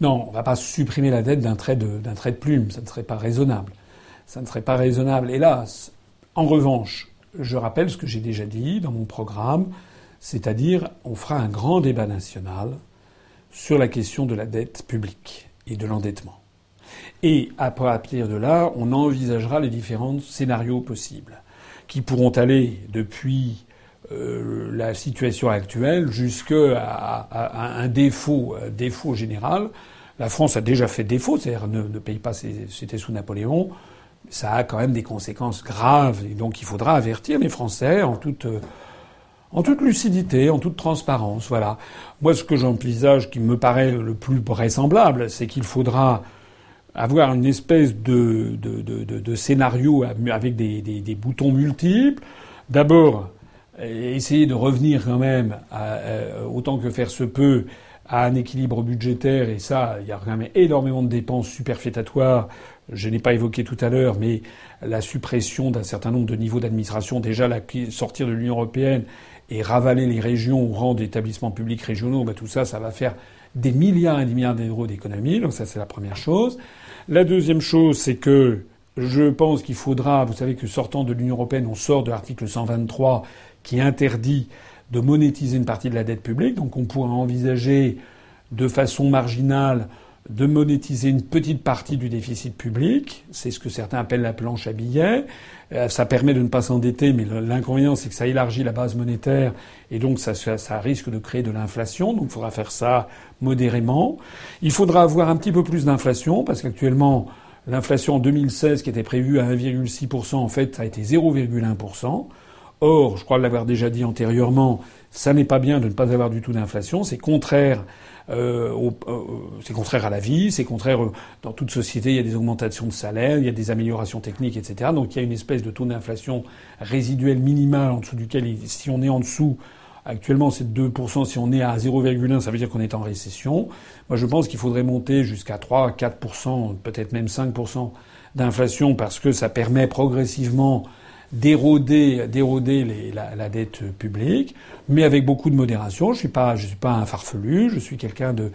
Non, on va pas supprimer la dette d'un trait de, d'un trait de plume. Ça ne serait pas raisonnable. Ça ne serait pas raisonnable, hélas. En revanche, je rappelle ce que j'ai déjà dit dans mon programme, c'est-à-dire on fera un grand débat national sur la question de la dette publique et de l'endettement. Et à partir de là, on envisagera les différents scénarios possibles, qui pourront aller depuis euh, la situation actuelle jusqu'à à, un défaut, un défaut général. La France a déjà fait défaut, c'est-à-dire ne, ne paye pas, c'était sous Napoléon. Ça a quand même des conséquences graves, et donc il faudra avertir les Français en toute en toute lucidité, en toute transparence. Voilà. Moi, ce que j'envisage, qui me paraît le plus vraisemblable, c'est qu'il faudra avoir une espèce de, de, de, de scénario avec des, des, boutons multiples. D'abord, essayer de revenir quand même, euh, autant que faire se peut, à un équilibre budgétaire. Et ça, il y a quand même énormément de dépenses superfétatoires. Je n'ai pas évoqué tout à l'heure, mais la suppression d'un certain nombre de niveaux d'administration, déjà la sortir de l'Union européenne et ravaler les régions au rang d'établissements publics régionaux, bah, tout ça, ça va faire des milliards et des milliards d'euros d'économies. Donc ça, c'est la première chose. La deuxième chose, c'est que je pense qu'il faudra, vous savez que sortant de l'Union européenne, on sort de l'article 123 qui interdit de monétiser une partie de la dette publique. Donc on pourrait envisager de façon marginale de monétiser une petite partie du déficit public. C'est ce que certains appellent la planche à billets. Euh, ça permet de ne pas s'endetter, mais l'inconvénient, c'est que ça élargit la base monétaire et donc ça, ça risque de créer de l'inflation. Donc il faudra faire ça modérément. Il faudra avoir un petit peu plus d'inflation parce qu'actuellement, l'inflation en 2016, qui était prévue à 1,6%, en fait, a été 0,1%. Or, je crois l'avoir déjà dit antérieurement, ça n'est pas bien de ne pas avoir du tout d'inflation. C'est contraire c'est contraire à la vie, c'est contraire euh, dans toute société. Il y a des augmentations de salaire, il y a des améliorations techniques, etc. Donc il y a une espèce de taux d'inflation résiduel minimal en dessous duquel, si on est en dessous, actuellement c'est 2%, si on est à 0,1, ça veut dire qu'on est en récession. Moi je pense qu'il faudrait monter jusqu'à 3, 4%, peut-être même 5% d'inflation parce que ça permet progressivement d'éroder, d'éroder la, dette publique, mais avec beaucoup de modération. Je suis pas, je suis pas un farfelu. Je suis quelqu'un de,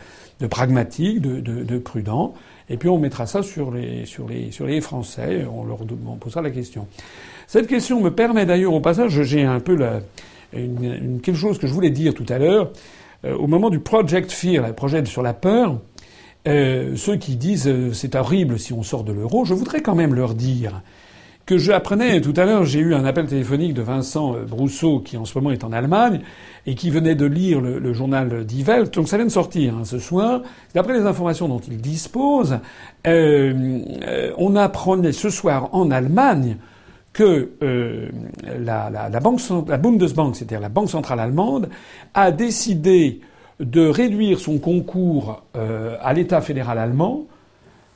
pragmatique, de, de, de, prudent. Et puis on mettra ça sur les, sur les, sur les Français. On leur on posera la question. Cette question me permet d'ailleurs, au passage, j'ai un peu quelque chose que je voulais dire tout à l'heure. Euh, au moment du Project Fear, le projet sur la peur, euh, ceux qui disent euh, c'est horrible si on sort de l'euro, je voudrais quand même leur dire que j'apprenais tout à l'heure, j'ai eu un appel téléphonique de Vincent euh, Brousseau, qui en ce moment est en Allemagne, et qui venait de lire le, journal Die Donc ça vient de sortir hein, ce soir. D'après les informations dont il dispose, euh, euh, on apprenait ce soir en Allemagne que la, Bundesbank, c'est-à-dire la banque centrale allemande, a décidé de réduire son concours à l'État fédéral allemand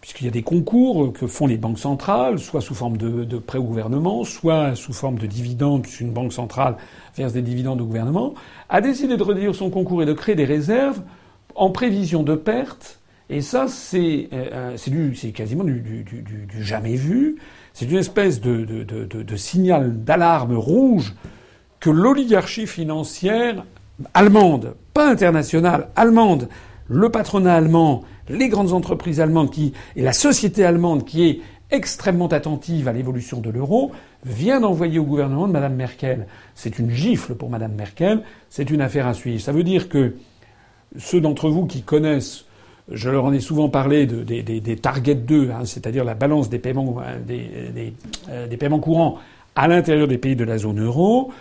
puisqu'il y a des concours que font les banques centrales, soit sous forme de, de prêts au gouvernement, soit sous forme de dividendes, puisqu'une banque centrale verse des dividendes au gouvernement, a décidé de réduire son concours et de créer des réserves en prévision de pertes. Et ça, c'est euh, c'est quasiment du, du, du, du, jamais vu. C'est une espèce de, de signal d'alarme rouge que l'oligarchie financière allemande, pas internationale, allemande, le patronat allemand les grandes entreprises allemandes qui, et la société allemande qui est extrêmement attentive à l'évolution de l'euro, vient d'envoyer au gouvernement de Mme Merkel. C'est une gifle pour Mme Merkel, c'est une affaire à suivre. Ça veut dire que ceux d'entre vous qui connaissent, je leur en ai souvent parlé de, des, des, Target 2, hein, c'est-à-dire la balance euh, euh, des, paiements courants à l'intérieur des pays de la zone euro,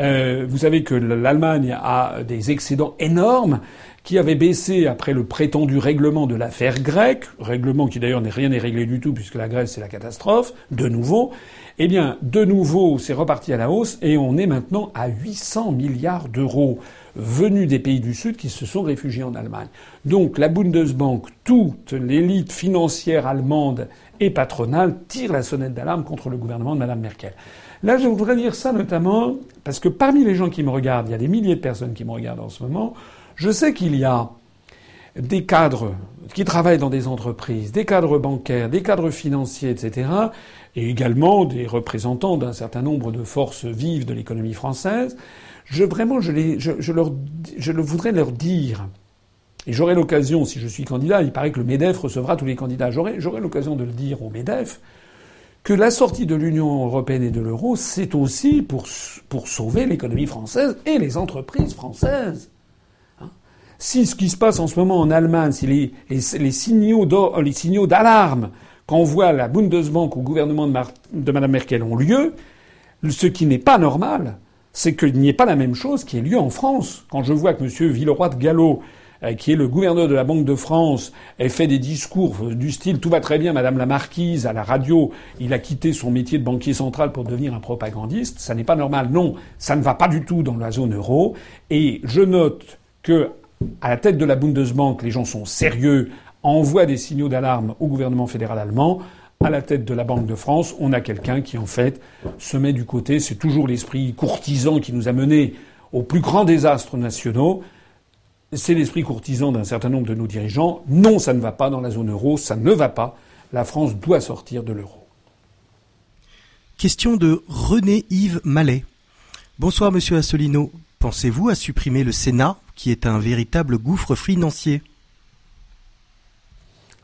euh, vous savez que l'Allemagne a des excédents énormes qui avait baissé après le prétendu règlement de l'affaire grecque, règlement qui d'ailleurs n'est rien n'est réglé du tout puisque la Grèce c'est la catastrophe, de nouveau, eh bien, de nouveau, c'est reparti à la hausse et on est maintenant à 800 milliards d'euros venus des pays du Sud qui se sont réfugiés en Allemagne. Donc la Bundesbank, toute l'élite financière allemande et patronale tire la sonnette d'alarme contre le gouvernement de Mme Merkel. Là, je voudrais dire ça notamment parce que parmi les gens qui me regardent, il y a des milliers de personnes qui me regardent en ce moment, je sais qu'il y a des cadres qui travaillent dans des entreprises, des cadres bancaires, des cadres financiers, etc., et également des représentants d'un certain nombre de forces vives de l'économie française. Je vraiment, je, les, je, je, leur, je voudrais leur dire et j'aurai l'occasion, si je suis candidat, il paraît que le MEDEF recevra tous les candidats, j'aurai, l'occasion de le dire au MEDEF, que la sortie de l'Union européenne et de l'euro, c'est aussi pour, pour sauver l'économie française et les entreprises françaises. Hein si ce qui se passe en ce moment en Allemagne, si les, les, signaux d'alarme qu'envoie la Bundesbank au gouvernement de, de Mme Merkel ont lieu, ce qui n'est pas normal, c'est qu'il n'y ait pas la même chose qui ait lieu en France. Quand je vois que M. Villeroy de Gallo, qui est le gouverneur de la Banque de France, ait fait des discours du style tout va très bien, Madame la Marquise, à la radio, il a quitté son métier de banquier central pour devenir un propagandiste, ça n'est pas normal. Non, ça ne va pas du tout dans la zone euro. Et je note que, à la tête de la Bundesbank, les gens sont sérieux, envoient des signaux d'alarme au gouvernement fédéral allemand à la tête de la Banque de France, on a quelqu'un qui, en fait, se met du côté. C'est toujours l'esprit courtisan qui nous a menés aux plus grands désastres nationaux. C'est l'esprit courtisan d'un certain nombre de nos dirigeants. Non, ça ne va pas dans la zone euro, ça ne va pas. La France doit sortir de l'euro. Question de René-Yves Mallet. Bonsoir, monsieur Assolino. Pensez-vous à supprimer le Sénat, qui est un véritable gouffre financier?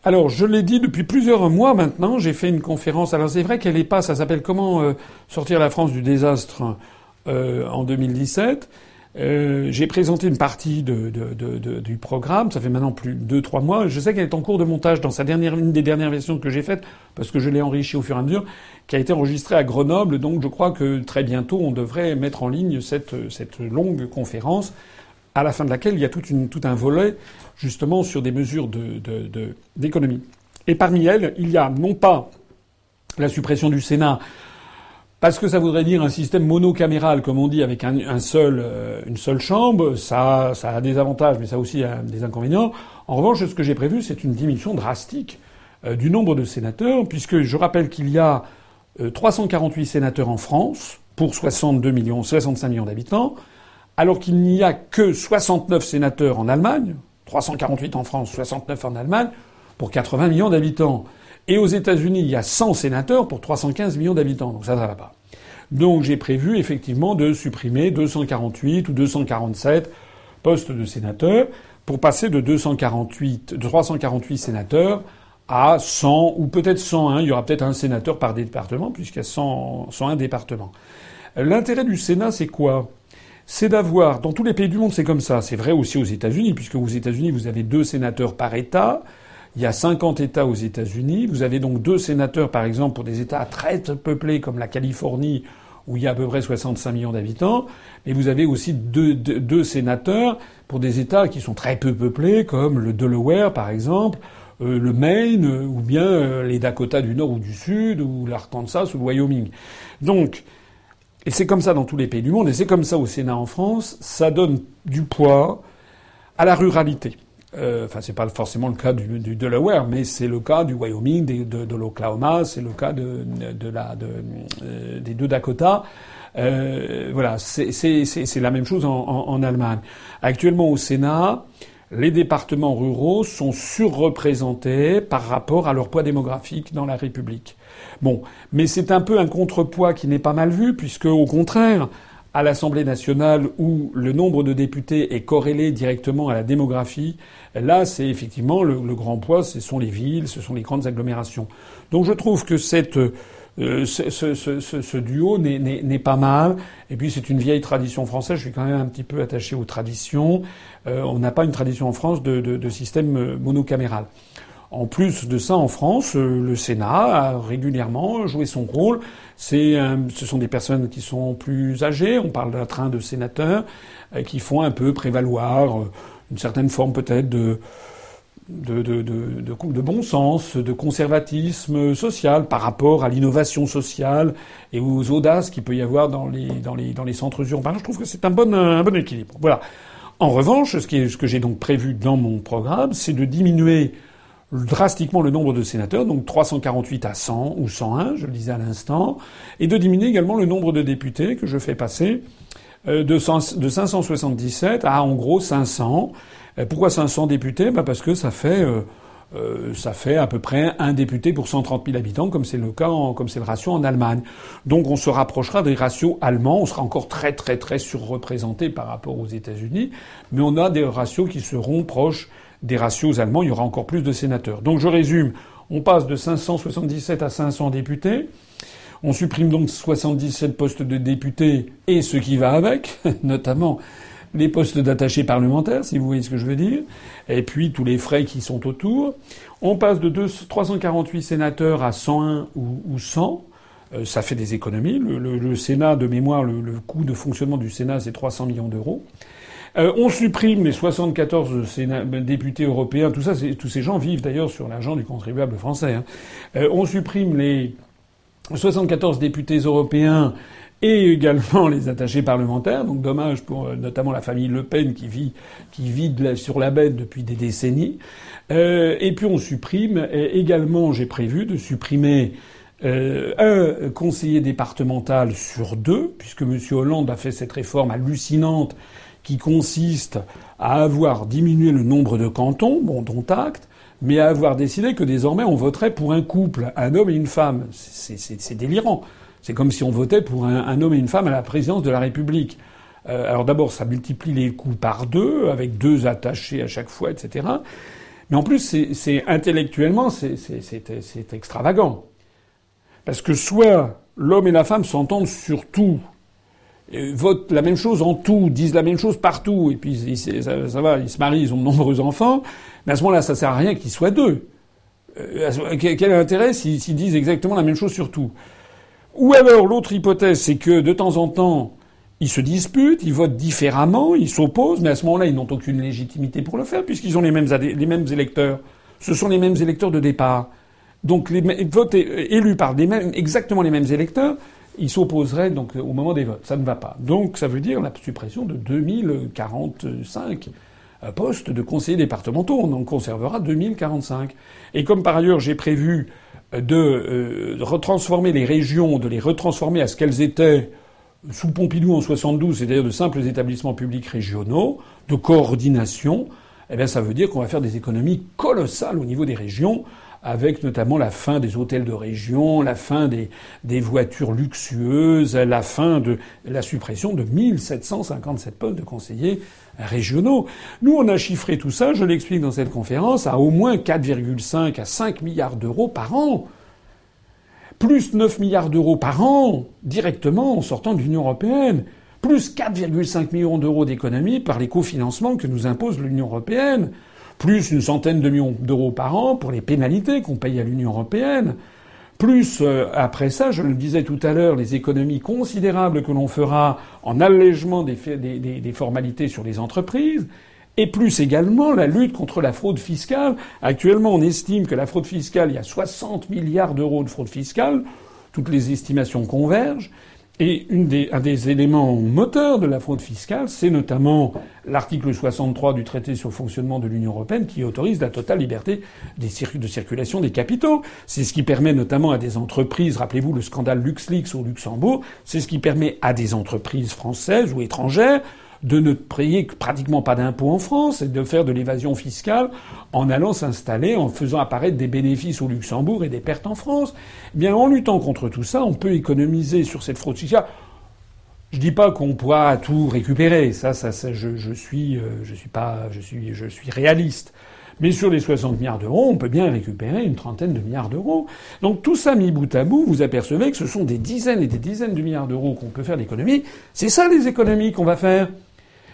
Alors, je l'ai dit depuis plusieurs mois maintenant, j'ai fait une conférence. Alors, c'est vrai qu'elle n'est pas, ça s'appelle Comment euh, sortir la France du désastre euh, en 2017. Euh, j'ai présenté une partie de, du programme. Ça fait maintenant plus de deux, trois mois. Je sais qu'elle est en cours de montage dans sa dernière, une des dernières versions que j'ai faites, parce que je l'ai enrichie au fur et à mesure, qui a été enregistrée à Grenoble. Donc, je crois que très bientôt, on devrait mettre en ligne cette, cette longue conférence à la fin de laquelle il y a tout, une, tout un volet justement sur des mesures d'économie. De, Et parmi elles, il y a non pas la suppression du Sénat, parce que ça voudrait dire un système monocaméral, comme on dit, avec un, seul, euh, une seule chambre. Ça, ça a des avantages, mais ça a aussi des inconvénients. En revanche, ce que j'ai prévu, c'est une diminution drastique euh, du nombre de sénateurs, puisque je rappelle qu'il y a 348 euh, sénateurs en France pour 62 millions, 65 millions d'habitants alors qu'il n'y a que 69 sénateurs en Allemagne, 348 en France, 69 en Allemagne, pour 80 millions d'habitants. Et aux États-Unis, il y a 100 sénateurs pour 315 millions d'habitants. Donc ça, ça va pas. Donc j'ai prévu effectivement de supprimer 248 ou 247 postes de sénateurs pour passer de 248, de 348 sénateurs à 100 ou peut-être 101. Il y aura peut-être un sénateur par département puisqu'il y a 100, 101 départements. L'intérêt du Sénat, c'est quoi? C'est d'avoir, dans tous les pays du monde, c'est comme ça. C'est vrai aussi aux États-Unis, puisque aux États-Unis, vous avez deux sénateurs par État. Il y a 50 États aux États-Unis. Vous avez donc deux sénateurs, par exemple, pour des États très peuplés comme la Californie, où il y a à peu près 65 millions d'habitants. Mais vous avez aussi deux, sénateurs pour des États qui sont très peu peuplés, comme le Delaware, par exemple, euh, le Maine, ou bien euh, les Dakota du Nord ou du Sud, ou l'Arkansas ou le Wyoming. Donc, et c'est comme ça dans tous les pays du monde, et c'est comme ça au Sénat en France, ça donne du poids à la ruralité. Euh, enfin, c'est pas forcément le cas du, Delaware, mais c'est le cas du Wyoming, de, l'Oklahoma, c'est le cas de, la, euh, des deux Dakota. Euh, voilà, c'est la même chose en, en, en, Allemagne. Actuellement au Sénat, les départements ruraux sont surreprésentés par rapport à leur poids démographique dans la République. Bon, mais c'est un peu un contrepoids qui n'est pas mal vu, puisque au contraire, à l'Assemblée nationale, où le nombre de députés est corrélé directement à la démographie, là, c'est effectivement le, grand poids, ce sont les villes, ce sont les grandes agglomérations. Donc je trouve que cette, euh, ce, ce, ce, ce, duo n'est pas mal. Et puis c'est une vieille tradition française. Je suis quand même un petit peu attaché aux traditions. Euh, on n'a pas une tradition en France de, de, de système monocaméral. En plus de ça, en France, euh, le Sénat a régulièrement joué son rôle. C'est, ce sont des personnes qui sont plus âgées. On parle d'un train de sénateurs euh, qui font un peu prévaloir euh, une certaine forme peut-être de de, de, de, bon sens, de conservatisme social par rapport à l'innovation sociale et aux audaces qu'il peut y avoir dans les, dans les, dans les centres urbains. Je trouve que c'est un bon, un bon équilibre. Voilà. En revanche, ce, qui ce que j'ai donc prévu dans mon programme, c'est de diminuer drastiquement le nombre de sénateurs, donc 348 à 100 ou 101, je le disais à l'instant, et de diminuer également le nombre de députés que je fais passer euh, de, 577 à en gros 500. Euh, pourquoi 500 députés? Bah Parce que ça fait, euh, ça fait à peu près un député pour 130 000 habitants, comme c'est le cas, comme c'est le ratio en Allemagne. Donc on se rapprochera des ratios allemands. On sera encore très très très surreprésenté par rapport aux États-Unis, mais on a des ratios qui seront proches des ratios allemands, il y aura encore plus de sénateurs. Donc je résume, on passe de 577 à 500 députés. On supprime donc 77 postes de députés et ce qui va avec, notamment les postes d'attachés parlementaires, si vous voyez ce que je veux dire, et puis tous les frais qui sont autour. On passe de 348 sénateurs à 101 ou, 100. Euh, ça fait des économies. Le, Sénat, de mémoire, le, coût de fonctionnement du Sénat, c'est 300 millions d'euros. Euh, on supprime les 74 députés européens. Tout ça, tous ces gens vivent d'ailleurs sur l'argent du contribuable français. Hein. Euh, on supprime les 74 députés européens et également les attachés parlementaires. Donc dommage pour euh, notamment la famille Le Pen qui vit qui vit sur la bête depuis des décennies. Euh, et puis on supprime également, j'ai prévu de supprimer un conseiller départemental sur deux, puisque M. Hollande a fait cette réforme hallucinante qui consiste à avoir diminué le nombre de cantons, bon, dont acte, mais à avoir décidé que désormais on voterait pour un couple, un homme et une femme. C'est délirant. C'est comme si on votait pour un, homme et une femme à la présidence de la République. Euh, alors d'abord, ça multiplie les coûts par deux, avec deux attachés à chaque fois, etc. Mais en plus, c'est intellectuellement, c'est extravagant. Parce que soit l'homme et la femme s'entendent sur tout, votent la même chose en tout, disent la même chose partout, et puis ça, ça va, ils se marient, ils ont de nombreux enfants, mais à ce moment-là, ça sert à rien qu'ils soient deux. Euh, quel intérêt s'ils disent exactement la même chose sur tout? Ou alors l'autre hypothèse, c'est que de temps en temps, ils se disputent, ils votent différemment, ils s'opposent, mais à ce moment-là, ils n'ont aucune légitimité pour le faire, puisqu'ils ont les mêmes, les électeurs. Ce sont les mêmes électeurs de départ. Donc les votes élus par des mêmes, exactement les mêmes électeurs, ils s'opposeraient donc au moment des votes. Ça ne va pas. Donc ça veut dire la suppression de 2045 euh, postes de conseillers départementaux. On en conservera 2045. Et comme par ailleurs j'ai prévu de euh, retransformer les régions, de les retransformer à ce qu'elles étaient sous Pompidou en 72, c'est-à-dire de simples établissements publics régionaux, de coordination, eh bien ça veut dire qu'on va faire des économies colossales au niveau des régions, avec notamment la fin des hôtels de région, la fin des, voitures luxueuses, la fin de la suppression de 1757 postes de conseillers régionaux. Nous, on a chiffré tout ça, je l'explique dans cette conférence, à au moins 4,5 à 5 milliards d'euros par an. Plus 9 milliards d'euros par an, directement en sortant de l'Union européenne. Plus 4,5 millions d'euros d'économies par les cofinancements que nous impose l'Union européenne. Plus une centaine de millions d'euros par an pour les pénalités qu'on paye à l'Union européenne. Plus, euh, après ça, je le disais tout à l'heure, les économies considérables que l'on fera en allègement des, des, formalités sur les entreprises, et plus également la lutte contre la fraude fiscale. Actuellement, on estime que la fraude fiscale, il y a 60 milliards d'euros de fraude fiscale, toutes les estimations convergent, et un des éléments moteurs de la fraude fiscale, c'est notamment l'article 63 du traité sur le fonctionnement de l'Union européenne qui autorise la totale liberté de circulation des capitaux. C'est ce qui permet notamment à des entreprises, rappelez-vous le scandale LuxLeaks au Luxembourg, c'est ce qui permet à des entreprises françaises ou étrangères de ne payer pratiquement pas d'impôts en France et de faire de l'évasion fiscale en allant s'installer, en faisant apparaître des bénéfices au Luxembourg et des pertes en France. Eh bien, en luttant contre tout ça, on peut économiser sur cette fraude fiscale. Je dis pas qu'on pourra tout récupérer. Ça, ça, je, je, suis, euh, je suis pas, je suis, je suis réaliste. Mais sur les 60 milliards d'euros, on peut bien récupérer une trentaine de milliards d'euros. Donc tout ça mis bout à bout, vous apercevez que ce sont des dizaines et des dizaines de milliards d'euros qu'on peut faire d'économies. C'est ça les économies qu'on va faire?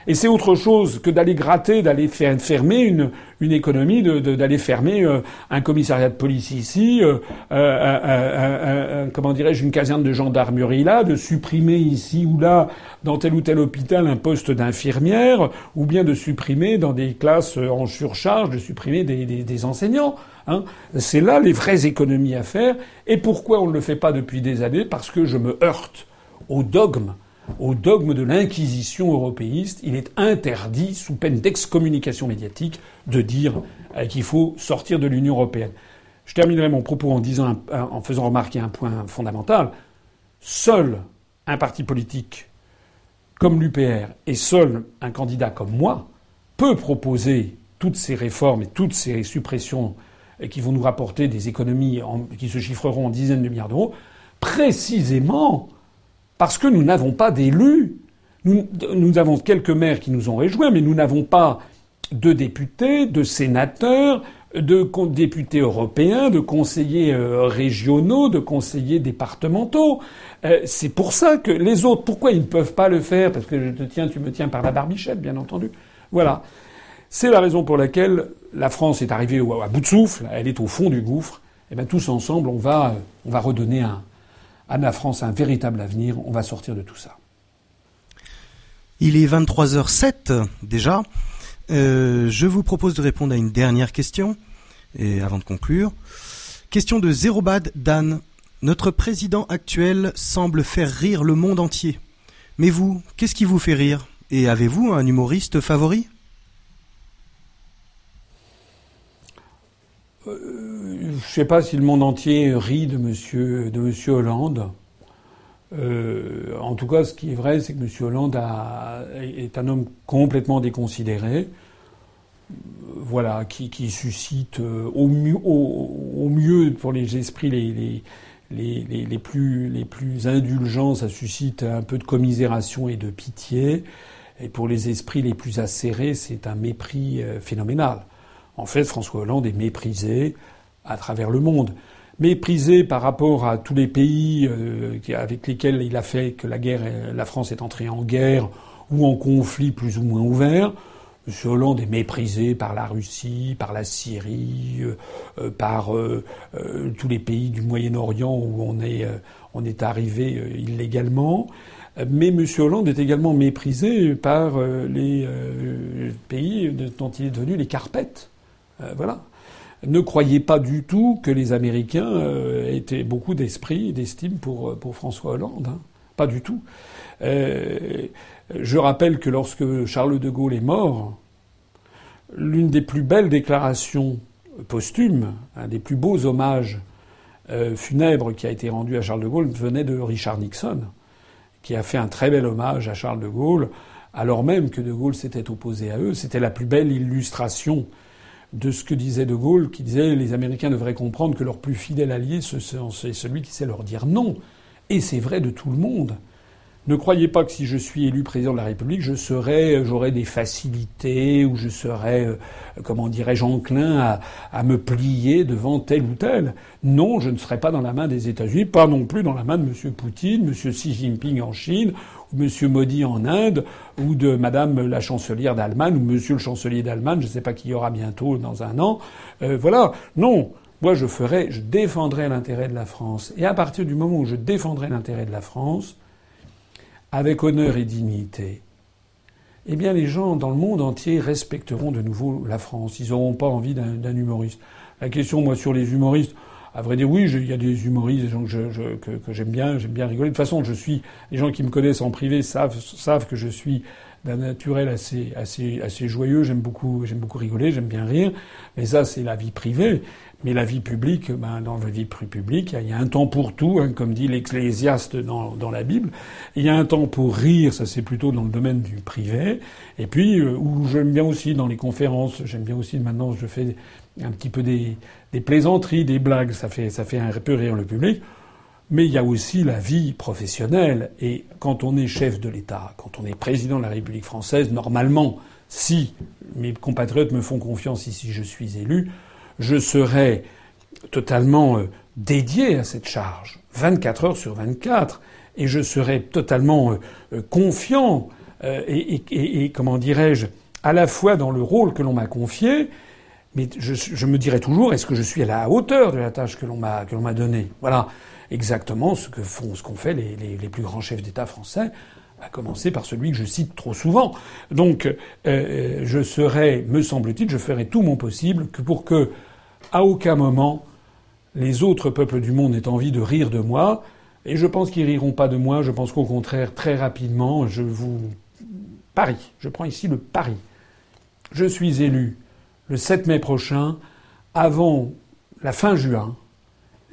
Et c'est autre chose que d'aller gratter, d'aller fermer une, une économie, d'aller fermer euh, un commissariat de police ici, euh, euh, comment dirais-je, une caserne de gendarmerie là, de supprimer ici ou là, dans tel ou tel hôpital, un poste d'infirmière, ou bien de supprimer dans des classes en surcharge, de supprimer des enseignants. Hein. C'est là les vraies économies à faire. Et pourquoi on ne le fait pas depuis des années? Parce que je me heurte au dogme au dogme de l'inquisition européiste, il est interdit, sous peine d'excommunication médiatique, de dire euh, qu'il faut sortir de l'Union européenne. Je terminerai mon propos en, faisant remarquer un point fondamental. Seul un parti politique comme l'UPR et seul un candidat comme moi peut proposer toutes ces réformes et toutes ces suppressions qui vont nous rapporter des économies qui se chiffreront en dizaines de milliards d'euros, précisément parce que nous n'avons pas d'élus. Nous, avons quelques maires qui nous ont rejoints, mais nous n'avons pas de députés, de sénateurs, de députés européens, de conseillers euh, régionaux, de conseillers départementaux. Euh, c'est pour ça que les autres, pourquoi ils ne peuvent pas le faire? Parce que je te tiens, tu me tiens par la barbichette, bien entendu. Voilà. C'est la raison pour laquelle la France est arrivée à bout de souffle, elle est au fond du gouffre. Et eh bien tous ensemble, on va, on va redonner à la France un véritable avenir. On va sortir de tout ça. Il est 23h07 déjà. Euh, je vous propose de répondre à une dernière question, et avant de conclure. Question de Zérobad Dan. Notre président actuel semble faire rire le monde entier. Mais vous, qu'est-ce qui vous fait rire? Et avez-vous un humoriste favori? Euh, Je ne sais pas si le monde entier rit de Monsieur, de monsieur Hollande. Euh, en tout cas, ce qui est vrai, c'est que M. Hollande est un homme complètement déconsidéré, voilà, qui, suscite euh, au, mieux, pour les esprits les, plus, indulgents, ça suscite un peu de commisération et de pitié. Et pour les esprits les plus acérés, c'est un mépris euh, phénoménal. En fait, François Hollande est méprisé à travers le monde méprisé par rapport à tous les pays euh, avec lesquels il a fait que la guerre, la France est entrée en guerre ou en conflit plus ou moins ouvert. M. Hollande est méprisé par la Russie, par la Syrie, euh, euh, par tous les pays du Moyen-Orient où on est, on est arrivé illégalement. Mais M. Hollande est également méprisé par les pays dont il est devenu les carpettes. voilà ne croyez pas du tout que les Américains euh, étaient beaucoup d'esprit, d'estime pour, euh, pour François Hollande. Hein. Pas du tout. Euh, je rappelle que lorsque Charles de Gaulle est mort, l'une des plus belles déclarations posthumes, un des plus beaux hommages funèbres qui a été rendu à Charles de Gaulle venait de Richard Nixon, qui a fait un très bel hommage à Charles de Gaulle, alors même que de Gaulle s'était opposé à eux. C'était la plus belle illustration de ce que disait De Gaulle, qui disait les Américains devraient comprendre que leur plus fidèle allié, c'est celui qui sait leur dire non. Et c'est vrai de tout le monde. Ne croyez pas que si je suis élu président de la République, je serai, j'aurai des facilités ou je serai, euh, comment dirais-je, enclin à, à, me plier devant tel ou tel. Non, je ne serai pas dans la main des États-Unis, pas non plus dans la main de M. Poutine, M. Xi Jinping en Chine ou M. Modi en Inde ou de Madame la chancelière d'Allemagne ou Monsieur le chancelier d'Allemagne. Je ne sais pas qui y aura bientôt dans un an. Euh, voilà. Non. Moi, je ferai, je défendrai l'intérêt de la France. Et à partir du moment où je défendrai l'intérêt de la France, avec honneur et dignité, eh bien les gens dans le monde entier respecteront de nouveau la France. Ils n'auront pas envie d'un humoriste. La question, moi, sur les humoristes, à vrai dire, oui, il y a des humoristes, des gens que, j'aime bien, j'aime bien rigoler. De toute façon, je suis, les gens qui me connaissent en privé savent, savent que je suis d'un naturel assez, assez, assez joyeux. J'aime beaucoup, j'aime beaucoup rigoler, j'aime bien rire. Mais ça, c'est la vie privée. Mais la vie publique, ben, dans la vie publique, il y a un temps pour tout, hein, comme dit l'Ecclésiaste dans, dans la Bible. Il y a un temps pour rire, ça c'est plutôt dans le domaine du privé. Et puis, euh, où j'aime bien aussi dans les conférences, j'aime bien aussi maintenant, je fais un petit peu des, des plaisanteries, des blagues, ça fait, ça fait un peu rire le public. Mais il y a aussi la vie professionnelle. Et quand on est chef de l'État, quand on est président de la République française, normalement, si mes compatriotes me font confiance ici, je suis élu, je serai totalement euh, dédié à cette charge, 24 heures sur 24, et je serai totalement euh, euh, confiant et, comment dirais-je, à la fois dans le rôle que l'on m'a confié, mais je, me dirai toujours est-ce que je suis à la hauteur de la tâche que l'on m'a que l'on m'a donnée? Voilà exactement ce que font ce qu'ont fait les, les, plus grands chefs d'État français à commencer par celui que je cite trop souvent. Donc, je serai, me semble-t-il, je ferai tout mon possible que pour que à aucun moment les autres peuples du monde n'aient envie de rire de moi. Et je pense qu'ils riront pas de moi. Je pense qu'au contraire, très rapidement, je vous parie. Je prends ici le pari. Je suis élu le 7 mai prochain. Avant la fin juin,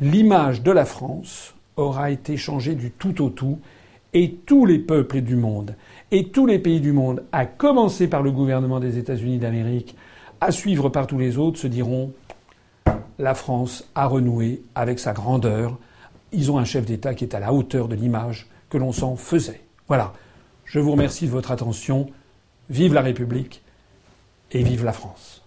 l'image de la France aura été changée du tout au tout. Et tous les peuples du monde, et tous les pays du monde, à commencer par le gouvernement des États-Unis d'Amérique, à suivre par tous les autres, se diront la France a renoué avec sa grandeur. Ils ont un chef d'État qui est à la hauteur de l'image que l'on s'en faisait. Voilà. Je vous remercie de votre attention. Vive la République. et vive la France.